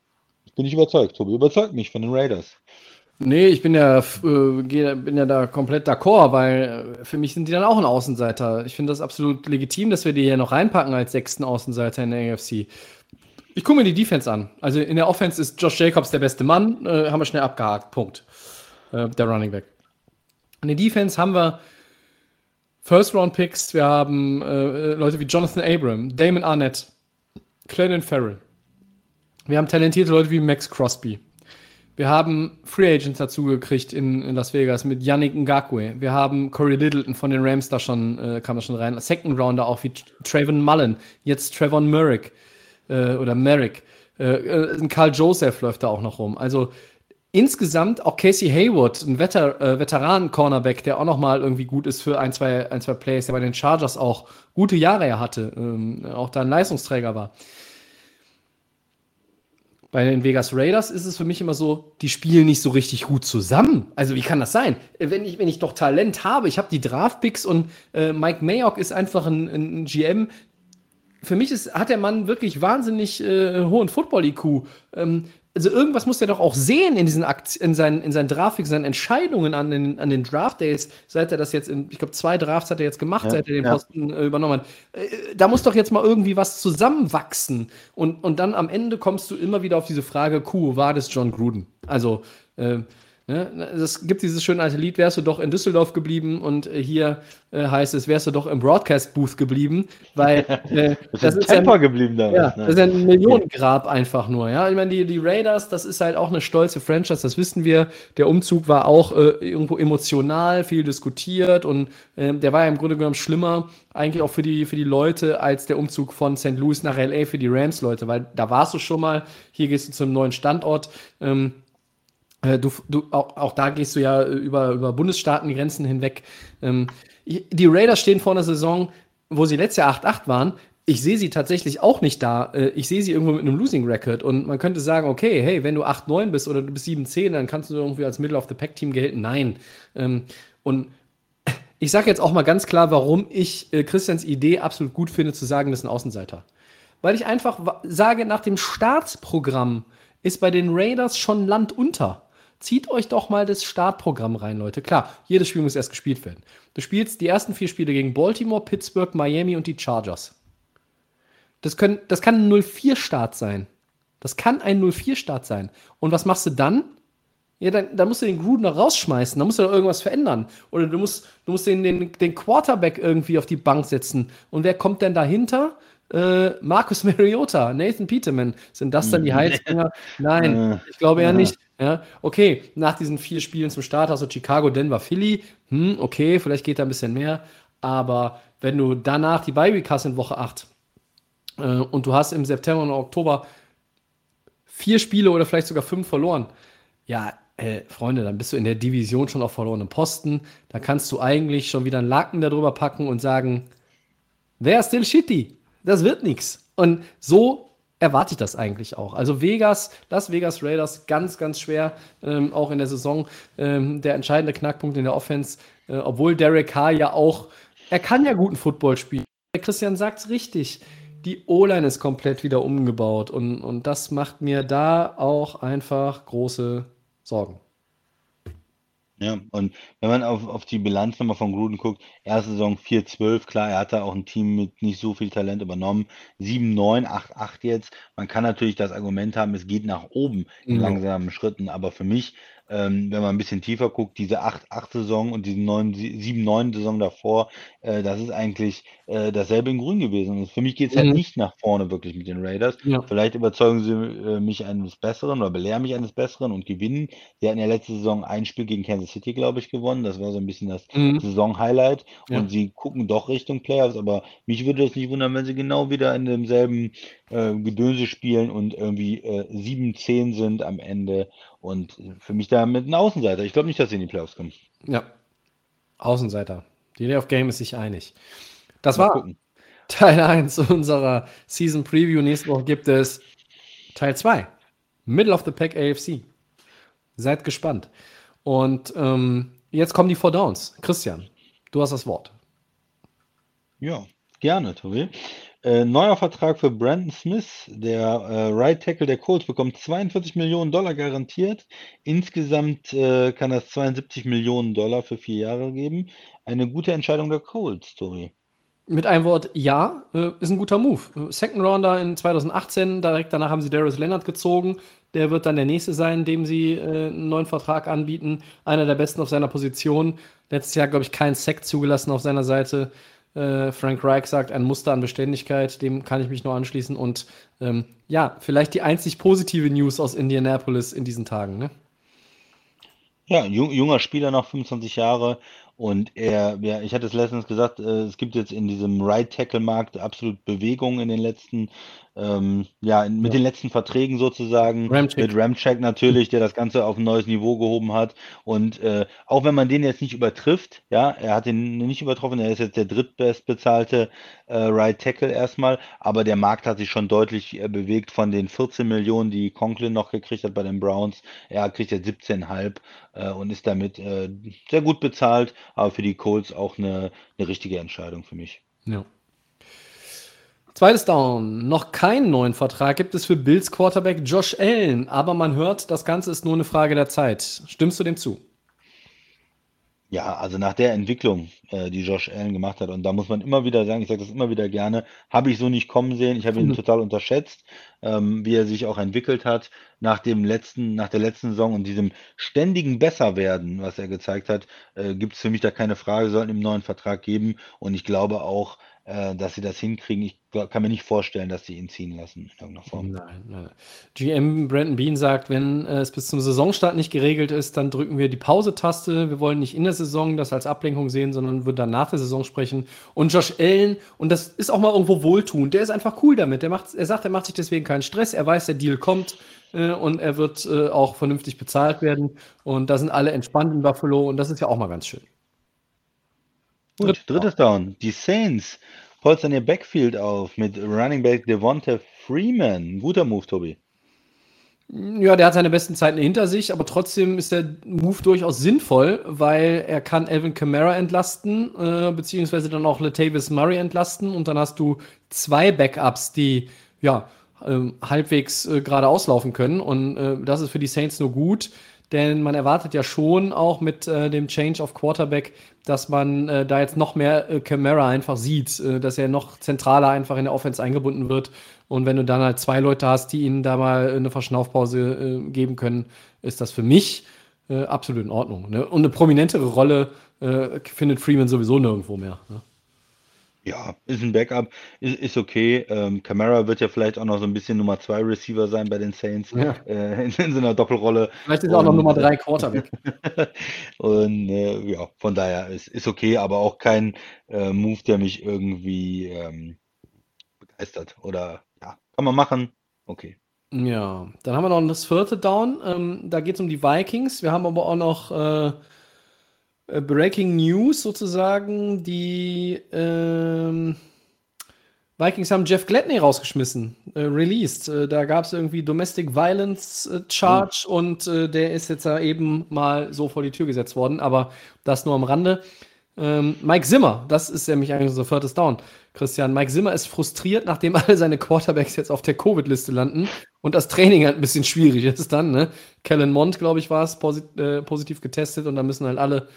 [SPEAKER 2] bin ich überzeugt, Tobi. Überzeugt mich von den Raiders.
[SPEAKER 1] Nee, ich bin ja, äh, bin ja da komplett d'accord, weil äh, für mich sind die dann auch ein Außenseiter. Ich finde das absolut legitim, dass wir die hier noch reinpacken als sechsten Außenseiter in der AFC. Ich gucke mir die Defense an. Also in der Offense ist Josh Jacobs der beste Mann, äh, haben wir schnell abgehakt. Punkt. Äh, der Running Back. In der Defense haben wir First-Round-Picks, wir haben äh, Leute wie Jonathan Abram, Damon Arnett, Clennon Farrell. Wir haben talentierte Leute wie Max Crosby. Wir haben Free Agents dazu gekriegt in, in Las Vegas mit Yannick Ngakwe. Wir haben Corey Littleton von den Rams da schon, äh, kam da schon rein. Second Rounder auch wie Trayvon Mullen. Jetzt Trevon Merrick äh, oder Merrick. Äh, äh, Carl Joseph läuft da auch noch rum. Also insgesamt auch Casey Hayward, ein Veter, äh, Veteranen-Cornerback, der auch noch mal irgendwie gut ist für ein, zwei, ein, zwei Plays, der bei den Chargers auch gute Jahre hatte, ähm, auch da ein Leistungsträger war. Bei den Vegas Raiders ist es für mich immer so, die spielen nicht so richtig gut zusammen. Also wie kann das sein? Wenn ich, wenn ich doch Talent habe, ich habe die Draftpicks und äh, Mike Mayock ist einfach ein, ein GM. Für mich ist, hat der Mann wirklich wahnsinnig äh, hohen Football-IQ. Ähm, also irgendwas muss der doch auch sehen in diesen Akt in seinen, in seinen Draftpicks, seinen Entscheidungen an den, an den Draft Days, seit er das jetzt in, ich glaube, zwei Drafts hat er jetzt gemacht,
[SPEAKER 2] Ja,
[SPEAKER 1] seit er den
[SPEAKER 2] ja.
[SPEAKER 1] Posten äh, übernommen hat. Äh, da muss doch jetzt mal irgendwie was zusammenwachsen. Und, und dann am Ende kommst du immer wieder auf diese Frage, Kuh, war das John Gruden? Also, äh, Ne? Es gibt dieses schöne alte Lied, wärst du doch in Düsseldorf geblieben und äh, hier äh, heißt es, wärst du doch im Broadcast-Booth geblieben, weil
[SPEAKER 2] äh, das, das ist Temper ja, geblieben
[SPEAKER 1] damals. Ja, ne? Das ist ja ein Millionengrab einfach nur. Ja? Ich meine, die, die Raiders, das ist halt auch eine stolze Franchise, das wissen wir. Der Umzug war auch äh, irgendwo emotional, viel diskutiert und äh, der war ja im Grunde genommen schlimmer, eigentlich auch für die, für die Leute, als der Umzug von St. Louis nach LA für die Rams-Leute, weil da warst du schon mal, hier gehst du zum neuen Standort. Ähm, äh, du, du, auch, auch da gehst du ja über, über Bundesstaatengrenzen hinweg. Ähm, die Raiders stehen vor einer Saison, wo sie letztes Jahr 8-8 waren. Ich sehe sie tatsächlich auch nicht da. Äh, ich sehe sie irgendwo mit einem Losing Record. Und man könnte sagen, okay, hey, wenn du 8-9 bist oder du bist 7-10, dann kannst du irgendwie als Middle of the Pack Team gelten. Nein. Ähm, und ich sage jetzt auch mal ganz klar, warum ich äh, Christians Idee absolut gut finde, zu sagen, das ist ein Außenseiter. Weil ich einfach sage, nach dem Startprogramm ist bei den Raiders schon Land unter. Zieht euch doch mal das Startprogramm rein, Leute. Klar, jedes Spiel muss erst gespielt werden. Du spielst die ersten vier Spiele gegen Baltimore, Pittsburgh, Miami und die Chargers. Das, können, das kann ein 0-4-Start sein. Das kann ein 0-4-Start sein. Und was machst du dann? Ja, dann, dann musst du den Gruden noch rausschmeißen, da musst du doch irgendwas verändern. Oder du musst, du musst den, den, den Quarterback irgendwie auf die Bank setzen. Und wer kommt denn dahinter? Äh, Marcus Mariota, Nathan Peterman. Sind das dann die Heizbringer? Nein, ich glaube eher nicht. Ja, okay, nach diesen vier Spielen zum Start hast du Chicago, Denver, Philly. Hm, okay, vielleicht geht da ein bisschen mehr. Aber wenn du danach die Bye Week hast in Woche 8 äh, und du hast im September und Oktober vier Spiele oder vielleicht sogar fünf verloren, ja, äh, Freunde, dann bist du in der Division schon auf verlorenen Posten. Da kannst du eigentlich schon wieder einen Laken darüber packen und sagen, they're still shitty. Das wird nichts. Und so erwarte ich das eigentlich auch. Also Vegas, Las Vegas Raiders, ganz, ganz schwer, ähm, auch in der Saison. Ähm, der entscheidende Knackpunkt in der Offense, äh, obwohl Derek Carr ja auch, er kann ja guten Football spielen. Christian sagt es richtig. Die O-Line ist komplett wieder umgebaut und, und das macht mir da auch einfach große Sorgen.
[SPEAKER 2] Ja, und wenn man auf, auf die Bilanz nochmal von Gruden guckt, erste Saison 4-12, klar, er hatte auch ein Team mit nicht so viel Talent übernommen. 7-9, 8-8 jetzt. Man kann natürlich das Argument haben, es geht nach oben in
[SPEAKER 1] Ja.
[SPEAKER 2] langsamen Schritten, aber für mich ähm, wenn man ein bisschen tiefer guckt, diese 8-8-Saison und diese 7-9-Saison davor, äh, das ist eigentlich äh, dasselbe in Grün gewesen. Und für mich geht es halt mhm. nicht nach vorne wirklich mit den Raiders. Ja. Vielleicht überzeugen sie äh, mich eines Besseren oder belehren mich eines Besseren und gewinnen. Sie hatten ja letzte Saison ein Spiel gegen Kansas City, glaube ich, gewonnen. Das war so ein bisschen das mhm. Saison-Highlight. Ja. Und sie gucken doch Richtung Playoffs, aber mich würde es nicht wundern, wenn sie genau wieder in demselben äh, Gedönse spielen und irgendwie äh, 7-10 sind am Ende und für mich damit ein Außenseiter. Ich glaube nicht, dass sie in die Playoffs kommen.
[SPEAKER 1] Ja. Außenseiter. Die Day of Game ist sich einig. Das Mal war gucken. Teil 1 unserer Season Preview. Nächste Woche gibt es Teil 2. Middle of the Pack AFC. Seid gespannt. Und ähm, jetzt kommen die Four Downs. Christian, du hast das Wort.
[SPEAKER 2] Ja, gerne, Tobi. Äh, neuer Vertrag für Brandon Smith, der äh, Right Tackle der Colts, bekommt 42 Millionen Dollar garantiert. Insgesamt äh, kann das 72 Millionen Dollar für vier Jahre geben. Eine gute Entscheidung der Colts, Tori.
[SPEAKER 1] Mit einem Wort, ja, äh, ist ein guter Move. Second Rounder in 2018, direkt danach haben sie Darius Leonard gezogen. Der wird dann der nächste sein, dem sie äh, einen neuen Vertrag anbieten. Einer der besten auf seiner Position. Letztes Jahr, glaube ich, kein Sack zugelassen auf seiner Seite. Äh, Frank Reich sagt, ein Muster an Beständigkeit, dem kann ich mich nur anschließen. Und ähm, ja, vielleicht die einzig positive News aus Indianapolis in diesen Tagen. Ne?
[SPEAKER 2] Ja, junger Spieler noch 25 Jahre und er, ja, ich hatte es letztens gesagt, äh, es gibt jetzt in diesem Right Tackle Markt absolut Bewegung in den letzten ähm, ja, mit ja. den letzten Verträgen sozusagen, Ramcheck. mit Ramcheck natürlich, der das Ganze auf ein neues Niveau gehoben hat. Und äh, auch wenn man den jetzt nicht übertrifft, ja, er hat den nicht übertroffen, er ist jetzt der drittbestbezahlte äh, Right Tackle erstmal, aber der Markt hat sich schon deutlich äh, bewegt von den 14 Millionen, die Conklin noch gekriegt hat bei den Browns. Er kriegt jetzt 17,5 äh, und ist damit äh, sehr gut bezahlt, aber für die Colts auch eine, eine richtige Entscheidung für mich.
[SPEAKER 1] Ja. Zweites Down. Noch keinen neuen Vertrag gibt es für Bills Quarterback Josh Allen, aber man hört, das Ganze ist nur eine Frage der Zeit. Stimmst du dem zu?
[SPEAKER 2] Ja, also nach der Entwicklung, äh, die Josh Allen gemacht hat, und da muss man immer wieder sagen, ich sage das immer wieder gerne, habe ich so nicht kommen sehen. Ich habe ihn
[SPEAKER 1] Mhm.
[SPEAKER 2] total unterschätzt, ähm, wie er sich auch entwickelt hat nach dem letzten, nach der letzten Saison und diesem ständigen Besserwerden, was er gezeigt hat, äh, gibt es für mich da keine Frage, sollten ihm einen neuen Vertrag geben. Und ich glaube auch, äh, dass sie das hinkriegen. Ich kann mir nicht vorstellen, dass sie ihn ziehen lassen in irgendeiner Form.
[SPEAKER 1] Nein, nein. GM Brandon Bean sagt, wenn äh, es bis zum Saisonstart nicht geregelt ist, dann drücken wir die Pause-Taste. Wir wollen nicht in der Saison das als Ablenkung sehen, sondern würden dann nach der Saison sprechen. Und Josh Allen, und das ist auch mal irgendwo wohltuend, der ist einfach cool damit. Der macht, er sagt, er macht sich deswegen keinen Stress. Er weiß, der Deal kommt äh, und er wird äh, auch vernünftig bezahlt werden. Und da sind alle entspannt in Buffalo und das ist ja auch mal ganz schön.
[SPEAKER 2] Gut, drittes Down. Die Saints polstern ihr Backfield auf mit Running Back Devonta Freeman. Guter Move, Tobi.
[SPEAKER 1] Ja, der hat seine besten Zeiten hinter sich, aber trotzdem ist der Move durchaus sinnvoll, weil er kann Alvin Kamara entlasten, äh, beziehungsweise dann auch Latavius Murray entlasten und dann hast du zwei Backups, die ja ähm, halbwegs äh, gerade auslaufen können und äh, das ist für die Saints nur gut, denn man erwartet ja schon auch mit äh, dem Change of Quarterback, dass man äh, da jetzt noch mehr äh, Camara einfach sieht, äh, dass er noch zentraler einfach in der Offense eingebunden wird. Und wenn du dann halt zwei Leute hast, die ihnen da mal eine Verschnaufpause äh, geben können, ist das für mich äh, absolut in Ordnung. Ne? Und eine prominentere Rolle äh, findet Freeman sowieso nirgendwo mehr. Ne?
[SPEAKER 2] Ja, ist ein Backup, ist, ist okay. Ähm, Camara wird ja vielleicht auch noch so ein bisschen Nummer zwei Receiver sein bei den Saints
[SPEAKER 1] Ja.
[SPEAKER 2] äh, in, in so einer Doppelrolle.
[SPEAKER 1] Vielleicht ist er auch noch Nummer
[SPEAKER 2] äh,
[SPEAKER 1] drei Quarterback.
[SPEAKER 2] Und äh, ja, von daher ist, ist okay, aber auch kein äh, Move, der mich irgendwie ähm, begeistert. Oder ja, kann man machen. Okay.
[SPEAKER 1] Ja, dann haben wir noch das vierte Down. Ähm, da geht es um die Vikings. Wir haben aber auch noch äh, äh, Breaking News sozusagen. Die ähm, Vikings haben Jeff Gladney rausgeschmissen, äh, released. Äh, da gab es irgendwie Domestic Violence äh, Charge und äh, der ist jetzt da eben mal so vor die Tür gesetzt worden. Aber das nur am Rande. Ähm, Mike Zimmer, das ist nämlich eigentlich unser viertes Down. Christian, Mike Zimmer ist frustriert, nachdem alle seine Quarterbacks jetzt auf der Covid-Liste landen und das Training halt ein bisschen schwierig ist dann. Ne? Kellen Mond, glaube ich, war es, posit äh, positiv getestet und dann müssen halt alle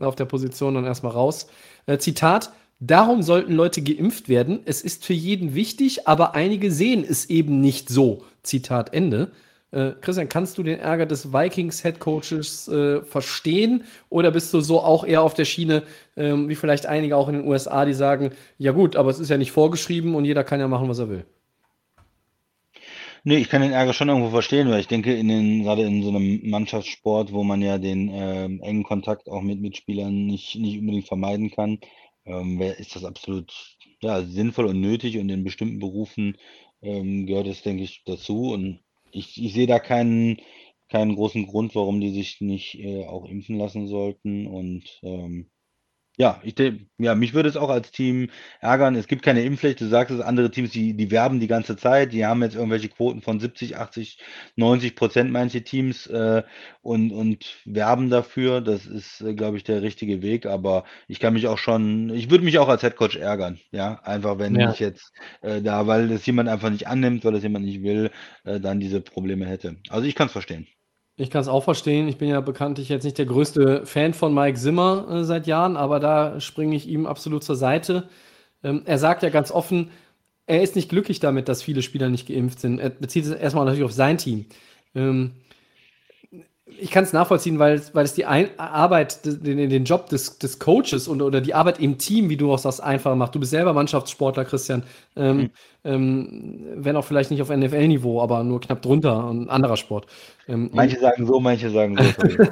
[SPEAKER 1] auf der Position dann erstmal raus. Äh, Zitat: Darum sollten Leute geimpft werden. Es ist für jeden wichtig, aber einige sehen es eben nicht so. Zitat Ende. Äh, Christian, kannst du den Ärger des Vikings-Headcoaches äh, verstehen? Oder bist du so auch eher auf der Schiene, ähm, wie vielleicht einige auch in den USA, die sagen, ja gut, aber es ist ja nicht vorgeschrieben und jeder kann ja machen, was er will?
[SPEAKER 2] Nee, ich kann den Ärger schon irgendwo verstehen, weil ich denke, in den, gerade in so einem Mannschaftssport, wo man ja den ähm, engen Kontakt auch mit Mitspielern nicht, nicht unbedingt vermeiden kann, ähm, ist das absolut ja, sinnvoll und nötig und in bestimmten Berufen ähm, gehört es, denke ich, dazu. Und ich, ich sehe da keinen, keinen großen Grund, warum die sich nicht äh, auch impfen lassen sollten. Und ähm, ja, ich denke, ja, mich würde es auch als Team ärgern. Es gibt keine Impfpflicht. Du sagst es, andere Teams, die, die werben die ganze Zeit. Die haben jetzt irgendwelche Quoten von 70, 80, 90 Prozent, manche Teams, äh, und, und werben dafür. Das ist, äh, glaube ich, der richtige Weg. Aber ich kann mich auch schon, ich würde mich auch als Headcoach ärgern. Ja, einfach wenn
[SPEAKER 1] Ja.
[SPEAKER 2] ich jetzt äh, da, weil das jemand einfach nicht annimmt, weil das jemand nicht will, äh, dann diese Probleme hätte. Also ich kann es verstehen.
[SPEAKER 1] Ich kann es auch verstehen. Ich bin ja bekanntlich jetzt nicht der größte Fan von Mike Zimmer äh, seit Jahren, aber da springe ich ihm absolut zur Seite. Ähm, er sagt ja ganz offen, er ist nicht glücklich damit, dass viele Spieler nicht geimpft sind. Er bezieht es erstmal natürlich auf sein Team. Ähm, ich kann es nachvollziehen, weil, es- weil es die Ein Arbeit, den, den Job des, des Coaches und, oder die Arbeit im Team, wie du auch sagst, einfacher macht. Du bist selber Mannschaftssportler, Christian. Ähm, ähm, wenn auch vielleicht nicht auf NFL-Niveau, aber nur knapp drunter, ein anderer Sport. Ähm,
[SPEAKER 2] Manche sagen so, manche sagen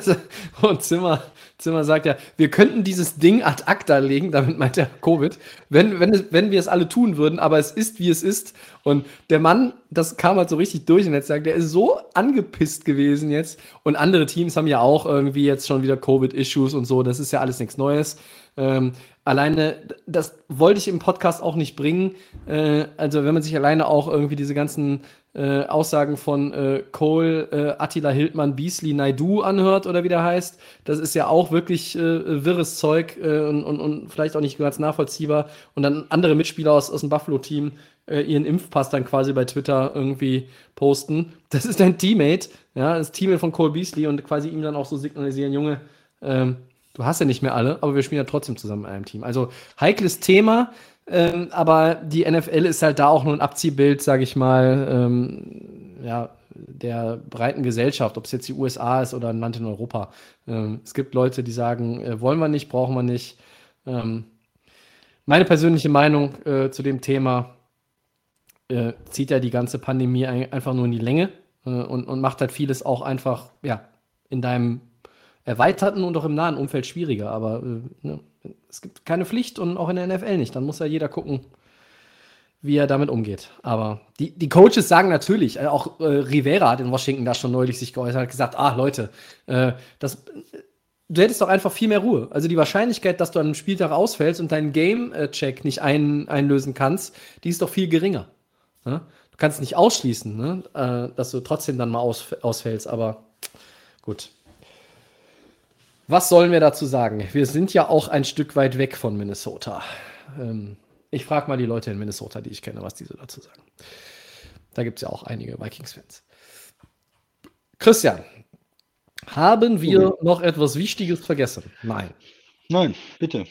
[SPEAKER 2] so.
[SPEAKER 1] und Zimmer, Zimmer sagt ja, wir könnten dieses Ding ad acta legen, damit meint er Covid, wenn, wenn, wenn wir es alle tun würden, aber es ist, wie es ist. Und der Mann, das kam halt so richtig durch in letzter Zeit, der ist so angepisst gewesen jetzt. Und andere Teams haben ja auch irgendwie jetzt schon wieder Covid-Issues und so, das ist ja alles nichts Neues. Ähm, alleine, das wollte ich im Podcast auch nicht bringen. Äh, also, wenn man sich alleine auch irgendwie diese ganzen äh, Aussagen von äh, Cole, äh, Attila Hildmann, Beasley, Naidu anhört oder wie der heißt, das ist ja auch wirklich äh, wirres Zeug äh, und, und, und vielleicht auch nicht ganz nachvollziehbar. Und dann andere Mitspieler aus, aus dem Buffalo-Team ihren Impfpass dann quasi bei Twitter irgendwie posten. Das ist dein Teammate, ja, das Teammate von Cole Beasley und quasi ihm dann auch so signalisieren, Junge, ähm, Du hast ja nicht mehr alle, aber wir spielen ja trotzdem zusammen in einem Team. Also heikles Thema, ähm, aber die NFL ist halt da auch nur ein Abziehbild, sage ich mal, ähm, ja, der breiten Gesellschaft, ob es jetzt die USA ist oder ein Land in Europa. Ähm, es gibt Leute, die sagen, äh, wollen wir nicht, brauchen wir nicht. Ähm, meine persönliche Meinung äh, zu dem Thema äh, zieht ja die ganze Pandemie ein, einfach nur in die Länge äh, und, und macht halt vieles auch einfach, ja, in deinem erweiterten und auch im nahen Umfeld schwieriger. Aber äh, ne, es gibt keine Pflicht und auch in der NFL nicht. Dann muss ja jeder gucken, wie er damit umgeht. Aber die, die Coaches sagen natürlich, äh, auch äh, Rivera hat in Washington da schon neulich sich geäußert, hat gesagt, ah Leute, äh, das, du hättest doch einfach viel mehr Ruhe. Also die Wahrscheinlichkeit, dass du an einem Spieltag ausfällst und deinen Game-Check nicht ein, einlösen kannst, die ist doch viel geringer. Ne? Du kannst nicht ausschließen, ne? äh, dass du trotzdem dann mal aus, ausfällst, aber gut. Was sollen wir dazu sagen? Wir sind ja auch ein Stück weit weg von Minnesota. Ähm, ich frage mal die Leute in Minnesota, die ich kenne, was die so dazu sagen. Da gibt es ja auch einige Vikings-Fans. Christian, haben wir okay. noch etwas Wichtiges vergessen? Nein.
[SPEAKER 2] Nein, bitte.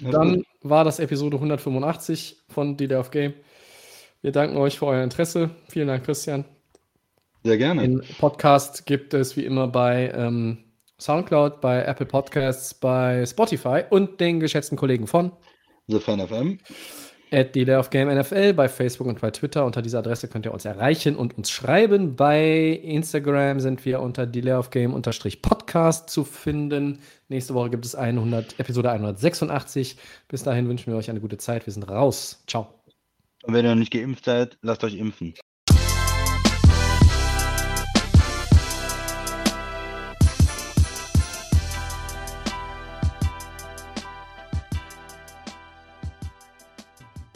[SPEAKER 1] Dann war das Episode 185 von of Game. Wir danken euch für euer Interesse. Vielen Dank, Christian.
[SPEAKER 2] Sehr gerne.
[SPEAKER 1] Den Podcast gibt es wie immer bei ähm, Soundcloud, bei Apple Podcasts, bei Spotify und den geschätzten Kollegen von
[SPEAKER 2] The Fan FM.
[SPEAKER 1] At Delay of Game NFL bei Facebook und bei Twitter. Unter dieser Adresse könnt ihr uns erreichen und uns schreiben. Bei Instagram sind wir unter Delay of Game Podcast zu finden. Nächste Woche gibt es 100, Episode 186. Bis dahin wünschen wir euch eine gute Zeit. Wir sind raus. Ciao.
[SPEAKER 2] Und wenn ihr noch nicht geimpft seid, lasst euch impfen.